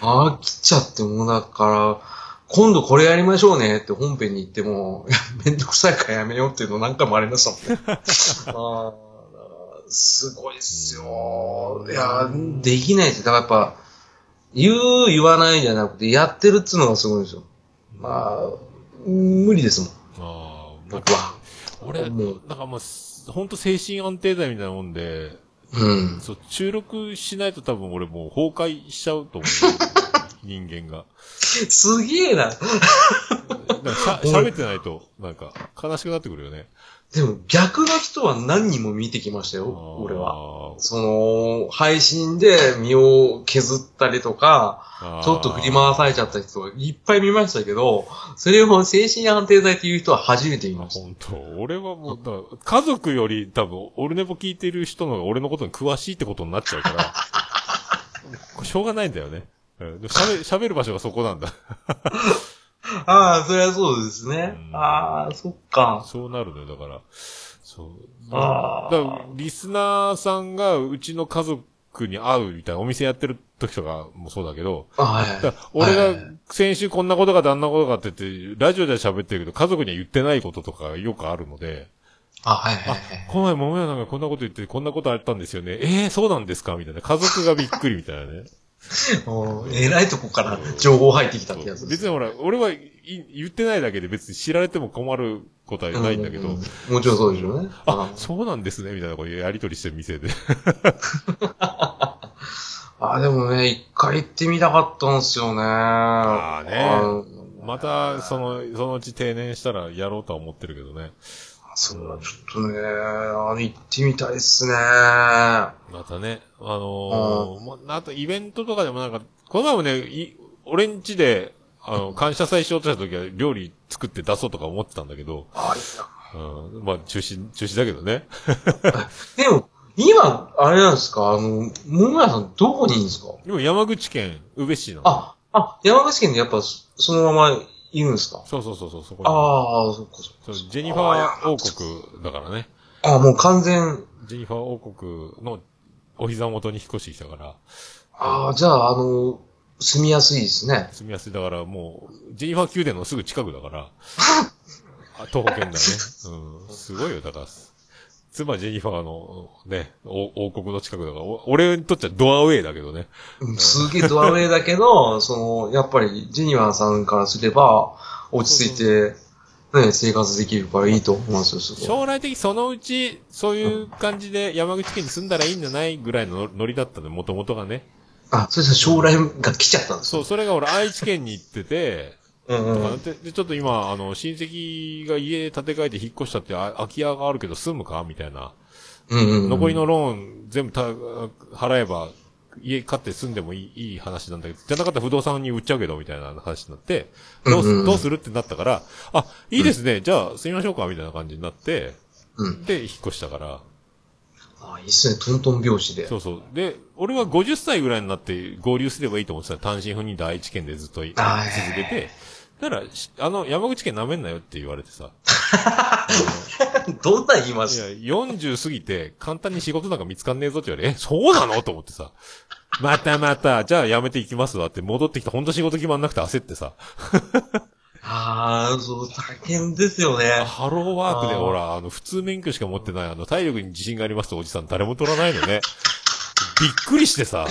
飽きちゃってもうだから、今度これやりましょうねって本編に言っても、めんどくさいからやめようっていうの何回もありましたもんね。[LAUGHS] あーすごいっすよ。いや、できないです。だからやっぱ、言う、言わないじゃなくて、やってるっつうのがすごいんですよ。まあ、無理ですもん、あー僕は。俺、もうなんかもう、ほんと精神安定剤みたいなもんで、うん。そう、収録しないと多分俺もう崩壊しちゃうと思う。[LAUGHS] 人間が。すげえな。[LAUGHS] 喋ってないと、なんか、悲しくなってくるよね。でも逆の人は何人も見てきましたよ、俺は。は。その、配信で身を削ったりとか、ちょっと振り回されちゃった人いっぱい見ましたけど、それを精神安定剤っていう人は初めて見あました。本当俺はもう、家族より多分、オルネポ聞いてる人の方が俺のことに詳しいってことになっちゃうから、[LAUGHS] しょうがないんだよね。喋る場所がそこなんだ。ああ、それはそうですねうんああ、そっか。そうなるのよ、だから。そう。あーだから、リスナーさんがうちの家族に会うみたいな、お店やってる時とかもそうだけど、あはいだから俺はいが先週こんなことがあんなことがって言って、ラジオでは喋ってるけど、家族には言ってないこととかよくあるので、あ、はいはいはい。この前桃屋なんかこんなこと言って、こんなことあったんですよね。ええー、そうなんですか？みたいな。家族がびっくりみたいなね。[LAUGHS] もう偉いとこから情報入ってきたってやつです。別にほら、俺はい言ってないだけで別に知られても困ることはないんだけど、ううもちろんそうでしょうね。あ、そうなんですね、みたいなこうやりとりしてる店で。[LAUGHS] あ、でもね、一回行ってみたかったんですよね。ああねのまた、その、そのうち定年したらやろうとは思ってるけどね。それはちょっとね、あの、行ってみたいっすね。またね。あのー、もうあとイベントとかでもなんか、この前もね、い俺ん家で、あの、感謝祭しようとした時は料理作って出そうとか思ってたんだけど、あいやうん、まあ中止、中止だけどね。[LAUGHS] でも、今、あれなんですか、あの、桃屋さんどこにいるんですか？でも山口県宇部市の。あ、あ、山口県でやっぱそそのままいるんですか？そうそうそうそう、そこに。ああ、そっかそっか。そうジェニファー王国だからね。あもう完全、ジェニファー王国のお膝元に引っ越してきたから、ああ、じゃあ、あの、住みやすいですね。住みやすい。だからもう、ジェニファー宮殿のすぐ近くだから、[LAUGHS] あ徒歩圏内ね。[LAUGHS] うん。すごいよ、だから。妻ジェニファーのね、王王国の近くだから、お俺にとっちゃドアウェイだけどね。うんすげえドアウェイだけど、[LAUGHS] その、やっぱり、ジェニワーさんからすれば、落ち着いて、ね、生活できるからいいと思いますよ、すごい。将来的にそのうち、そういう感じで山口県に住んだらいいんじゃないぐらいのノリだったの、もともとがね。あ、それじゃ将来が来ちゃったんですそう、それが俺愛知県に行ってて、うんうんでで、ちょっと今、あの、親戚が家建て替えて引っ越したって、あ空き家があるけど住むか？みたいな。うんうんうん。残りのローン全部た払えば、家買って住んでもいいいい話なんだけど、じゃなかったら不動産に売っちゃうけど、みたいな話になって、どうす、うんうんどうするってなったから、あ、いいですね、じゃあ住みましょうか、みたいな感じになって、うん。で、引っ越したから、あ、いいっすね、トントン拍子で。そうそう。で、俺は50歳ぐらいになって合流すればいいと思ってた単身赴任で愛知県でずっとい続あけて、だから、しあの、山口県舐めんなよって言われてさ。[LAUGHS] どんなん言いまいや、す40過ぎて簡単に仕事なんか見つかんねえぞって言われ、え、そうなの？と思ってさ。またまた、じゃあ辞めていきますわって戻ってきた、ほんと仕事決まんなくて焦ってさ。ああ、そう、大変ですよね。ハローワークでほら、あの、普通免許しか持ってない、あの、体力に自信がありますっておじさん誰も取らないのね。びっくりしてさ。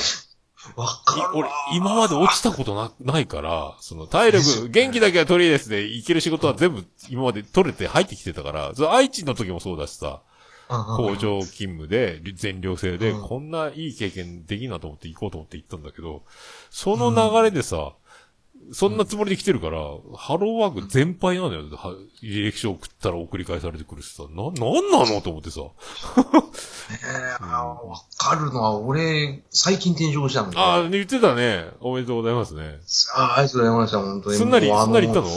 わいかるわ。俺、今まで落ちたことな、ないから、その、体力、元気だけは取りですで、いける仕事は全部、今まで取れて入ってきてたから、その愛知の時もそうだしさ、工場勤務で、全寮制で、うん。こんないい経験できんなと思って行こうと思って行ったんだけど、その流れでさ、そんなつもりで来てるから、ハローワーク全敗なのよ。は履歴書送ったら送り返されてくるしさ、な、なんなのと思ってさ。[LAUGHS] えーわかるのは、俺、最近転職したんで。ああ、言ってたね。おめでとうございますね。あーありがとうございました、本当に。すんなり、すんなり行ったの？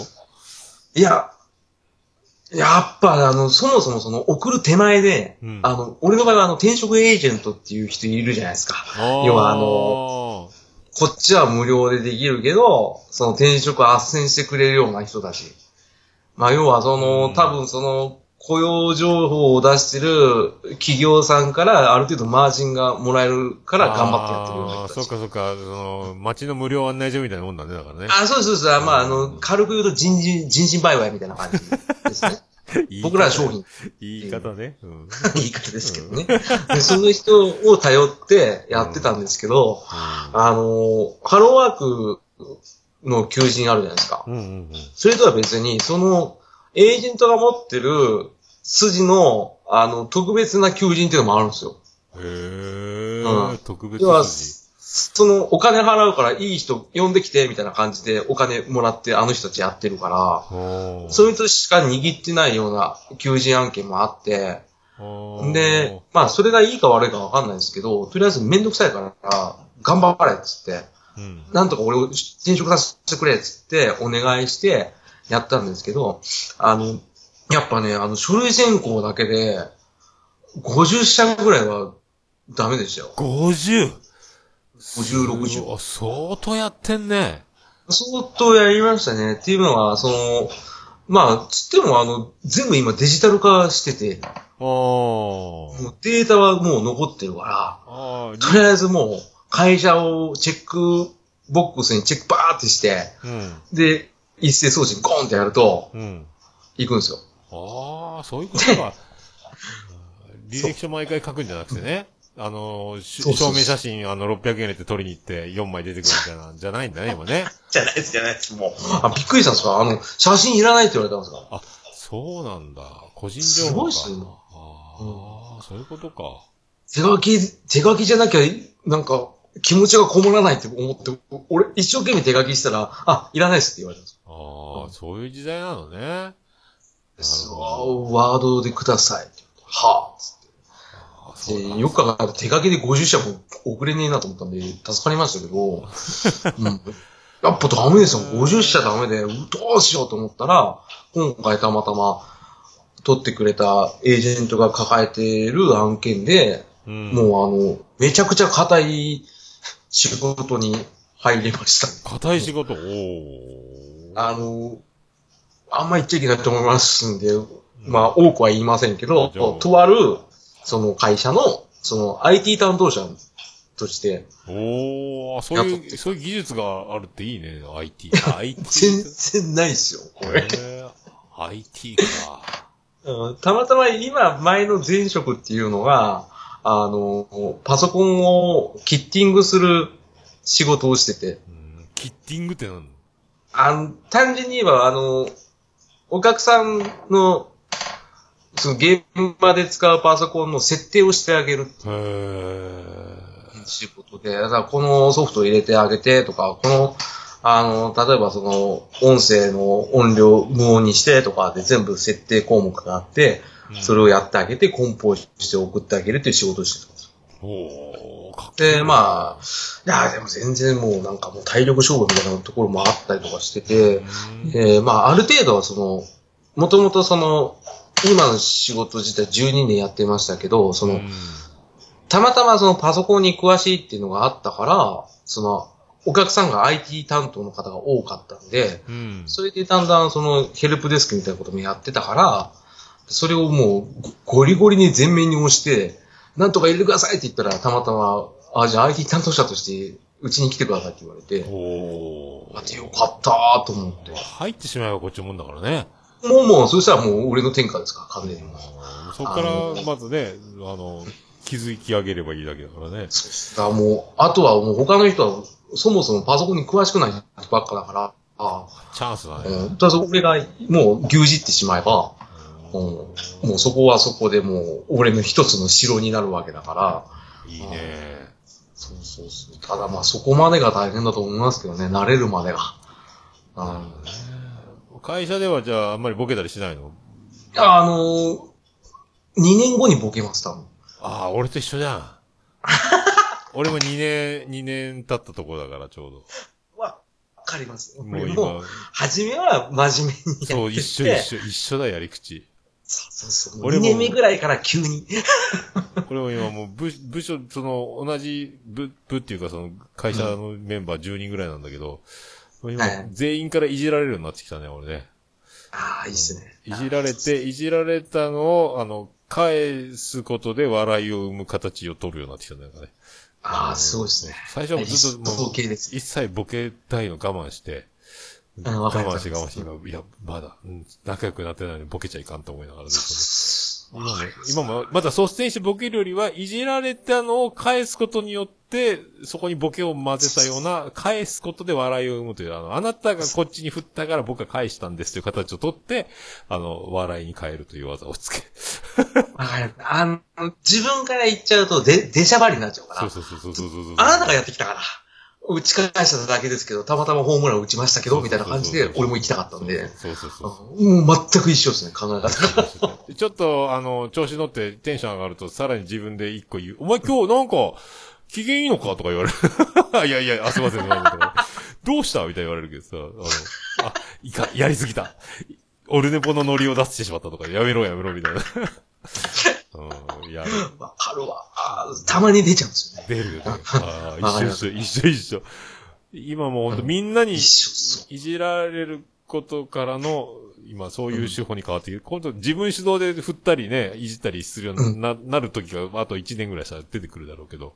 いや、やっぱ、あの、そもそもその、送る手前で、うんあの、俺の場合は、あの、転職エージェントっていう人いるじゃないですか。要はあの、こっちは無料でできるけど、その転職斡旋してくれるような人たち。まあ、要はその、うん多分その、雇用情報を出してる企業さんからある程度マージンがもらえるから頑張ってやってるようなあー人たち。そっかそっか、その、街の無料案内所みたいなもんだね、だからね。あ、そうですそうです。あまあ、あの、軽く言うと人事、人身売買みたいな感じですね。[LAUGHS] 僕らは商品。言い方ね。うん。言い方ですけどね。でその人を頼ってやってたんですけど、あの、ハローワークの求人あるじゃないですか。うんうんうん。それとは別に、その、エージェントが持ってる筋の、あの、特別な求人っていうのもあるんですよ。へえ、うん特別筋。その、お金払うからいい人呼んできて、みたいな感じでお金もらってあの人たちやってるから、そいつしか握ってないような求人案件もあって、で、まあ、それがいいか悪いかわかんないですけど、とりあえずめんどくさいから、頑張れっつって、うん。なんとか俺を転職させてくれっつってお願いしてやったんですけど、あの、やっぱね、あの、書類選考だけで、50社ぐらいはダメでしたよ。50! 50 60あ、相当やってんね。相当やりましたね。っていうのは、その、まあ、つってもあの、全部今デジタル化してて。もうデータはもう残ってるかあら、とりあえずもう、会社をチェックボックスにチェックバーってして、うん。で、一斉送信ゴンってやると、うん。行くんですよ。ああ、そういうことか。[LAUGHS] 履歴書毎回書くんじゃなくてね。あの、証明写真、あの、600円入れて取りに行って4枚出てくるみたいな、じゃないんだね、[LAUGHS] 今ね。じゃないです、じゃないです、もう。あ、びっくりしたんですか？あの、写真いらないって言われたんですか？あ、そうなんだ。個人情報か。すごいっすねああ、そういうことか。手書き、手書きじゃなきゃ、なんか、気持ちがこもらないって思って、俺、一生懸命手書きしたら、あ、いらないですって言われたんですああ、そういう時代なのね。なるよ。ほど。ワードでください。は。あでよく考えたら手書きで50社も送れねえなと思ったんで、助かりましたけど、[LAUGHS] うん、やっぱダメですよ。50社ダメで、どうしようと思ったら、今回たまたま取ってくれたエージェントが抱えている案件で、うん。もうあの、めちゃくちゃ硬い仕事に入れました。硬い仕事？あの、あんま言っちゃいけないと思いますんで、まあ多くは言いませんけどとある、その会社の、その IT 担当者として、おー、そういう、そういう技術があるっていいね、IT。IT。全然ないですよ、これ。へー IT か。うんたまたま今、前の前職っていうのが、あの、パソコンをキッティングする仕事をしてて、うんキッティングって何？あの、単純に言えば、あの、お客さんの、その現場で使うパソコンの設定をしてあげるってへいう仕事で、だからこのソフトを入れてあげてとか、この、あの、例えばその、音声の音量無音にしてとかで全部設定項目があって、ー。それをやってあげて、梱包して送ってあげるっていう仕事をしてたんですよ。で、まあ、いや、でも全然もうなんかもう体力勝負みたいなところもあったりとかしてて、うんえーまあ、ある程度はその、もともとその、今の仕事自体12年やってましたけど、その、うんたまたまそのパソコンに詳しいっていうのがあったから、その、お客さんが IT 担当の方が多かったんで、うん。それでだんだんそのヘルプデスクみたいなこともやってたから、それをもうゴリゴリに全面に押して、なんとか入れてくださいって言ったら、たまたま、あ、じゃあ IT 担当者としてうちに来てくださいって言われて、おー。あってよかったーと思って。入ってしまえばこっちのもんだからね。もうもう、そしたらもう俺の天下ですから、完全にもう。そこから、まずね、あの、築き上げればいいだけだからね。だもう、あとはもう他の人は、そもそもパソコンに詳しくない人ばっかだから、あチャンスだね。うん。ただ俺がもう牛耳ってしまえば、うん、もうそこはそこでもう、俺の一つの城になるわけだから、いいね。そうそうそう。ただまあそこまでが大変だと思いますけどね、慣れるまでが。うん。会社ではじゃああんまりボケたりしないの？あのー、2年後にボケます、多分。ああ、俺と一緒じゃん。[LAUGHS] 俺も2年、2年経ったとこだからちょうわかります。ど。もう今、初めは真面目にやってて。そう、一緒一緒、一緒だ、やり口。そうそうそう。俺も2年目ぐらいから急に。[LAUGHS] これも今もう部、部署、その、同じ部、部っていうかその、会社のメンバー10人ぐらいなんだけど、今はい、全員からいじられるようになってきたね、俺ね。ああ、いいっすね。いじられて、いじられたのを、あの、返すことで笑いを生む形を取るようになってきたんだよね。ああ、すごいですね。最初はずっとも統う。一切ボケたいの我慢して、うん我慢して我慢して、今、いや、まだ、うん仲良くなってないのにボケちゃいかんと思いながらずっとね今も、[LAUGHS] 今も、まだ率先してボケるよりは、いじられたのを返すことによって、そこにボケを混ぜたような、返すことで笑いを生むという、あの、あなたがこっちに振ったから僕が返したんですという形をとって、あの、笑いに変えるという技をつけ。わかる。あの、自分から言っちゃうと、で、出しゃばりになっちゃうから。そうそうそうそうそうそう。あなたがやってきたから。打ち返しただけですけど、たまたまホームラン打ちましたけど、みたいな感じで、俺も行きたかったんで。そうそうそう。うんもう全く一緒ですね、考え方が。[LAUGHS] ちょっと、あの、調子乗ってテンション上がると、さらに自分で一個言う。お前今日なんか、機嫌いいのかとか言われる。いやいや、あ、すいません、すいません。どうしたみたいに言われるけどさ、あの、あ、いか、やりすぎた。オルネポのノリを出してしまったとか、やめろやめろみたいな。うん、やる。[LAUGHS] わかるわ。たまに出ちゃうんですよね。出るよね。ああ、一緒一緒、一緒一緒。今もうほんとみんなにい。じられることからの、今そういう手法に変わってきる。今度自分主導で振ったりね、いじったりするようにな,、なる時が、あと1年ぐらいしたら出てくるだろうけど。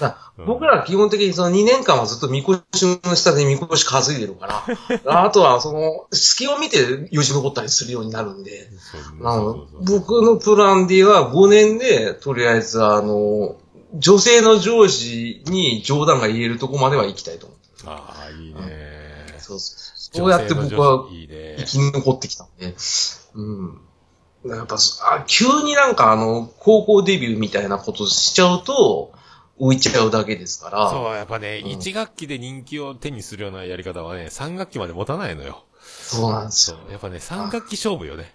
ら僕らは基本的にその2年間はずっとみこしの下でみこし担いでるから、[LAUGHS] あとはその隙を見てよじ登ったりするようになるんで、僕のプランでは5年で、とりあえずあの、女性の上司に冗談が言えるとこまでは行きたいと思ってああ、いいね。そうそうそうやって僕は生。き残ってきたんで、うん。やっぱ、あ急になんかあの、高校デビューみたいなことしちゃうと、浮いちゃうだけですから、そう、やっぱね、うん1学期で人気を手にするようなやり方はね、3学期まで持たないのよ。そうなんですよ。やっぱね、3学期勝負よね。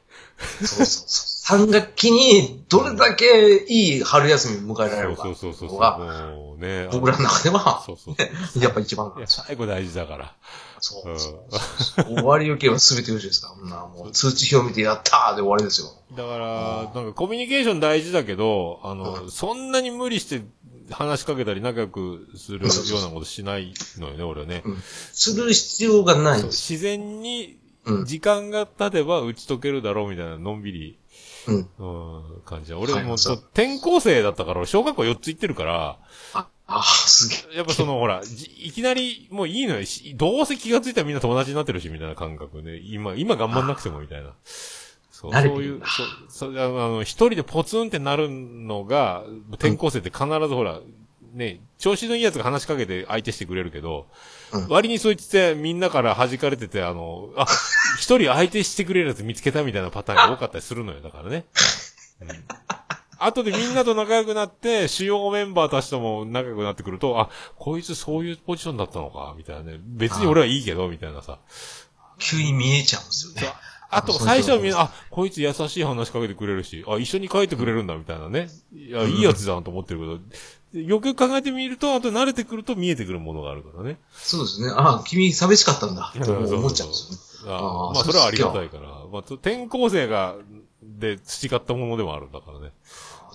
そうそうそう。[LAUGHS] 3学期にどれだけいい春休みを迎えられるか。そうそうそうそう。ね。僕らの中では、そうそうそう。[LAUGHS] やっぱ一番最後大事だから。そう終わりよければ全てよしですから。そんなもう通知表見てやったーで終わりですよ。だから、なんかコミュニケーション大事だけど、あの、そんなに無理して話しかけたり仲良くするようなことしないのよね、俺はね。する必要がないんです。そう自然にうん。時間が経てば打ち解けるだろうみたいな、のんびり、うん。うん、感じだ。俺はいもう、そう転校生だったから、俺小学校4つ行ってるから、あ、あ、すげえ。やっぱその、ほら、じ [LAUGHS] いきなり、もういいのよ。しどうせ気がついたらみんな友達になってるし、みたいな感覚ね。今、今頑張んなくても、みたいな。そう、そういう、そう、そう、あの、一人でポツンってなるのが、転校生って必ずほら、ね、調子のいいやつが話しかけて相手してくれるけど、うん割にそいつってみんなから弾かれてて、あの、あ、一人相手してくれるやつ見つけたみたいなパターンが多かったりするのよ、だからね。うん後でみんなと仲良くなって、主要メンバーたちとも仲良くなってくると、あ、こいつそういうポジションだったのか、みたいなね。別に俺はいいけど、みたいなさ。急に見えちゃうんですよね。あと、最初はみんな、あ、こいつ優しい話しかけてくれるし、あ、一緒に帰ってくれるんだ、みたいなね。いや、いいやつだなと思ってるけど、よくよく考えてみると、あと慣れてくると見えてくるものがあるからね。そうですね。あ、君寂しかったんだ。って思っちゃうんですよね。あまあ、それはありがたいから。まあ、転校生が、で培ったものでもあるんだからね。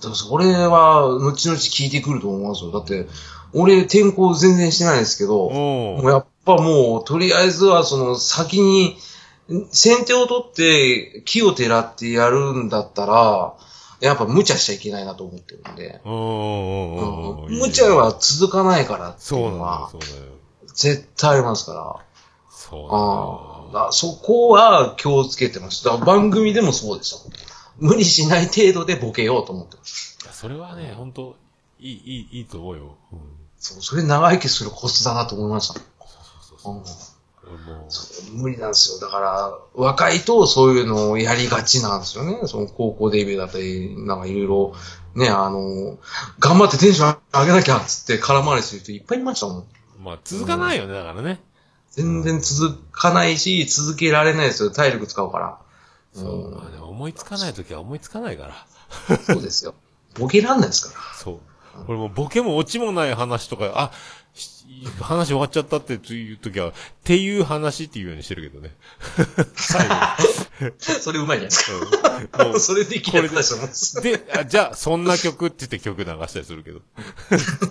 でもそれは、後々聞いてくると思いますよ。だって、俺、転校全然してないですけど、おもうやっぱもう、とりあえずは、その、先に、先手を取って、木をてらってやるんだったら、やっぱ無茶しちゃいけないなと思ってるんで。無茶は続かないからっていそうのは。絶対ありますから。そうだそこは気をつけてます。だから番組でもそうでした。無理しない程度でボケようと思ってます。いやそれはね、本当いい、いい、いいと思うよ。うん。そう、それ長生きするコツだなと思いました。そうそううん俺もう、そう無理なんですよ。だから、若いとそういうのをやりがちなんですよね。その高校デビューだったり、なんかいろいろ、ね、あの、頑張ってテンション上げなきゃっつって空回りする人いっぱいいましたもん。まあ、続かないよね、だからね。全然続かないし、続けられないですよ。体力使うから。そう。思いつかないときは思いつかないから。そうですよ。ボケらんないですから。そう。俺もボケもオチもない話とか、あ、し話終わっちゃったっていうときは、っていう話っていうようにしてるけどね。最 [LAUGHS] 後それうまいじゃないですに。うんか。もう [LAUGHS] それできるやつだと思うんであじゃあ、そんな曲って言って曲流したりするけど。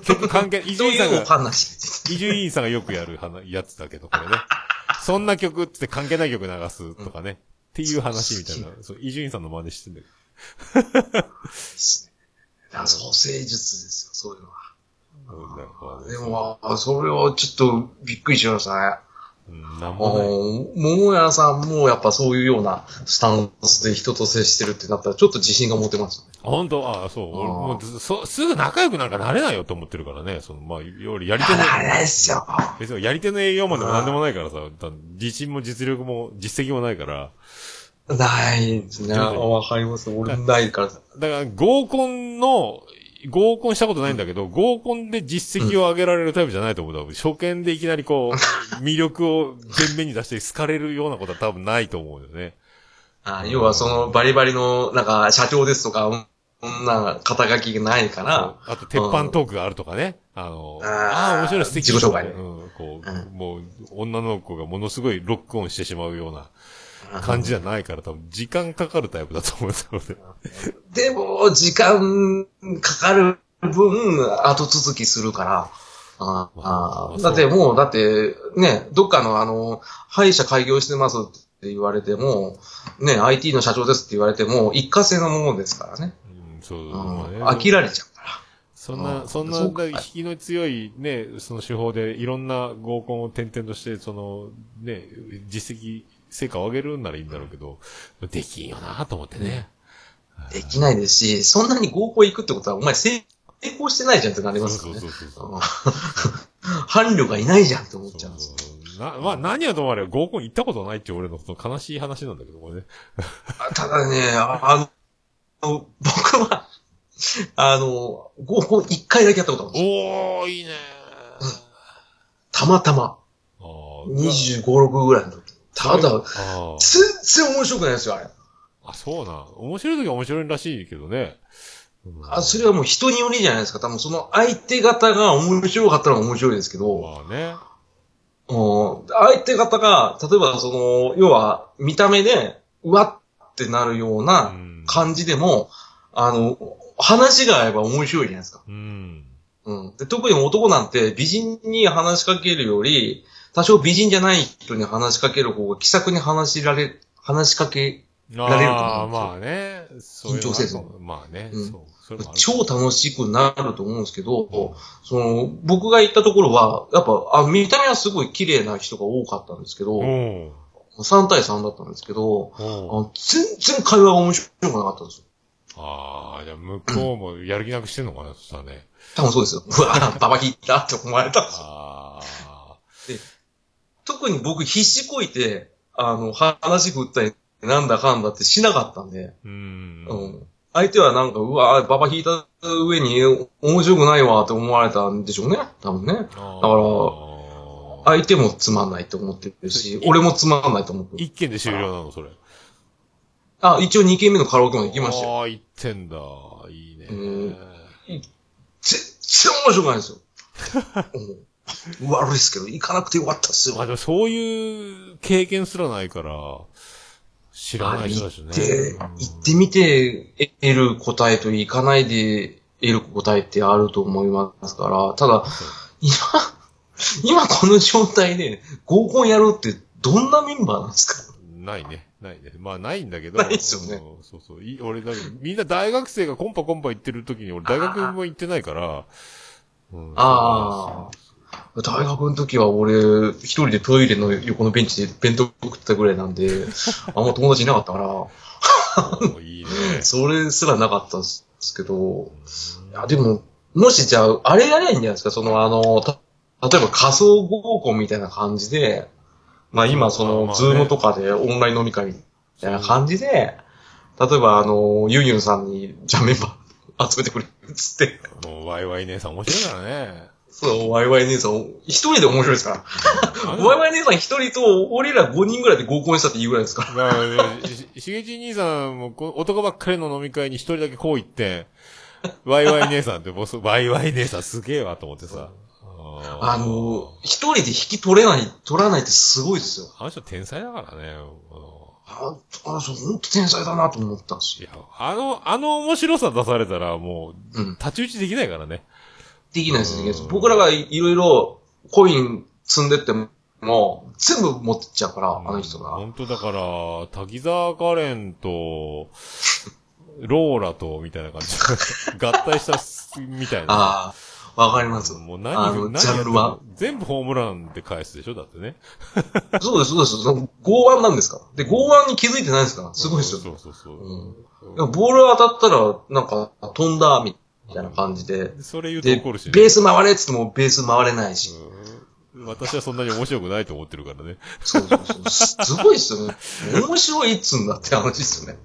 曲関係、[LAUGHS] 伊集院さんが、話？伊集院さんがよくやる話やつだけど、これね。そんな曲ってって関係ない曲流すとかね。っていう話みたいな。そう、伊集院さんの真似してんだけだ [LAUGHS] から創生術ですよ、そういうのは。ど。うんでも、あそれはちょっとびっくりしましたね。うん、なんあも桃屋さんもやっぱそういうようなスタンスで人と接してるってなったらちょっと自信が持てますよね。本当？ああ、そう。俺もうずそ、すぐ仲良くなんかなれないよと思ってるからね。その、まあ、よりやり手の、あれですよ。別にやり手の営業マンでもなんでもないからさ、だ自信も実力も実績もないから。ないですね。わかります。俺ないから。だから合コンの、合コンしたことないんだけど、合コンで実績を上げられるタイプじゃないと思う。多分初見でいきなりこう、[LAUGHS] 魅力を前面に出して好かれるようなことは多分ないと思うよね。あ要はそのバリバリの、なんか社長ですとか、そんな肩書きがないから、あと、鉄板トークがあるとかね。あの、あーああー、面白い素敵自己紹介ねうん、こう、うもう、女の子がものすごいロックオンしてしまうような感じじゃないから、多分、時間かかるタイプだと思うんです。でも、時間かかる分、後続きするから、あまああだってもう、だって、ね、どっかのあの、歯医者開業してますって言われても、ね、IT の社長ですって言われても、一過性のものですからね。うん、そう、ね飽きられちゃうから。そんうな、んそんな、引きの強いね、その手法でいろんな合コンを転々として、その、ね、実績、成果を上げるんならいいんだろうけど、できんよなと思ってね。できないですし、そんなに合コン行くってことは、お前成功してないじゃんってなりそうますからね。そうそうそう。うん [LAUGHS] 伴侶がいないじゃんって思っちゃうんですよ。そうな、まあ何はともあれ合コン行ったことないって俺のその悲しい話なんだけど、これね。あただね、ああの、僕は、あの、合コン一回だけやったことあるんですよ。おー、いいねたまたま。あー25、6ぐらいの時。ただ、全然面白くないですよ、あれ。ああ、そうな。面白い時は面白いらしいけどね。うんあ、それはもう人によりじゃないですか。多分その相手方が面白かったら面白いですけど、まあね。うん相手方が、例えばその、要は見た目で、うわってなるようう。なん感じでも、あの、話が合えば面白いじゃないですか。うん。うん。で特に男なんて美人に話しかけるより、多少美人じゃない人に話しかける方が気さくに話しられ、話しかけ、あられるとあ、思うんですよまあね。緊張せずまあね。うん超楽しくなると思うんですけど、その、僕が行ったところは、やっぱ、あ見た目はすごい綺麗な人が多かったんですけど、うん。3対3だったんですけど、うんあ全然会話が面白くなかったんですよ。ああ、じゃあ向こうもやる気なくしてんのかな、そしたらね。多分そうですよ。うわ、ババ引いたって思われたんですよ。ああ。特に僕必死こいて、あの、話振ったり、なんだかんだってしなかったんで、うん。うん。相手はなんか、うわ、ババ引いた上に面白くないわって思われたんでしょうね。多分ね。だから相手もつまんないと思ってるし、俺もつまんないと思ってる。一件で終了なの、それ。あ、一応2軒目のカラオケまで行きましたよ。ああ、行ってんだ。いいね。うん全然面白くないですよ。[LAUGHS] うん悪いですけど、行かなくてよかったっすよ。まあでもそういう経験すらないから、知らない人だしね。行って、うん行ってみて得る答えと行かないで得る答えってあると思いますから、ただ、今、今この状態で合コンやるってどんなメンバーなんですか？ないね。ないね。まあないんだけど。ないっすよねうんそうそう。い俺だみんな大学生がコンパコンパ行ってる時に俺大学も行ってないから。うんあ大学の時は俺、一人でトイレの横のベンチで弁当食ってたぐらいなんで、あんま友達いなかったから、いいね。それすらなかったんですけど、いや、でも、もしじゃあ、あれやりゃいいんじゃないですか。その、あの、た、例えば仮想合コンみたいな感じで、まあ今その、ズームとかでオンライン飲み会みたいな感じで、例えばあの、ユンユンさんに、じゃあメンバー集めてくれ、つって、もうワイワイ姉さん面白いからね。そう、ワイワイ姉さん、一人で面白いですから。あワイワイ姉さん一人と、俺ら5人ぐらいで合コンしたって言うぐらいですから。だからししげち兄さんもこ男ばっかりの飲み会に一人だけこう行って、ワイワイ姉さんって、もうそワイワイ姉さんすげえわと思ってさ。あの、一人で引き取れない、取らないってすごいですよ。あの人天才だからね。あ、あ、そう、ほんと天才だなと思ったんですよ。いや、あの、あの面白さ出されたらもう、うん。太刀打ちできないからね。できないです、僕らがいろいろコイン積んでっても、全部持ってっちゃうから、あの人が。本当だから、滝沢カレンと、ローラと、みたいな感じ。[LAUGHS] 合体したす、みたいな。ああ、わかります。もうあ何、の何ジャンルは全部ホームランで返すでしょ？だってね。[LAUGHS] そうです、そうです。その剛腕なんですか？ら。で、剛腕に気づいてないですから。すごいですよ。そうそうそう。うんボール当たったら、なんか、飛んだ、みたいな感じで。それ言うとで、怒るしね。ベース回れって言ってもベース回れないし。うん私はそんなに面白くないと思ってるからね。そうそうそう。すすごいっすよね。面白いっつうんだって話ですよね。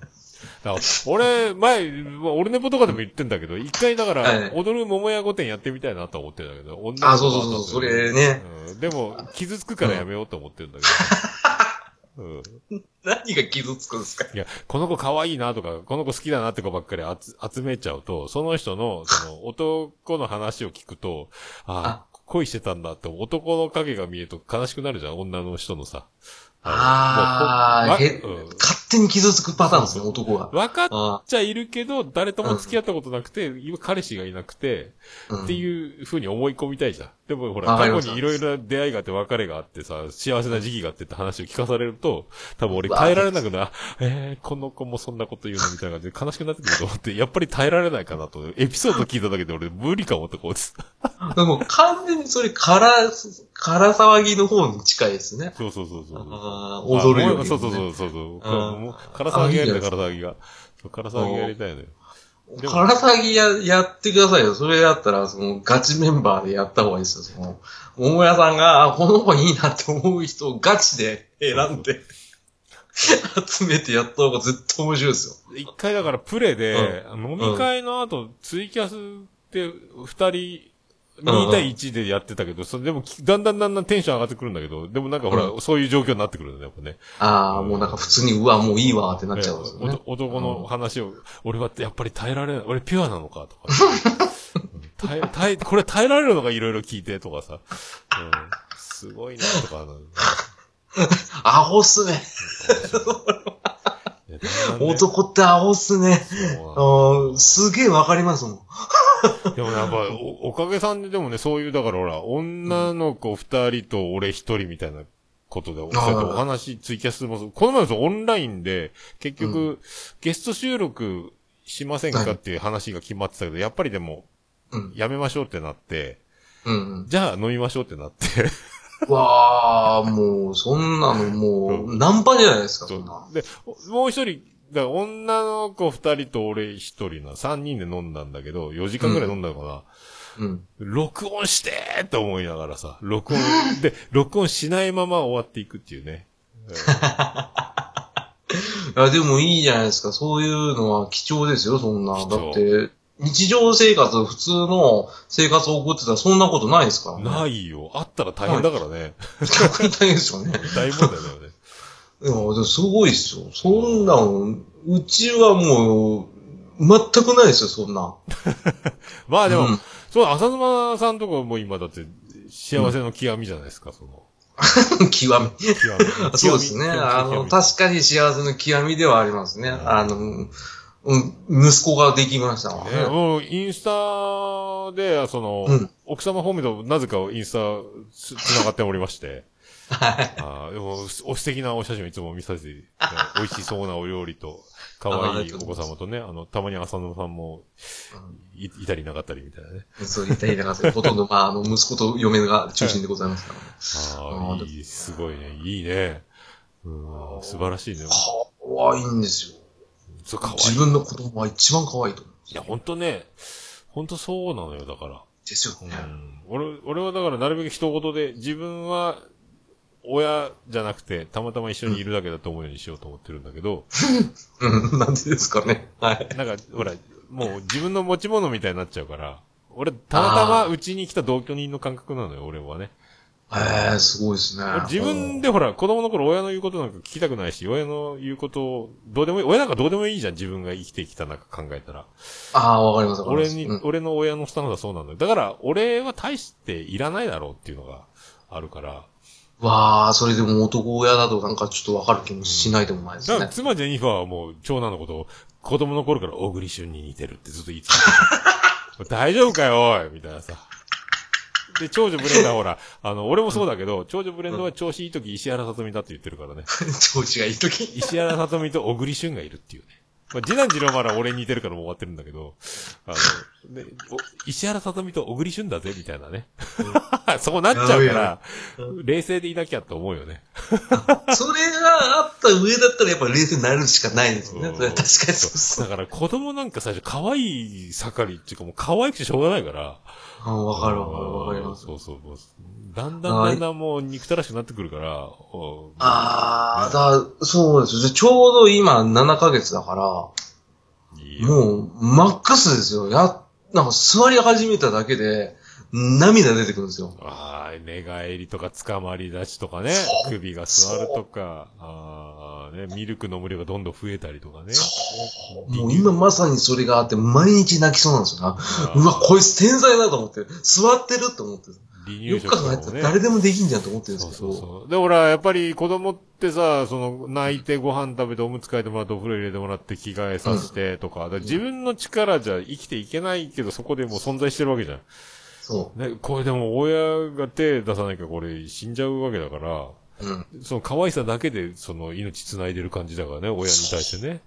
俺、前、俺ネポとかでも言ってんだけど、一回だから、はい踊る桃屋御殿やってみたいなとは思ってるんだけど、女のあ、子そうそうそう、そとれね。うんでも、傷つくからやめようと思ってるんだけど。[LAUGHS] うん。何が傷つくんですか？いや、この子可愛いなとか、この子好きだなって子ばっかり集集めちゃうと、その人の、その、男の話を聞くと、ああ、恋してたんだって男の影が見えると悲しくなるじゃん、女の人のさ。ああ、もうん。勝手に傷つくパターンですね、男が。分かっあちゃいるけど、誰とも付き合ったことなくて、今彼氏がいなくて、ーっていう風に思い込みたいじゃん。でもほら、過去にいろいろな出会いがあって別れがあってさ、幸せな時期があってって話を聞かされると、多分俺耐えられなくな、えー、この子もそんなこと言うのみたいな感じで悲しくなってくると思って、やっぱり耐えられないかなと、エピソード聞いただけで俺無理かもってこうです。うんでも完全にそれ、から、から騒ぎの方に近いですね。そうそうそうそう。あー踊るよねあそうそうそうそうそう。うんもう、唐騒ぎやりたい、あいいじゃ唐騒ぎが。そう唐騒ぎやりたいのよ。でもから騒ぎや、やってくださいよ。それやったら、その、ガチメンバーでやった方がいいですよ。その、桃屋さんが、あこの子いいなって思う人をガチで選んで、集めてやった方が絶対面白いですよ。一回だからプレで、飲み会の後、ツイキャスで二人、2対1でやってたけど、それでも、だんだんだんだんテンション上がってくるんだけど、でもなんかほら、そういう状況になってくるんだよ、やっぱね。ああ、もうなんか普通に、うわ、もういいわってなっちゃうんですよね。お男の話を、俺はやっぱり耐えられない、俺ピュアなのかとか。うん耐え、[LAUGHS] 耐え、これ耐えられるのかいろいろ聞いてとかさ。うん、すごいなとか。[LAUGHS] アホっすね。男ってアホっすね。すげえわかりますもん。[LAUGHS] でもやっぱ、お、おかげさんででもね、そういう、だからほら、女の子二人と俺一人みたいなことで、お話、ツイキャスもこの前もオンラインで、結局、ゲスト収録しませんかっていう話が決まってたけど、やっぱりでも、うん。やめましょうってなって、うんうん。じゃあ飲みましょうってなって、わあ、もう、そんなのもう、ナンパじゃないですか、そそんな。う。で、もう一人、だから女の子二人と俺一人な、三人で飲んだんだけど、4時間くらい飲んだのかな。うん。録音してーって思いながらさ、録音、で、録音しないまま終わっていくっていうね。[LAUGHS] いや、でもいいじゃないですか。そういうのは貴重ですよ、そんな。だって、日常生活、普通の生活を送ってたらそんなことないですからね。ないよ。あったら大変だからね。逆に [LAUGHS] 大変ですよね。大問題だよね。いや、でもすごいですよ。そんなの、うちはもう、全くないですよ、そんな。[LAUGHS] まあでも、うんそう、浅沼さんとかも今だって、幸せの極みじゃないですか、その。[LAUGHS] 極み。極み。そうですね。あの、確かに幸せの極みではありますね。あの、うん、息子ができましたわね、ね。もう、インスタで、その、うん奥様方面となぜかインスタつ、つながっておりまして。はい。あーでも、お素敵なお写真をいつも見させて、美味しそうなお料理と、可愛いお子様とね、あの、たまに浅野さんもい、いたりなかったりみたいなね。そう言ったりなかった [LAUGHS] ほとんど、まあ、あの、息子と嫁が中心でございますからね。ああ、いい、すごいね。いいね。うん、素晴らしいね。可愛いんですよ。そう、可愛い。自分の子供は一番可愛いと思う。いや、ほんとね、ほんとそうなのよ、だから。うですよね。ん。俺、俺はだからなるべく一言で、自分は、親じゃなくて、たまたま一緒にいるだけだと思うようにしようと思ってるんだけど、うん、なんでですかね。はい。なんか、ほら、もう自分の持ち物みたいになっちゃうから、俺、たまたまうちに来た同居人の感覚なのよ、俺はね。ええすごいですね。俺自分でほら、子供の頃親の言うことなんか聞きたくないし、親の言うことを、どうでもいい、親なんかどうでもいいじゃん、自分が生きてきた中考えたら。ああ、わかります、わかります。俺に、うん俺の親のスタンスはそうなんだよ。だから、俺は大していらないだろうっていうのがあるから。わあ、それでも男親だとなんかちょっとわかる気もしないでもないですだから、ね。妻ジェニファーはもう、長男のことを、子供の頃から小栗旬に似てるってずっと言い続けてた [LAUGHS] 大丈夫かよ、おいみたいなさ。で、長女ブレンダーはほら、あの、俺もそうだけど、長女ブレンダーは調子いい時石原さとみだって言ってるからね。[LAUGHS] 調子がいい時？石原さとみと小栗旬がいるっていうね。まあ、次男次郎まだ俺に似てるからもう終わってるんだけど、あの、でお石原さとみと小栗旬だぜ、みたいなね。[LAUGHS] そうなっちゃうから、冷静でいなきゃって思うよね。それがあった上だったらやっぱ冷静になるしかないですよね。うんそれは確かにそうそう。だから子供なんか最初可愛い盛りっていうかもう可愛くてしょうがないから。あわかるわかるわかります。そうそう。もうだんだんだんだんもう憎たらしくなってくるから。おああ、だ、そうですよ。ちょうど今7ヶ月だから。もう、マックスですよ。や、なんか座り始めただけで、涙出てくるんですよ。ああ、寝返りとか捕まり立ちとかね首が座るとか、ああ、ね、ミルク飲む量がどんどん増えたりとかね。もう今まさにそれがあって、毎日泣きそうなんですよな。うわ、こいつ天才だと思って、座ってると思って。離よ乳く考えたら。誰でもできんじゃんと思ってるんでそうすけど。そうそう。で、俺はやっぱり子供ってさ、その、泣いてご飯食べておむつ替えてもらってお風呂入れてもらって着替えさせてとか、だから自分の力じゃ生きていけないけど、そこでもう存在してるわけじゃん。そね、これでも親が手出さなきゃこれ死んじゃうわけだから、う。うん。その可愛さだけでその命繋いでる感じだからね、親に対してね。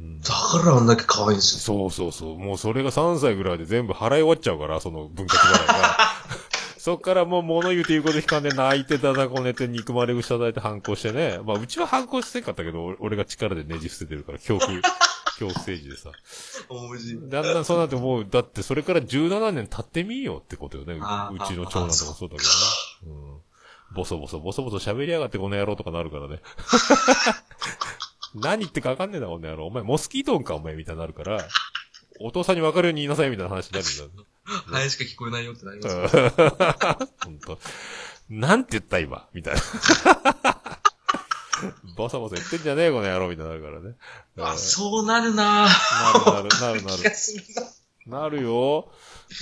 うんだからあんだけ可愛いんですよ。そうそうそう。もうそれが3歳ぐらいで全部払い終わっちゃうから、その分割払いが。[LAUGHS] そっからもう物言うて言うこと聞かんで泣いてだだこねて憎まれ口叩いて反抗してね。まあうちは反抗してんかったけど、俺俺が力でねじ伏せてるから、恐怖、[LAUGHS] 恐怖ステージでさ。面白い。だんだんそうなってもう、だってそれから17年経ってみよってことよね。うちの長男とかそうだけどね。うん。ボソボソボソボソ喋りやがってこの野郎とかなるからね。[LAUGHS] 何言ってかわかんねえな、この野郎。お前モスキートンか、お前、みたいになるから、お父さんにわかるように言いなさい、みたいな話になるんだ。ハエしか聞こえないよってなります。本当なんて言った今？みたいな。バサバサ言ってんじゃねえこの野郎みたいになるからね。あ、そうなるななるなる、なるなるな。なるよ。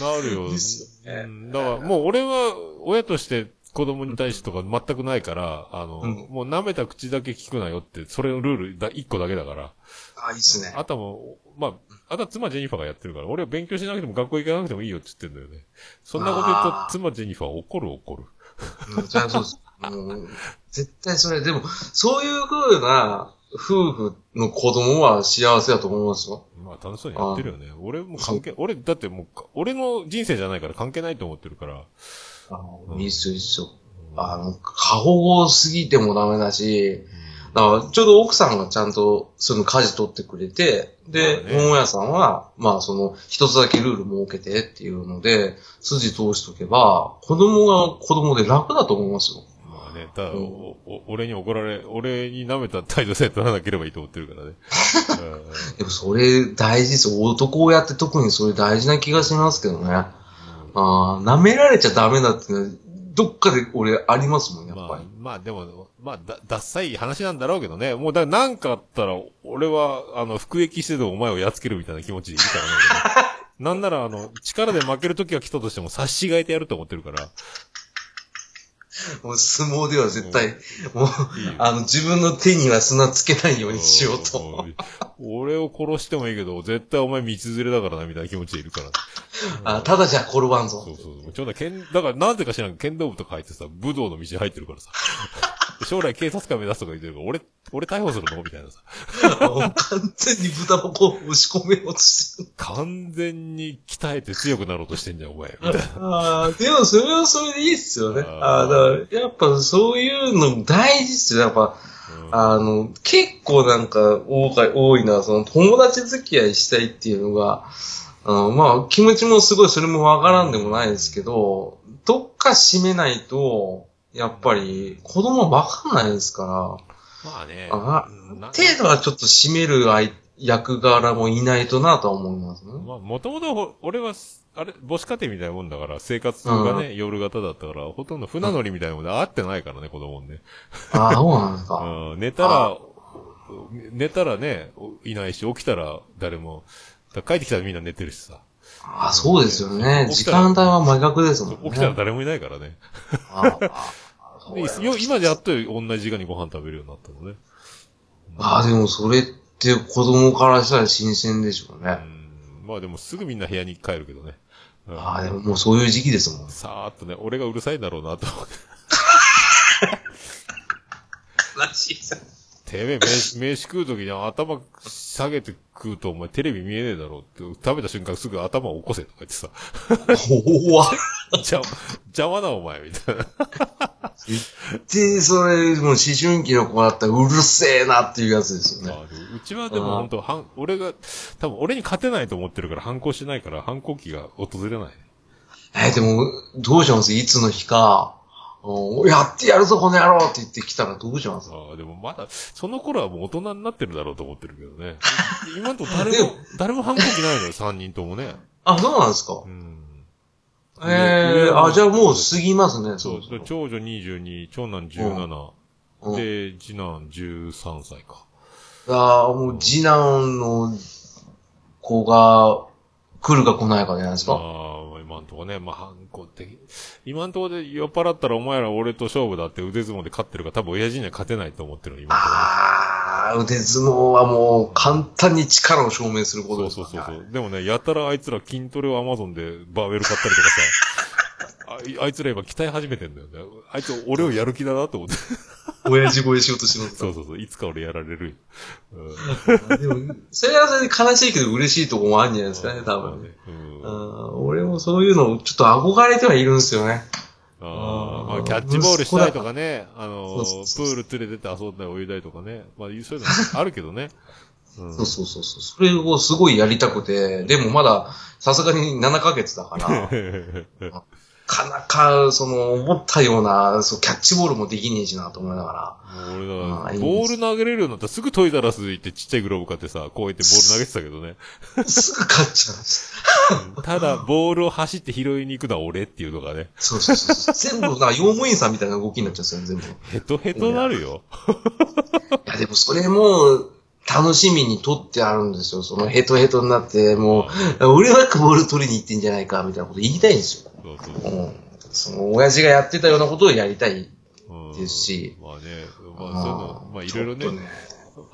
なるよ。ですよねうん、だから、もう俺は、親として子供に対してとか全くないから、あの、うんもう舐めた口だけ聞くなよって、それのルールだ、一個だけだから。あ、いいっすね。あとはもう、まあ、あとは妻ジェニファーがやってるから、俺は勉強しなくても学校行かなくてもいいよって言ってんだよね。そんなこと言うと妻ジェニファーは怒る怒る。うんじゃあそうです。もう絶対それ、でも、そういう風な夫婦の子供は幸せだと思いますよ。まあ楽しそうにやってるよね。俺も関係、俺、だってもう、俺の人生じゃないから関係ないと思ってるから。あいいっすよ、いいっすよ。あの、過保護すぎてもダメだし、だからちょうど奥さんがちゃんとその家事取ってくれて、で、まあね桃屋さんは、まあその一つだけルール設けてっていうので、筋通しとけば、子供が子供で楽だと思いますよ。まあね、ただ、うん俺に怒られ、俺に舐めた態度さえ取らなければいいと思ってるからね。[LAUGHS] でもそれ大事ですよ。男親って特にそれ大事な気がしますけどね。ああ、舐められちゃダメだっていうのは、どっかで俺ありますもん、やっまあぱり。、まあでも、まあ、だ、ダッサい話なんだろうけどね。もう、だからなんかあったら、俺は、あの、服役してでもお前をやっつけるみたいな気持ちでいるからねなんなら、あの、力で負ける時が来たとしても、差し違えてやると思ってるから。[LAUGHS] もう相撲では絶対、もう、あの、自分の手には砂つけないようにしようと。うん。俺を殺してもいいけど、絶対お前道連れだからな、みたいな気持ちでいるから。あただじゃ転ばんぞそう。そうそう。ちょうど剣、だからなんでか知らん剣道部とか入ってさ、武道の道に入ってるからさ。[LAUGHS] 将来警察官目指すとか言ってるから、俺、俺逮捕するの？みたいなさ。[LAUGHS] 完全に豚箱を押し込めようとしてる。完全に鍛えて強くなろうとしてんじゃん、お前。みたいな。ああ、でもそれはそれでいいっすよね。ああ、だから、やっぱそういうの大事っすよ。やっぱ、うんあの、結構なんか多か多いのは、その友達付き合いしたいっていうのが、あのまあ気持ちもすごいそれもわからんでもないですけど、どっか締めないと、やっぱり子供わかんないですかまあね。ら、あ程度はちょっと締める相役柄もいないとなとは思いますね。まあ、もともと、俺は、あれ、母子家庭みたいなもんだから、生活がね、夜型だったから、ほとんど船乗りみたいなもんで会ってないからね、子供にね。ああ、そうなんですか。[LAUGHS] うん、寝たら、寝たらね、いないし、起きたら誰も、帰ってきたらみんな寝てるしさ。ああ、そうですよね。時間帯は真逆ですもんね。起きたら誰もいないからね。ああ [LAUGHS] 今でやっと同じ時間にご飯食べるようになったのね。ああ、でもそれって子供からしたら新鮮でしょううね。ん。まあでもすぐみんな部屋に帰るけどね。うんああ、でももうそういう時期ですもん。さーっとね、俺がうるさいんだろうなと思って。らしいさ。てめえ、飯、飯食うときに頭下げて食うとお前テレビ見えねえだろうって、食べた瞬間すぐ頭を起こせとか言ってさ、怖っ。邪魔、邪魔だお前、みたいな。で、それ、もう思春期の子だったらうるせえなっていうやつですよね。うちはでも本当はん、俺が、多分俺に勝てないと思ってるから反抗しないから反抗期が訪れない。えーでも、どうします？いつの日か、うんやってやるぞ、この野郎って言ってきたらどうします？ああ、でもまだ、その頃はもう大人になってるだろうと思ってるけどね。[LAUGHS] 今のとこ誰でもも、誰も反抗期ないのよ、三人ともね。あ、そうなんですか？うん。ええあ、じゃあもう過ぎますね、そう、そうで長女22、長男17、うんで、次男13歳か。ああ、もう次男の子が来るか来ないかじゃないですあか。あ、今んとこね、まあ、反抗的。今んとこで酔っ払ったらお前ら俺と勝負だって腕相撲で勝ってるから多分親父には勝てないと思ってるの、今んとこねああ、腕相撲はもう簡単に力を証明することそうですからねそうそうそう。でもね、やたらあいつら筋トレをアマゾンでバーベル買ったりとかさ、あいつら今鍛え始めてんだよね。あいつ俺をやる気だなと思って。[LAUGHS] 親父超えしようとしてますそうそうそう。いつか俺やられるよ。うんでも、それはそれで悲しいけど嬉しいとこもあるんじゃないですかね、多分ね。うんうん俺もそういうのちょっと憧れてはいるんですよね。ああ、まあ、キャッチボールしたりとかね、あの、プール連れてって遊んだり泳いだりとかね。まあ、そういうのあるけどね。うんそうそうそうそう。それをすごいやりたくて、でもまだ、さすがに7ヶ月だから、な [LAUGHS] かなか、その、思ったような、そう、キャッチボールもできねえしなと思いながもう俺だボール投げれるようになったらすぐトイザラス行ってちっちゃいグローブ買ってさ、こうやってボール投げてたけどね。ら、すぐ勝っちゃうんです。[LAUGHS] ただ、ボールを走って拾いに行くのは俺っていうのがね、そうそうそうそう。全部、な用務員さんみたいな動きになっちゃうんですよ、全部。いヘトヘトなるよ。や、でもそれも、楽しみに取ってあるんですよ。そのヘトヘトになって、もう、俺はボール取りに行ってんじゃないか、みたいなこと言いたいんですよ。そうそううん。その、親父がやってたようなことをやりたい。うんですしまあね、まあそういうの、まあいろいろねちょっと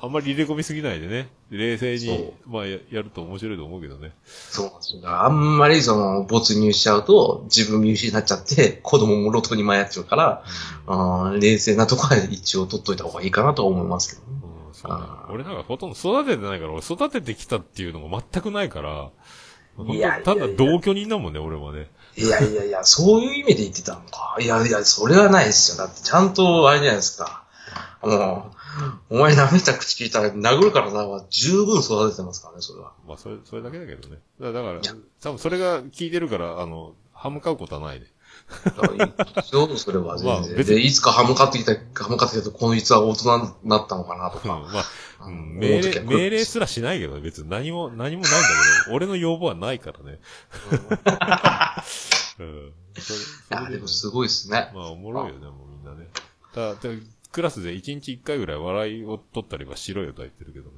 あんまり入れ込みすぎないでね、冷静そに、まあややると面白いと思うけどね。そうなんですよ。あんまりその、没入しちゃうと、自分見失っちゃって、子供も路頭に迷っちゃうから、あー冷静なとこは一応取っといた方がいいかなとは思いますけどね。うんそう俺なんかほとんど育ててないから、俺育ててきたっていうのが全くないから、本当いやいやいやただ同居人だもんね、俺はね。いやいやいや、そういう意味で言ってたのか。いやいや、それはないですよ。だってちゃんと、あれじゃないですか。もう、お前舐めた口聞いたら殴るからなは十分育ててますからね、それは。まあそれ、それだけだけどね。だだから、多分それが聞いてるから、あの、歯向かうことはないで。そう、それは全然。[LAUGHS] まあ別にで、いつかハム買ってきた、ハム買ってきたと、こいつは大人になったのかなとうん、か。まあ、ううんん、命令、命令すらしないけどね、別に何も、何もないんだけど、俺の要望はないからね。うん。それ、いそや、れでもすごいですね。まあ、おもろいよね、もうみんなね。ただ、クラスで一日一回ぐらい笑いを取ったりはしろよとは言ってるけどね。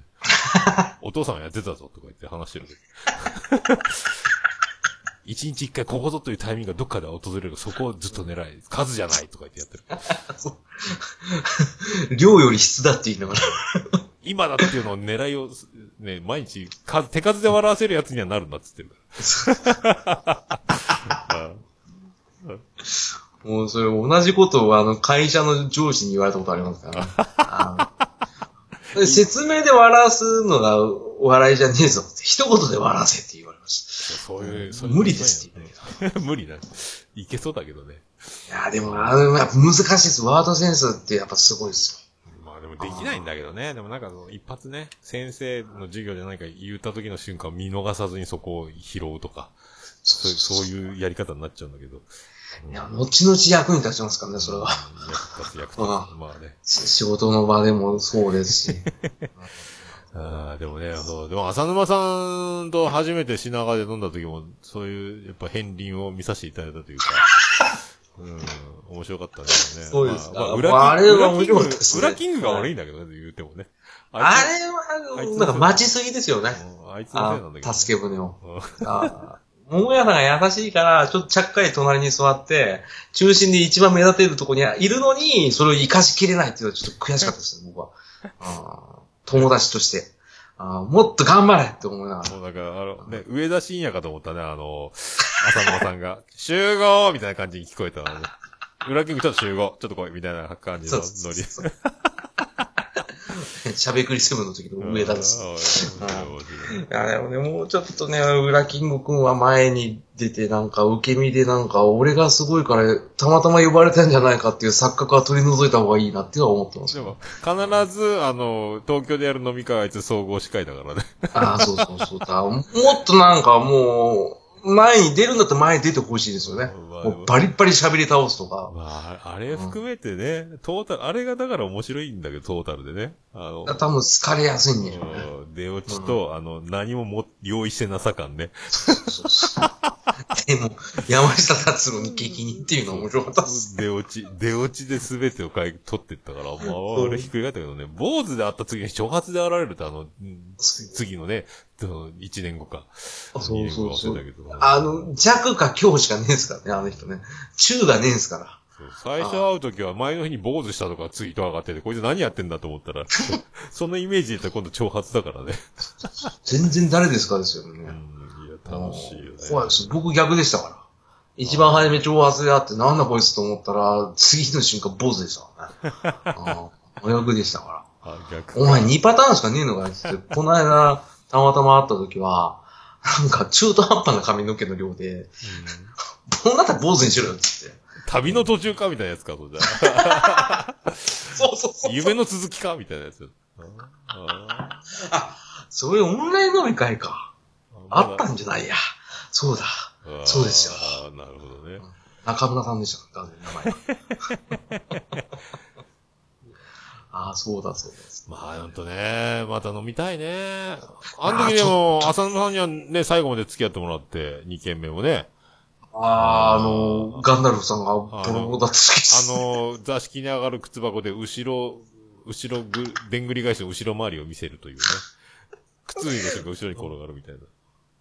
[LAUGHS] お父さんはやってたぞとか言って話してるけど。[LAUGHS] 一日一回ここぞというタイミングがどっかで訪れるそこをずっと狙い。数じゃないとか言ってやってる。[LAUGHS] 量より質だって言いながら。今だっていうのを狙いを、ね、毎日、数、手数で笑わせるやつにはなるんだっつってる。[LAUGHS] もうそれ同じことをあの会社の上司に言われたことありますから、ね [LAUGHS] あの。説明で笑わすのがお笑いじゃねえぞって、一言で笑わせって言われましそういう、そういう無理ですってそういうの無理だ。いけそうだけどね。た。いや、でもあの、やっぱ難しいです。ワードセンスってやっぱすごいですまあできないんだけどね。でもなんかその一発ね、先生の授業で何か言った時の瞬間見逃さずにそこを拾うとか、そうそういうやり方になっちゃうんだけど。よ。いや、後々役に立ちますからね、それは。うん役立つ役立つ。あまあね。仕事の場でもそうですし。[LAUGHS] ああ、でもね、そう。でも浅沼さんと初めて品川で飲んだ時も、そういう、やっぱ片鱗を見させていただいたというか、うん、面白かったですね。そうですかまあ、裏ああれは面白かったですね裏キングが悪いんだけどね、言うてもね。あれは、なんか待ちすぎですよね。あいつのせいなんだけど。あ助け舟を。桃屋さんが優しいから、ちょっとちゃっかり隣に座って、中心で一番目立てるところにいるのに、それを活かしきれないっていうのはちょっと悔しかったですね、僕は。あ友達として。あもっと頑張れって思いながら。もうなんか、あの、ね、上田晋也かと思ったね、あの、浅沼さんが、[LAUGHS] 集合みたいな感じに聞こえたわね。裏キングちょっと集合ちょっと来いみたいな感じのそうノリ。そうそうしゃべくりセブンの時の上田です。うん面白い面白いいや、でもね、もうちょっとね、裏キングくんは前に出て、なんか、受け身でなんか、俺がすごいから、たまたま呼ばれたんじゃないかっていう錯覚は取り除いた方がいいなっては思ってますで。も、必ず、あの、東京でやる飲み会はあいつ総合司会だからね。ああ、そうそうそうだ。もっとなんかもう、前に出るんだったら前に出てほしいですよね。バリッバリ喋り倒すとか。まあ、あれ含めてね、トータル、あれがだから面白いんだけど、トータルでね。あの、多分疲れやすいんでしょうね。うん出落ちと、あの、何もも、用意してなさ感ね。そうそうそうでも、山下達郎に激似っていうのは面白かったっす。出落ち、出落ちで全てを買い取ってったから、まあ、そうあれひっくり返ったけどね、坊主で会った次に挑発で現れると、あの、うん次のね、1年後か。そうそうそうあの、弱か強しかねえんすからね、あの人ね。中がねえんすから。最初会うときは前の日に坊主したとかツイート上がってて、こいつ何やってんだと思ったら、[LAUGHS] そのイメージで言ったら今度挑発だからね。全然誰ですかですよね。楽しいよね。怖いです。僕逆でしたから。一番初め挑発であって、なんだこいつと思ったら、次の瞬間坊主でしたからね。ああ真逆でしたから。あ、逆お前2パターンしかねえのかいって、この間、たまたま会った時は、なんか中途半端な髪の毛の量で、うんこうなったら坊主にしろよっつって。旅の途中かみたいなやつか、それじゃそうそうそう。夢の続きかみたいなやつ。あそういうオンライン飲み会か。ああったんじゃないや。そうだ。そうですよなるほどね。中村さんでした。だ名前。[LAUGHS] あああ、そうだそうです。まあ、ほんとね、また飲みたいね。あの時でも、浅野さんにはね、最後まで付き合ってもらって、2軒目もね。ああ、あの、ガンダルフさんがボロボロだった時。あの、座敷に上がる靴箱で、後ろ、後ろぐ、でんぐり返しの後ろ回りを見せるというね。靴脱いだ瞬間後ろに転がるみたいな。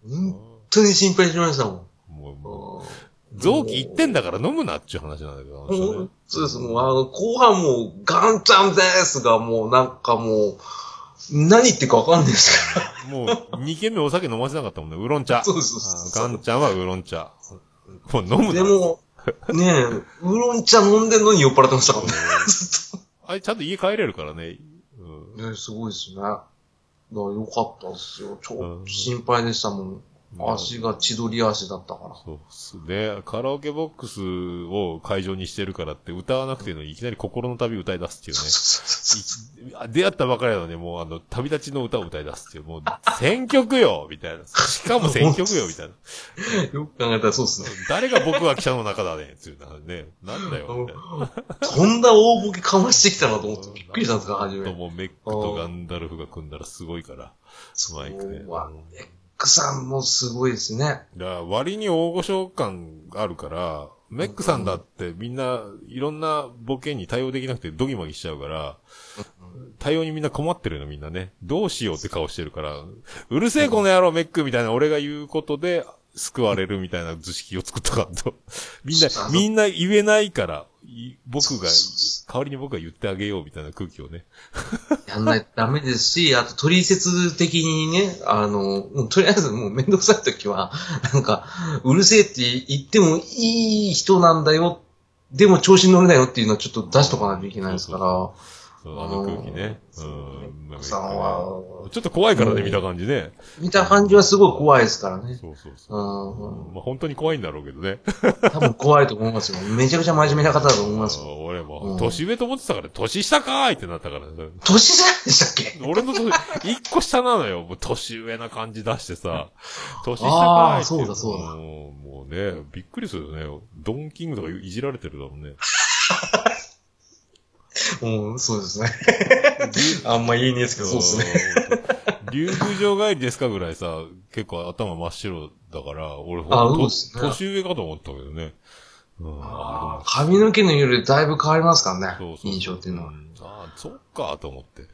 本当に心配しましたもん。もう、もう、うん臓器言ってんだから飲むなっていう話なんだけど、ね。そうです。もう、あの、後半もう、ガンちゃんですが、もう、なんかもう、何言ってるかわかんないですかもう、2軒目お酒飲ませなかったもんね。ウーロン茶。ら。そうです。あガンちゃんはウーロン茶。もう飲むな。でも、ねえ、ウーロン茶飲んでんのに酔っ払ってましたからね。あれ、ちゃんと家帰れるからね。うん。ねすごいですね。だからよかったですよ。ちょうんっと心配でしたもん。足が千鳥足だったから。そうっすね。カラオケボックスを会場にしてるからって歌わなくていいのにいきなり心の旅歌い出すっていうね。出会ったばかりなのにもうあの、旅立ちの歌を歌い出すっていう、もう、選曲よみたいな。しかも選曲よみたいな。よく考えたらそうですね。誰が僕は記者の中だねっていうのはね。なんだよ、みたいな。こんな大ボケかましてきたなと思ってびっくりしたんですか、初め。もうメックとガンダルフが組んだらすごいから。マイクね。そうはエックさんもすごいですね。だから割に大御所感があるから、メックさんだってみんないろんなボケに対応できなくてドギマギしちゃうから、対応にみんな困ってるのみんなね。どうしようって顔してるから、うるせえこの野郎メックみたいな俺が言うことで救われるみたいな図式を作っとかんと。みんなみんな言えないから、い僕がそう、代わりに僕が言ってあげようみたいな空気をね。[LAUGHS] やんないとダメですし、あと取説的にね、あの、とりあえずもうめんどくさい時は、なんか、うるせえって言ってもいい人なんだよ、でも調子に乗るなよっていうのはちょっと出しとかないといけないですから、そうあの空気ね。うん。さんは、ちょっと怖いからね、うん見た感じね。見た感じはすごい怖いですからね。そうそうそう。うん、まあ本当に怖いんだろうけどね。[LAUGHS] 多分怖いと思いますよ。めちゃくちゃ真面目な方だと思いますよ。あ俺も、うん年上と思ってたから、年下かーいってなったから、ね、年下でしたっけ？俺の年、一個下なのよ。もう年上な感じ出してさ、[LAUGHS] 年下かーいって。あーそうだそうだもうもうね、びっくりするよね。ドンキングとかいじられてるだろうね。[LAUGHS] うん、そうですね。[LAUGHS] あんま言えねえですけど、そうですね。ね。竜宮城帰りですかぐらいさ、結構頭真っ白だから、俺ほんあと年上かと思ったけどね。うん、あ髪の毛の色でだいぶ変わりますからね。そうそう。印象っていうのは。んああ、そっか、と思って。うん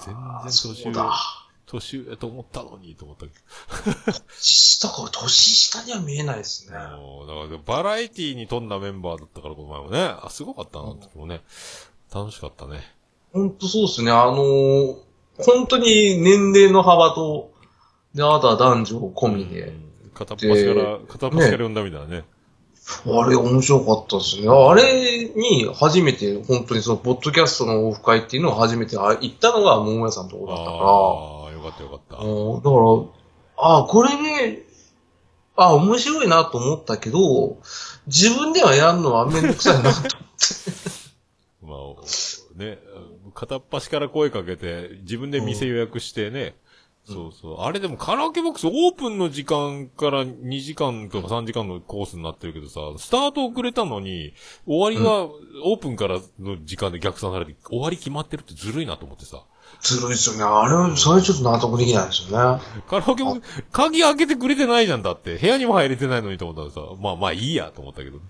全然年上そうだ。。年上と思ったのに、と思ったけ年下か、年下には見えないですね。だから、バラエティに富んだメンバーだったから、この前もね。あ、すごかったな、ってもね。楽しかったね。ほんとそうですね。あのー本当に年齢の幅と、で、あとは男女込みで。片っ端から、片っ端から読んだみたいなね。あれ面白かったですね。あれに初めて、本当にその、ポッドキャストのオフ会っていうのを初めてあ行ったのが桃屋さんのとこだったから。かったよかった。うんだから、あこれね、あ面白いなと思ったけど、自分ではやるのはめんどくさいなと。[LAUGHS] まあ、ね、片っ端から声かけて、自分で店予約してね、そうそう。あれでもカラオケボックスオープンの時間から2時間とか3時間のコースになってるけどさ、スタート遅れたのに、終わりはオープンからの時間で逆算されて、終わり決まってるってずるいなと思ってさ。ずるいですよね。あれ、それちょっと納得できないですよね。カラオケボックス、鍵開けてくれてないじゃんだって。部屋にも入れてないのにと思ったらさ、まあまあいいやと思ったけどね。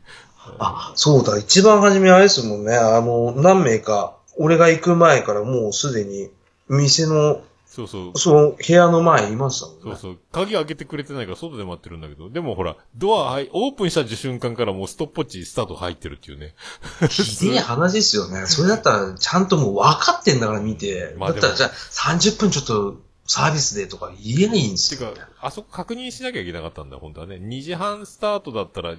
あ、そうだ、一番初めあれですもんね。あの、何名か、俺が行く前からもうすでに、店の、そうそう。その部屋の前にいましたもんね。そうそう。鍵開けてくれてないから外で待ってるんだけど、でもほら、ドアはい、オープンした瞬間からもうストップウォッチスタート入ってるっていうね。ひでえ話ですよね。それだったら、ちゃんともう分かってんだから見て。まあだったら、じゃあ、30分ちょっとサービスでとか言えないいんですよ。てか、あそこ確認しなきゃいけなかったんだよ、本当はね。2時半スタートだったら、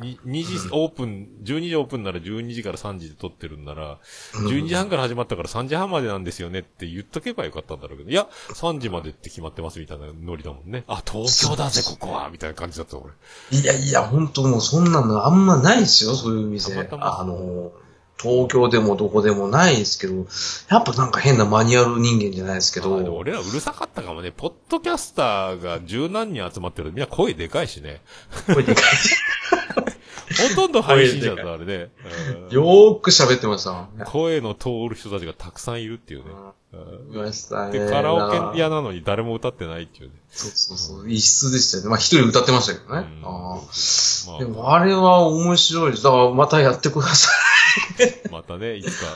に2時オープン、12時オープンなら12時から3時で撮ってるんなら、12時半から始まったから3時半までなんですよねって言っとけばよかったんだろうけど、いや、3時までって決まってますみたいなノリだもんね。あ、東京だぜ、ここはみたいな感じだった、俺。いやいや、本当もうそんなのあんまないですよ、そういう店。たまたまあの、東京でもどこでもないですけど、やっぱなんか変なマニュアル人間じゃないですけど、俺らうるさかったかもね。ポッドキャスターが十何人集まってる。みんな声でかいしね。声でかい。ほとんど配信者だあれね。[LAUGHS] よーく喋ってましたもんね。声の通る人たちがたくさんいるっていうね。うんいましたね。で、カラオだケ屋なのに誰も歌ってないっていうね。そうそうそう。異質でしたよね。まあ一人歌ってましたけどね。うんあでもあれは面白いです。だからまたやってくださあ、またね、いつか、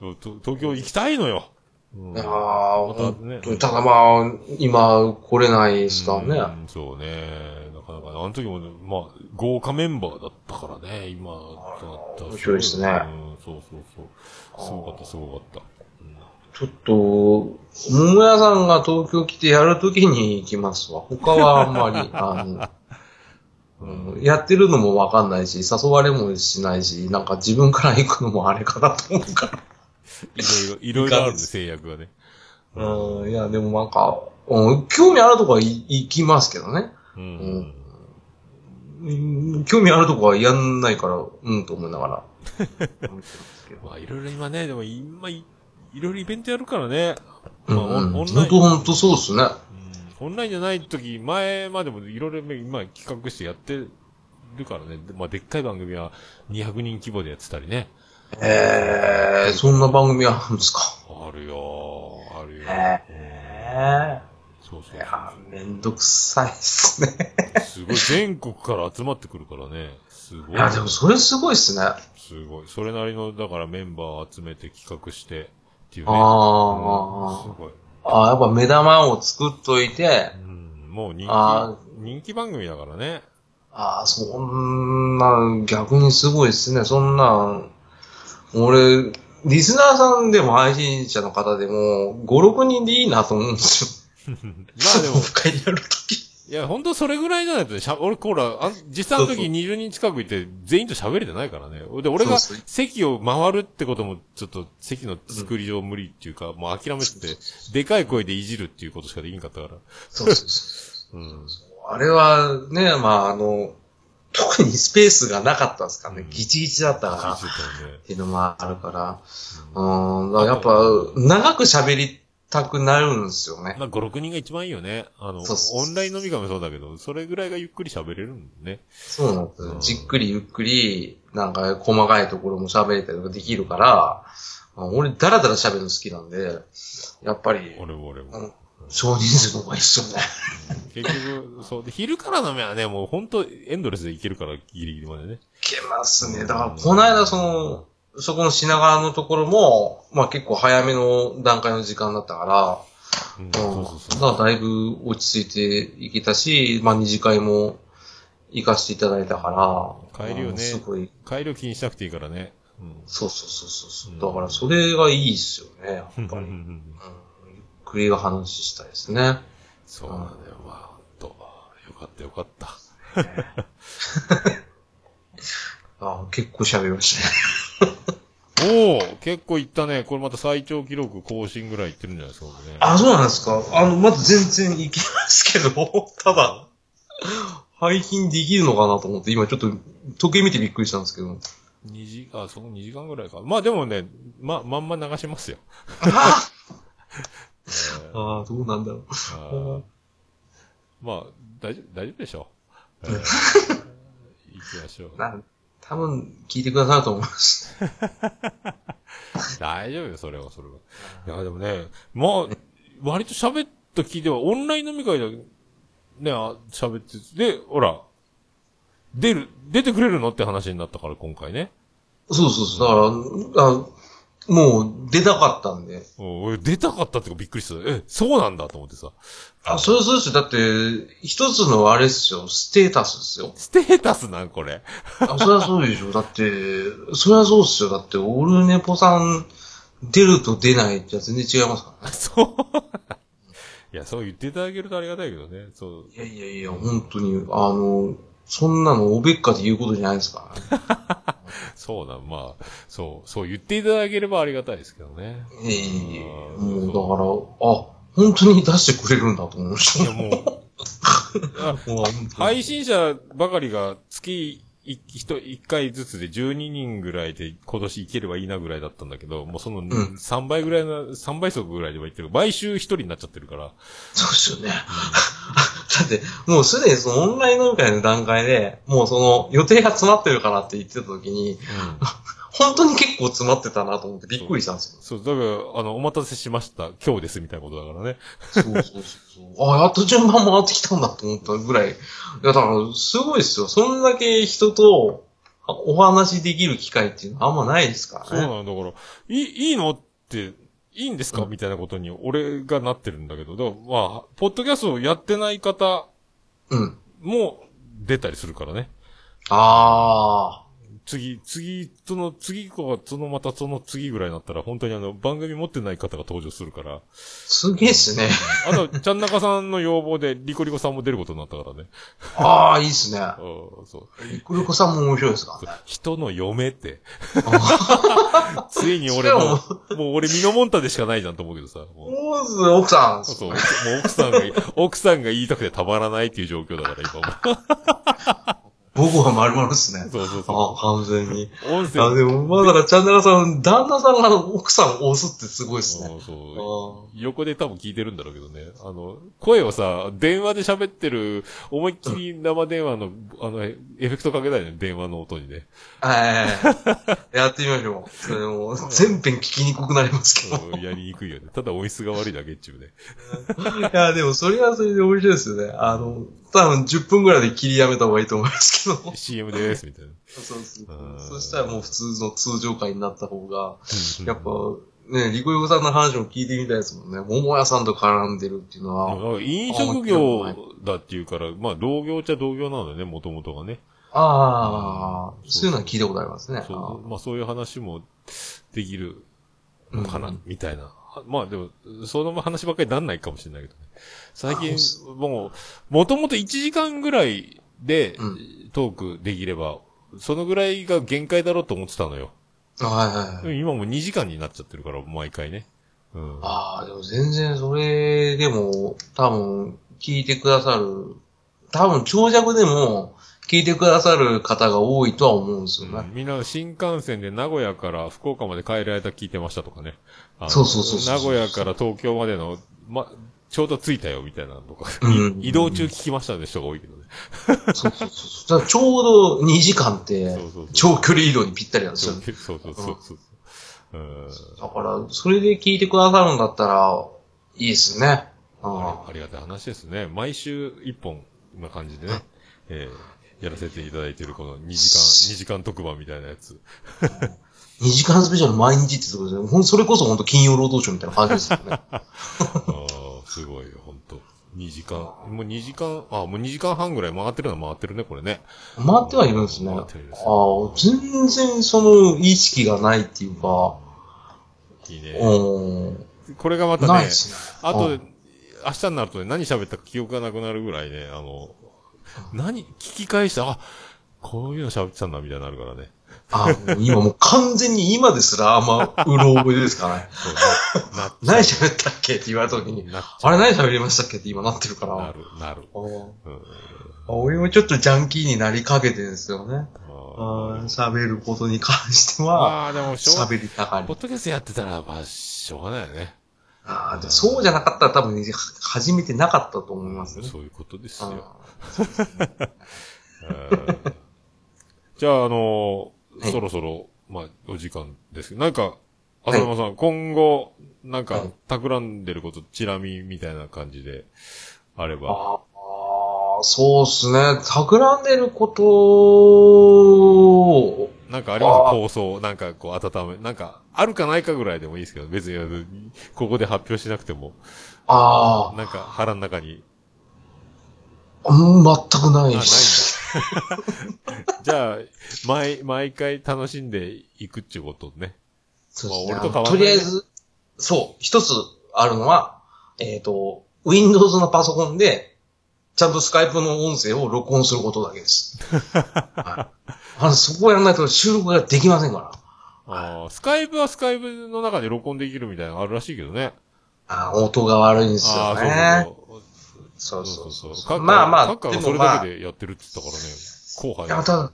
東京行きたいのよ。ああ、またね。ただまあ、今来れないですからね。うんそうね。あの時もね、まあ、豪華メンバーだったからね、今となったら面白いですねうん、そうそうそう。すごかった、すごかった。ちょっと、桃屋さんが東京来てやるときに行きますわ。他はあんまり、[LAUGHS] あの、うんやってるのもわかんないし、誘われもしないし、なんか自分から行くのもあれかなと思うから。いろいろ、いろいろあるんで、制約がね。うん、いや、でもなんか、うん、興味あるとこはい行きますけどね。うん。うん興味あるとこはやんないから、うんと思いながら。[LAUGHS] まあ、いろいろ今ね、でも今い、いろいろイベントやるからね。まあ、うんうん、オンライン本当本当そうですね。うんオンラインじゃない時、前までもいろいろ今企画してやってるからね。まあ、でっかい番組は200人規模でやってたりね。えー、そんな番組あるんですか？あるよー、あるよ。えそうそうー、いや、めんどくさいっすね。すごい、全国から集まってくるからね。すごい。いや、でもそれすごいっすね。あすごい。それなりの、だからメンバーを集めて企画してっていうね。あうんすごい。ああ、やっぱ目玉を作っといて、うん、もう人あ気、人気番組だからね。ああ、そんな、逆にすごいっすね。そんな、俺、リスナーさんでも配信者の方でも、5、6人でいいなと思うんですよ。[LAUGHS] まあでもるとき。[LAUGHS] いや、ほんとそれぐらいじゃないとね、しゃ、俺、ほら、あん実際の時そうそう20人近くいて、全員と喋れてないからね。で、俺が席を回るってことも、ちょっと席の作り上無理っていうか、もう諦めてて、でかい声でいじるっていうことしかできんかったから。そうそうそう。[LAUGHS] うん。あれはね、まあ、あの、特にスペースがなかったですからね。うんギチギチだったから。聞いてたよね。っていうのもあるから。うん、だからやっぱ、長く喋りたくなるんですよね。まあ、5、6人が一番いいよね。あの、そうそうそうオンライン飲み会もそうだけど、それぐらいがゆっくり喋れるんだね。そうなんですようんじっくりゆっくり、なんか細かいところも喋れたりとかできるから、あ俺、だらだら喋るの好きなんで、やっぱり、俺も俺も。うん少人数の方がいいっすよね。結局、そう。で、昼から飲めはね、もうほんとエンドレスでいけるから、ギリギリまでね。いけますね。だから、この間、その、そこの品川のところも、まあ結構早めの段階の時間だったから、うん。だからだいぶ落ち着いていけたし、まあ二次会も行かせていただいたから、帰りをねうんすごい、帰りを気にしなくていいからね。うん。そうそうそうそうそう、うんだからそれがいいっすよね、やっぱり。うん、うんゆっくりが話したいですね。そうなんだよ、まあ、ほんと。よかったよかった。[LAUGHS] あ結構喋りましたね。おお結構いったね。これまた最長記録更新ぐらいいってるんじゃないですか、ね。あ、そうなんですか？あの、まだ全然いけますけど、[LAUGHS] ただ、配信できるのかなと思って、今ちょっと時計見てびっくりしたんですけど。2時、あ、その2時間ぐらいか。まあでもね、ま、まんま流しますよ。あ [LAUGHS] えーあー、どうなんだろう。あーまあ、大丈夫、大丈夫でしょう。えー [LAUGHS] 行きましょう。な多分、聞いてくださると思います。[LAUGHS] 大丈夫よ、それは、それは。いや、でもね、まあ、割と喋った聞いては、オンライン飲み会で、ね、あ喋って、で、ほら、出る、出てくれるのって話になったから、今回ね。そうそうそう。だから、あもう出たかったんで。お俺出たかったってかびっくりした。え、そうなんだと思ってさ。あ、それはそうですよ。だって、一つのあれですよ。ステータスですよ。ステータスなん、これ。あ、それはそうでしょ。だって、それはそうですよ。だって、オルネポさん、出ると出ないじゃ全然違いますからね。[LAUGHS] そう。いや、そう言っていただけるとありがたいけどね。そう。いやいやいや、本当に、あの、そんなのおべっかで言うことじゃないですか。[LAUGHS] そうなん、まあ、そう、そう言っていただければありがたいですけどね。いやいやいやあーもうだから、あ、本当に出してくれるんだと思いましいや、もう、あた。もう配信者ばかりが月一人一回ずつで12人ぐらいで今年いければいいなぐらいだったんだけど、もうそのん3倍ぐらいの、3倍速ぐらいではいってる。毎週一人になっちゃってるから。そうですよね。[LAUGHS] だって、もうすでにそのオンライン飲み会の段階で、もうその予定が詰まってるからって言ってた時に、本当に結構詰まってたなと思ってびっくりしたんですそう、だから、あの、お待たせしました。今日です、みたいなことだからね。よ。そうそうそうそう。あ、やっと順番回ってきたんだと思ったぐらい。いや、だから、すごいですよ。そんだけ人とお話しできる機会っていうのはあんまないですからね。そうなんだから、いい、いいのって、いいんですか、うんみたいなことに俺がなってるんだけど、だからまあ、ポッドキャストをやってない方うん。も出たりするからね。あ次、次、その次か、そのまたその次ぐらいになったら、本当にあの、番組持ってない方が登場するから。ー、すげえっすね。あと、ちゃんなかさんの要望で、リコリコさんも出ることになったからね。ああ、いいっすね。[LAUGHS] うんそう。リコリコさんも面白いですか？人の嫁って。あ [LAUGHS] ついに俺も、もう俺ミノモンタでしかないじゃんと思うけどさ。もう奥さん。そうそう。もう奥さんが、奥さんが言いたくてたまらないっていう状況だから、今も。[LAUGHS] 僕は丸々っすね。そうそうそあ完全に。う。音声あ、でも、まあだから、ちゃんなかさん、旦那さんが奥さんを押すってすごいっすね。そうそうあ横で多分聞いてるんだろうけどね。あの、声をさ、電話で喋ってる、思いっきり生電話の、あの、エフェクトかけたいね、電話の音にね。はい。やってみましょう。それも、全編聞きにくくなりますけど。やりにくいよね。ただ音質が悪いだけっちゅうね。いや、でも、それはそれで面白いですよね。あの、多分10分くらいで切りやめた方がいいと思いますけど。CM です、みたいな。そうそううんそしたらもう普通の通常回になった方が、うんやっぱ、ね、リコヨコさんの話も聞いてみたいですもんね。桃屋さんと絡んでるっていうのは。飲食業だっていうから、まあ、同業っちゃ同業なのでね、もともとがね。ああ、うんそういうのは聞いたことありますね。そう、まあそういう話もできるのかな、うんみたいな。はまあでも、その話ばっかりなんないかもしれないけどね。最近あ、もう、もともと1時間ぐらいでうんトークできれば、そのぐらいが限界だろうと思ってたのよ。はいはいはい。今もう2時間になっちゃってるから、毎回ね。うん。ああ、でも全然それでも、多分、聞いてくださる、多分長尺でも、聞いてくださる方が多いとは思うんですよね。うんみんな新幹線で名古屋から福岡まで帰る間聞いてましたとかね。そうそうそうそう名古屋から東京までの、ま、ちょうど着いたよみたいなのとか、うんい移動中聞きましたね人が多いけどね。そうそうそう。ちょうど2時間って長距離移動にぴったりなんですよ。そうそうそうそう。うんだから、それで聞いてくださるんだったら、いいですね。あありありがたい話ですね。毎週一本な感じでね、えーやらせていただいているこの2時間、2時間特番みたいなやつ。2時間スペシャル毎日ってとこですね。ほんそれこそ本当金曜労働省みたいな感じですよね。[LAUGHS] ああ、すごいよ、ほんと。2時間、もう2時間、あもう2時間半ぐらい回ってるのは回ってるね、これね。回ってはいるんですね。あ回ってるんですあ、全然その意識がないっていうか、いいね。うん。これがまたねね。あとうん、明日になるとね、何喋ったか記憶がなくなるぐらいね、あの、何、聞き返した、あ、こういうの喋ってたんだ、みたいになるからね。あ今もう完全に今ですらあんまうろ覚えですからね。何喋ったっけって言われた時に、あれ何喋りましたっけって今なってるかう。なら。る、なる。俺もちょっとジャンキーになりかけてるんですよね。喋ることに関してーは、喋りたがりポ。ッドキャストやってたら、まあ、しょうがないよね。ああ、でそうじゃなかったら多分、ね、始めてなかったと思いますね。そういうことですよ。[LAUGHS] じゃあ、あのはいそろそろ、まあ、お時間ですけど、なんか、浅山さん、今後、なんかはい、企んでること、チラ見みたいな感じで、あれば。ああ、そうっすね。企んでることを、なんかあります？構想、なんかこう、温め、なんか、あるかないかぐらいでもいいですけど、別にここで発表しなくても、あなんか腹の中に、あ、うん全くないあ、ないんだし。。[LAUGHS] じゃあ、毎、毎回楽しんでいくっていうことね。そうですねまあ俺ととりあえず、そう、一つあるのは、えっ、と、Windows のパソコンで、ちゃんとスカイプの音声を録音することだけです。[LAUGHS] はい、あのそこをやらないと収録ができませんから。ああ、スカイプはスカイプの中で録音できるみたいなのあるらしいけどね。あー音が悪いんですああ、よね。そうそうそうそう。そうカッカまあまあ、カッカはでもまあそれだけ、でやってるって言ったからね。後輩いや、ただ、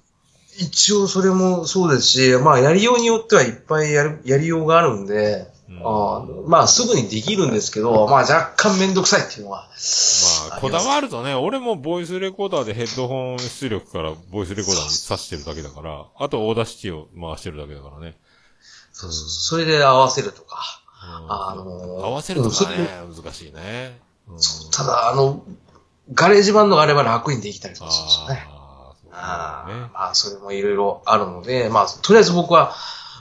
一応それもそうですし、まあ、やりようによってはいっぱいやる、やりようがあるんで、うんあーまあ、すぐにできるんですけど、まあ、若干めんどくさいっていうのは。まあ、こだわるとね、俺もボイスレコーダーでヘッドホン出力からボイスレコーダーに挿してるだけだから、あと Audacity を回してるだけだからね。そうそうそれで合わせるとか。うんあのー合わせるとかねうん、難しいね。うんただ、あの、 GarageBand があれば楽にできたりとかするんですよね。あーあまあ、それもいろいろあるので、まあ、とりあえず僕は、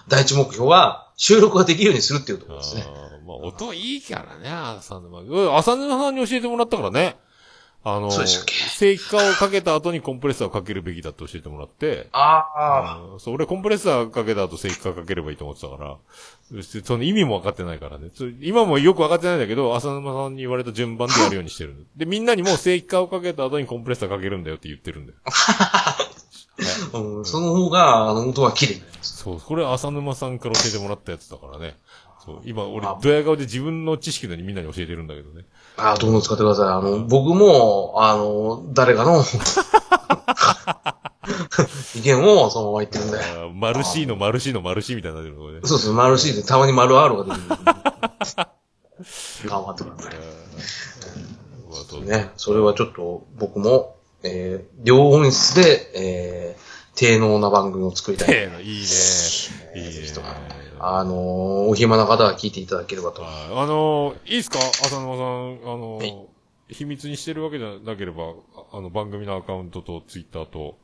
第一目標は、収録ができるようにするっていうところですね。あーまあ、音いいからね、浅沼。うん浅沼さんに教えてもらったからね。あの、正規化をかけた後にコンプレッサーをかけるべきだって教えてもらって、ああ、うんそう、俺コンプレッサーかけた後正規化かければいいと思ってたから、その意味も分かってないからね。そ今もよく分かってないんだけど、浅沼さんに言われた順番でやるようにしてる。で、みんなにも正規化をかけた後にコンプレッサーかけるんだよって言ってるんだよ。[LAUGHS] うん、その方が、あの、音が綺麗。そう、これ浅沼さんから教えてもらったやつだからね。そう、今俺あ、ドヤ顔で自分の知識のにみんなに教えてるんだけどね。ああ、どんどん使ってください。あの、僕も、あの、誰かの、意見をそのまま言ってるんで。マルシーのマルシーのマルシーみたいになってるの。そうそう、丸 C でたまに丸 R が出てくる。頑張ってください。ね、それはちょっと僕も、えー、両音質で、えー、低能な番組を作りたい。ええいいね。いいねあのー、お暇な方は聞いていただければと。ああの、いいですか？浅沼さん、あの、はい秘密にしてるわけじゃなければ、ああの、番組のアカウントとツイッターと、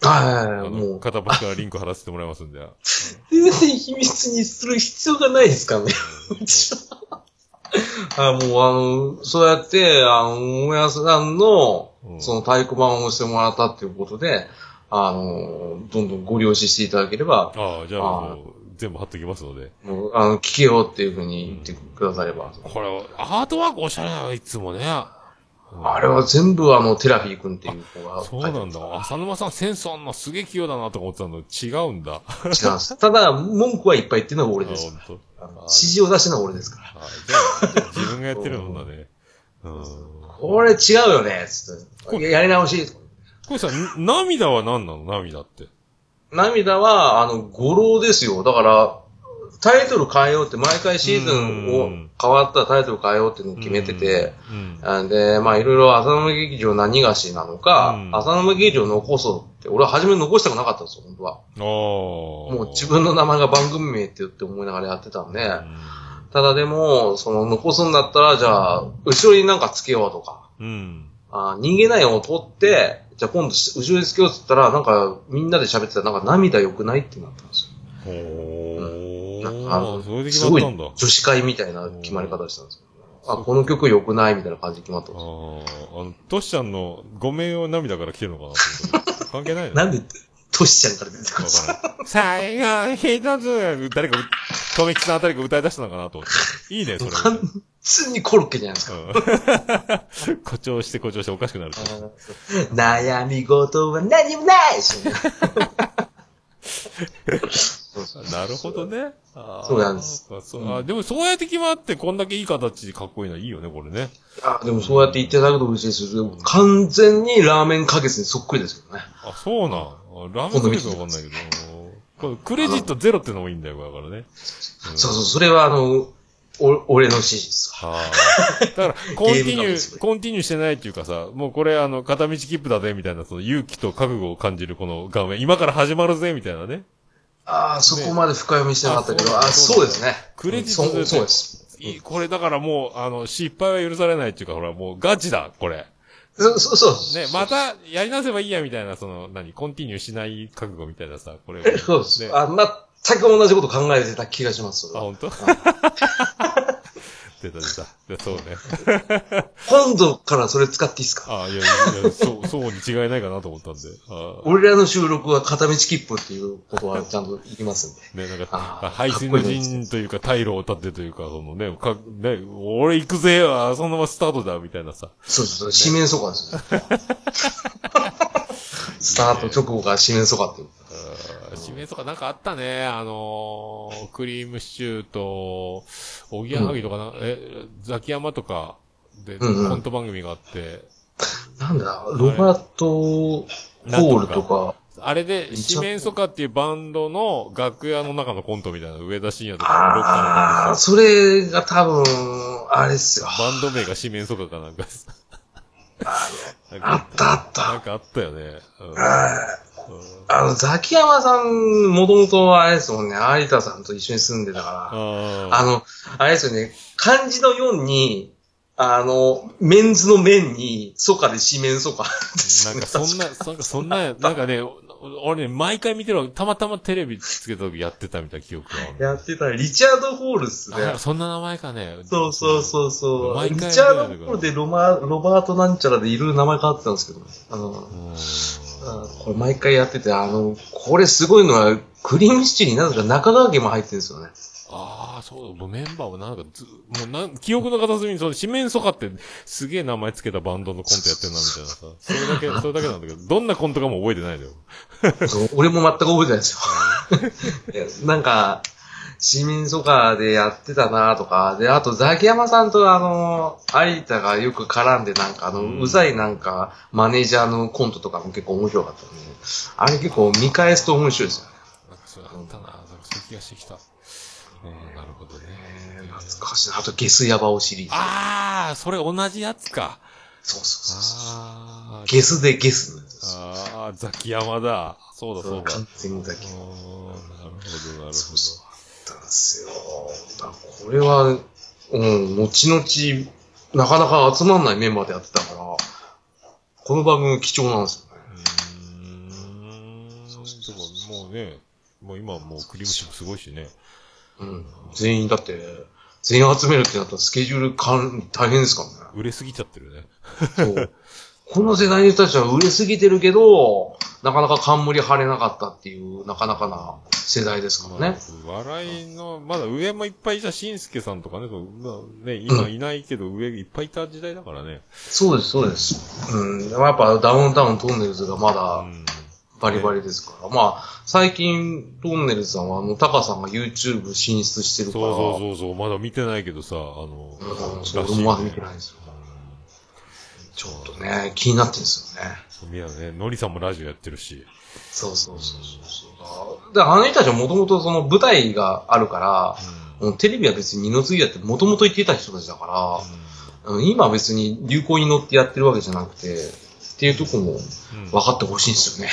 はいはいはい、あの、もう。片っ端からリンク貼らせてもらいますんで。[LAUGHS] 全然秘密にする必要がないですからね。[LAUGHS] あもうあの、そうやって、あの、桃屋さんのう、んその太鼓判をしてもらったっていうことで、あの、どんどんご了承していただければ、ああ、じゃあ全部貼っときますので。もう、あの、聞けよっていうふうに言ってくだされば。これ、アートワークおしゃれだよ、いつもね。あれは全部あの、テラフィー君っていう子がそうなんだ。浅沼さんセンスあんなすげえ器用だなとか思ってたの違うんだ。あ、違うんです。ただ、文句はいっぱい言ってるのは俺です。本当。あの指示を出してるのは俺ですから。自分がやってるのだね。うん。これ違うよねつって。やり直し。これさ、ん涙は何なの？涙って。涙は、あの、語呂ですよ。だから、タイトル変えようって、毎回シーズンをうん変わったらタイトル変えようっていうのを決めてて、うん。で、まあいろいろ浅沼劇場何がしなのか、うん浅沼劇場残そうって、俺は初め残したくなかったんですよ、本当は。もう自分の名前が番組名って言って思いながらやってたんで、うん。ただでも、その残すんだったら、じゃあ、後ろになんかつけようとか、うん。あ逃げないを取って、じゃあ今度後ろにつけようって言ったら、なんかみんなで喋ってたら、なんか涙良くないってなったんですよ。ほなんかあのー。それで決すごいまったんだ。女子会みたいな決まり方したんですよ。あ、この曲良くないみたいな感じで決まったんあですよ。あ。あの、トシちゃんのごめんを涙から来てるのかな関係ないのなんで、トシちゃんから出てくるんですか？最後、一つ、誰か、とめきさんあたりが歌い出したのかなと思って。いいね、それ。完全にコロッケじゃないですか。うん [LAUGHS] 誇張して誇張しておかしくなる。悩み事は何もないし、[LAUGHS] なるほどね。そうなんです。あでもそうやって決まってこんだけいい形でかっこいいのはいいよね、これね。あでもそうやって言っていただくと嬉しいですよ。完全にラーメンかけずにそっくりですけどね。あ、そうなん。あラーメンかけるかわかんないけど。クレジットゼロってのもいいんだよ、だからね。そうそう、それはあの、お俺の指示ですわ。はあ。だから、コンティニュー、コンティニューしてないっていうかさ、もうこれあの、片道切符だぜ、みたいな、その勇気と覚悟を感じるこの画面、今から始まるぜ、みたいなね。ああ、そこまで深読みしてなかったけど、ああそうそうですね。クレジットでそうそうです。これだからもう、あの、失敗は許されないっていうか、ほら、もうガチだ、これ。そうそうそう。ね、また、やり直せばいいや、みたいな、その、何、コンティニューしない覚悟みたいなさ、これ。そうです。ねあ、全く同じこと考えてた気がします。そあ、本当？[LAUGHS] 出た出た。でそうね。[LAUGHS] 今度からそれ使っていいですか？あいやいや、そう、[LAUGHS] そうに違いないかなと思ったんで。あ俺らの収録は片道切符っていうことはちゃんと言いますんで。ね、なんかあ、ー排水の陣というか、退路を立ってというか、そのね、か、ね、俺行くぜそのままスタートだ、みたいなさ。そうそうそう、四面楚歌ですよ。スタート直後から四面楚歌っていう。指名とかなんかあったね。あのー、クリームシチューと、おぎやはぎとかな、え、ザキヤマとかで、うんうん。コント番組があって、なんだ、ロバート・ホールとか、あれで、四面楚歌っていうバンドの楽屋の中のコントみたいな、上田晋也とかロッカーのああ、それが多分、あれっすよ。バンド名が四面楚歌かなんかです。なんかあったあった。なんかあったよね。うんあの、ザキヤマさん、もともとあれですもんね、有田さんと一緒に住んでたから、ああの、あれですよね、漢字の4に、あの、メンズの面に、ソカで四面ソカね。なんかそんな、なんかそんな、なんかね、お俺ね、毎回見てるわたまたまテレビつけた時やってたみたいな記憶がある。やってた、リチャード・ホールっすね。あそんな名前かね。そうそうそうそう。毎回リチャード・ホールでロマロバートなんちゃらでいろいろ名前変わってたんですけど、あの、これ毎回やってて、あの、これすごいのは、クリームシチューになぜか中川家も入ってるんですよね。ああ、そう、もうメンバーもなんかず、もうなん、記憶の片隅にその、四面楚歌ってすげえ名前つけたバンドのコントやってんな、みたいなさ。[LAUGHS] それだけ、それだけなんだけど、どんなコントかも覚えてないのよ。[LAUGHS] 俺も全く覚えてないですよ。[LAUGHS] なんか、市民蘇我でやってたなとか、で、あとザキヤマさんとあの、有田がよく絡んでなんかあの、うんうざいなんか、マネージャーのコントとかも結構面白かったんで、あれ結構見返すと面白いですよね。なんかそれあったな、なんかそういう気がしてきた。うん、なるほどね。えー懐かしいな。あとゲスヤバオシリーズ。ああ、それ同じやつか。そうそうそうそう。ゲスでゲス。ああ、ザキヤマだ。そうだそうだ。完全にザキうーんなるほど、なるほど。そうそう。あったんですよ。これは、うん、後々、なかなか集まんないメンバーでやってたから、この番組貴重なんですよね。うーん。そうそうそうももうね、もう今はもうクリームシップすごいしね。うん。全員だって、全員集めるってなったらスケジュール管理大変ですからね。売れすぎちゃってるね。そう。この世代の人たちは売れすぎてるけど、なかなか冠張れなかったっていう、なかなかな世代ですからね。笑いの、まだ上もいっぱいいたしんすけさんとかね、そうまあね、今いないけど上いっぱいいた時代だからね。そうです、そうです。うん。でもやっぱダウンタウントンネルズがまうだん。バリバリですから。まあ、最近、トンネルズさんは、あの、タカさんが YouTube 進出してるから。そうそうそうそう、まだ見てないけどさ、あの、うん。そうまだ見てないですよ。ちょっとね、気になってるんですよね。そう見やね、のりさんもラジオやってるし。そうそうそうそう。で、あの人たちはもともとその舞台があるから、もうテレビは別に二の次だってもともと言ってた人たちだから、うん今は別に流行に乗ってやってるわけじゃなくて、っていうとこもうん。分かってほしいんですよね。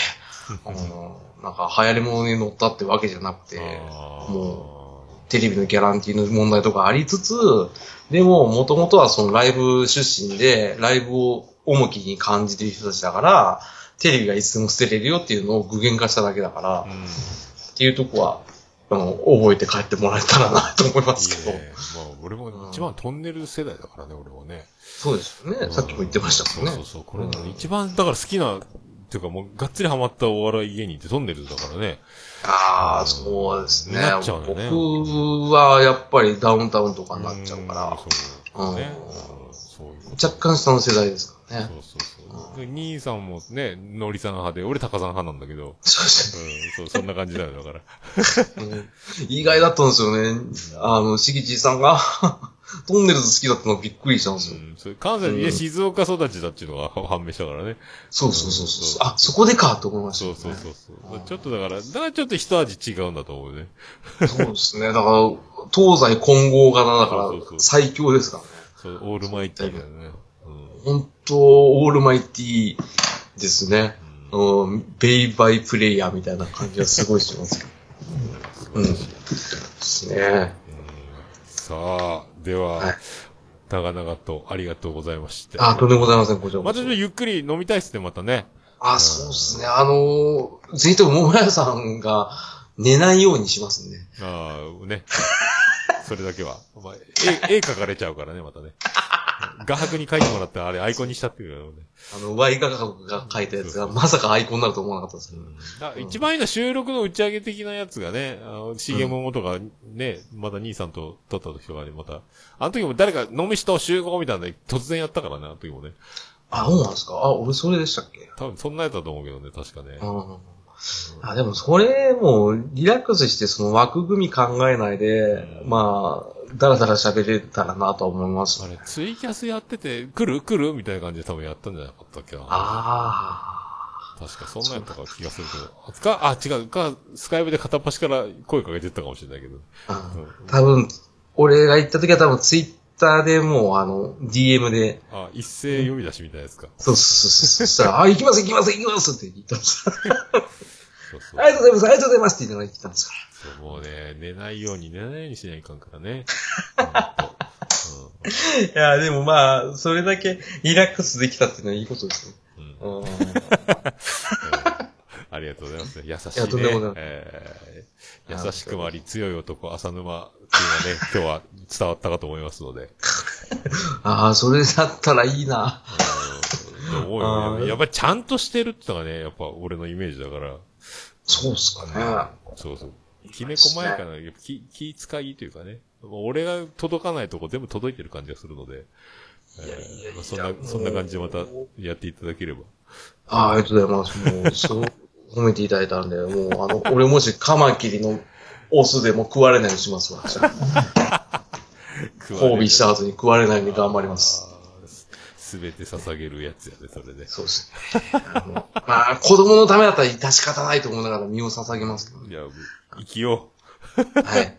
あのなんか流行り物に乗ったってわけじゃなくて、もテレビのギャランティーの問題とかありつつ、でも、もともとはそのライブ出身で、ライブを重きに感じてる人たちだから、テレビがいつでも捨てれるよっていうのを具現化しただけだから、うん。っていうとこは、あの、覚えて帰ってもらえたらなと思いますけど。いいね。まあ、俺も一番トンネル世代だからね、俺もね。そうですよね。さっきも言ってましたもんね。そうそうそう。これ、うん一番、だから好きな、っていうかもう、がっつりハマったお笑い芸人ってトンネルだからね。ああ、そうですね。なっちゃうよね僕はやっぱりダウンタウンとかになっちゃうから、そう。ん。若干下の世代ですからね。そうそうそう。で兄さんもね、のりさん派で、俺高さん派なんだけど、そうですねうん、そう、そんな感じだよ、だから。うん意外だったんですよね。あの、しぎちさんが、[LAUGHS] トンネルズ好きだったのびっくりしたんですよ。うん、それ関西で、いや、静岡育ちだっていうのが判明したからね。そうそうそうそう。あ、そこでかと思いましたそう。そうそうそう。ちょっとだから、だからちょっと一味違うんだと思うね。そうですね。だから、東西混合型だから最強ですからね。そう、オールマイティーだよね。本当オールマイティーですね。うん。うん、ベイバイプレイヤーみたいな感じがすごいしますけど。[LAUGHS] うん。ですね。さあ、では、はい長々とありがとうございました。あ、とんでもございません、こちらまたちょっとゆっくり飲みたいっすね、またね。あ、そうですね。あのー、ぜひとも桃屋さんが寝ないようにしますんで。ああ、ね。それだけは。まあ、絵、絵描かれちゃうからね、またね。[LAUGHS] 画伯に描いてもらって、あれアイコンにしたっていうね。あの、Y 画角が書いたやつがまさかアイコンになると思わなかったですけど。だ一番いいのは収録の打ち上げ的なやつがね、あの、重桃とかね、まだ兄さんと撮った時とかにまた、あの時も誰か飲み人集合みたいなの突然やったからね、あの時もね。あ、そうなんですか？あ、俺それでしたっけ？多分そんなやつだと思うけどね、確かね。うん。あ、でもそれもリラックスしてその枠組み考えないで、まあ、だらだら喋れたらなとは思いますあ。れ、ツイキャスやってて、来る？来る？みたいな感じで多分やったんじゃなかったっけな。あ確かそんなんやったか気がするけど。か、あ、違う、か、スカイプで片っ端から声かけてったかもしれないけど。あうん多分、俺が行った時は多分ツイッターでもう、あの、DM で、あ、一斉呼び出しみたいなやつか。そうそうそうそう。そしたら、あ、行きます行きます行きますって言ったんです。そうそう。[LAUGHS] ありがとうございますありがとうございますって言ってたんですかもうね、寝ないように寝ないようにしないかんからね。ら。[LAUGHS] いや、でもまあ、それだけリラックスできたっていうのはいいことですね。うんうんうんうん。[LAUGHS] ありがとうございますね。優しいね。えー優しくもあり強い男、浅沼っていうのはね、[LAUGHS] 今日は伝わったかと思いますので。ああ、それだったらいいな。うん思うあーよね。やっぱりちゃんとしてるってのがね、やっぱ俺のイメージだから。そうっすかね。そうそう。きめ細やかな、気、気遣いというかね。俺が届かないとこ全部届いてる感じがするので。えーいやいやいやまあそんな、そんな感じでまたやっていただければ。ああ、ありがとうございます。もう、そう、褒めていただいたんで、もう、あの、俺もしカマキリのオスでも食われないようにしますわ。交尾した後に食われないように頑張ります。すべて捧げるやつやね、それで。そうですね。あのまあ、子供のためだったら致し方ないと思いながら身を捧げますけどね。いや、生きよはい。う。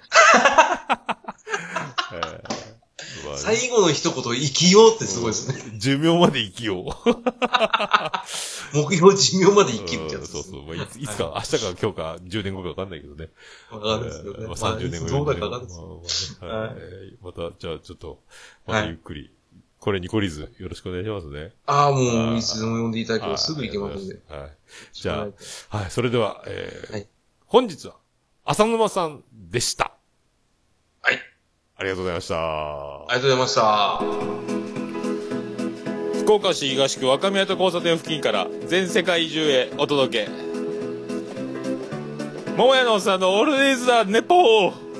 [LAUGHS] えーまあ最後の一言、生きようってすごいですね。寿命まで生きよう。目標寿命まで生きるってやつね。うんそうそう。まあ、いついつか、明日か今日か10年後かわかんないけどね。わかんないですけどね。まあ、まあ30年後、どう40年後。だかわかんないですまあまあねはいえーまた、じゃあちょっと、またゆっくり、これに懲りず、よろしくお願いしますね。ああ、もう、いつでも呼んでいただければすぐ行けますんで。はい。じゃあ、はい、それでは、えーはい本日は、浅沼さんでした。はい。ありがとうございました。ありがとうございました。福岡市東区若宮と交差点付近から全世界中へお届け。桃屋のおっさんのオールディーズ・ザ・ネポー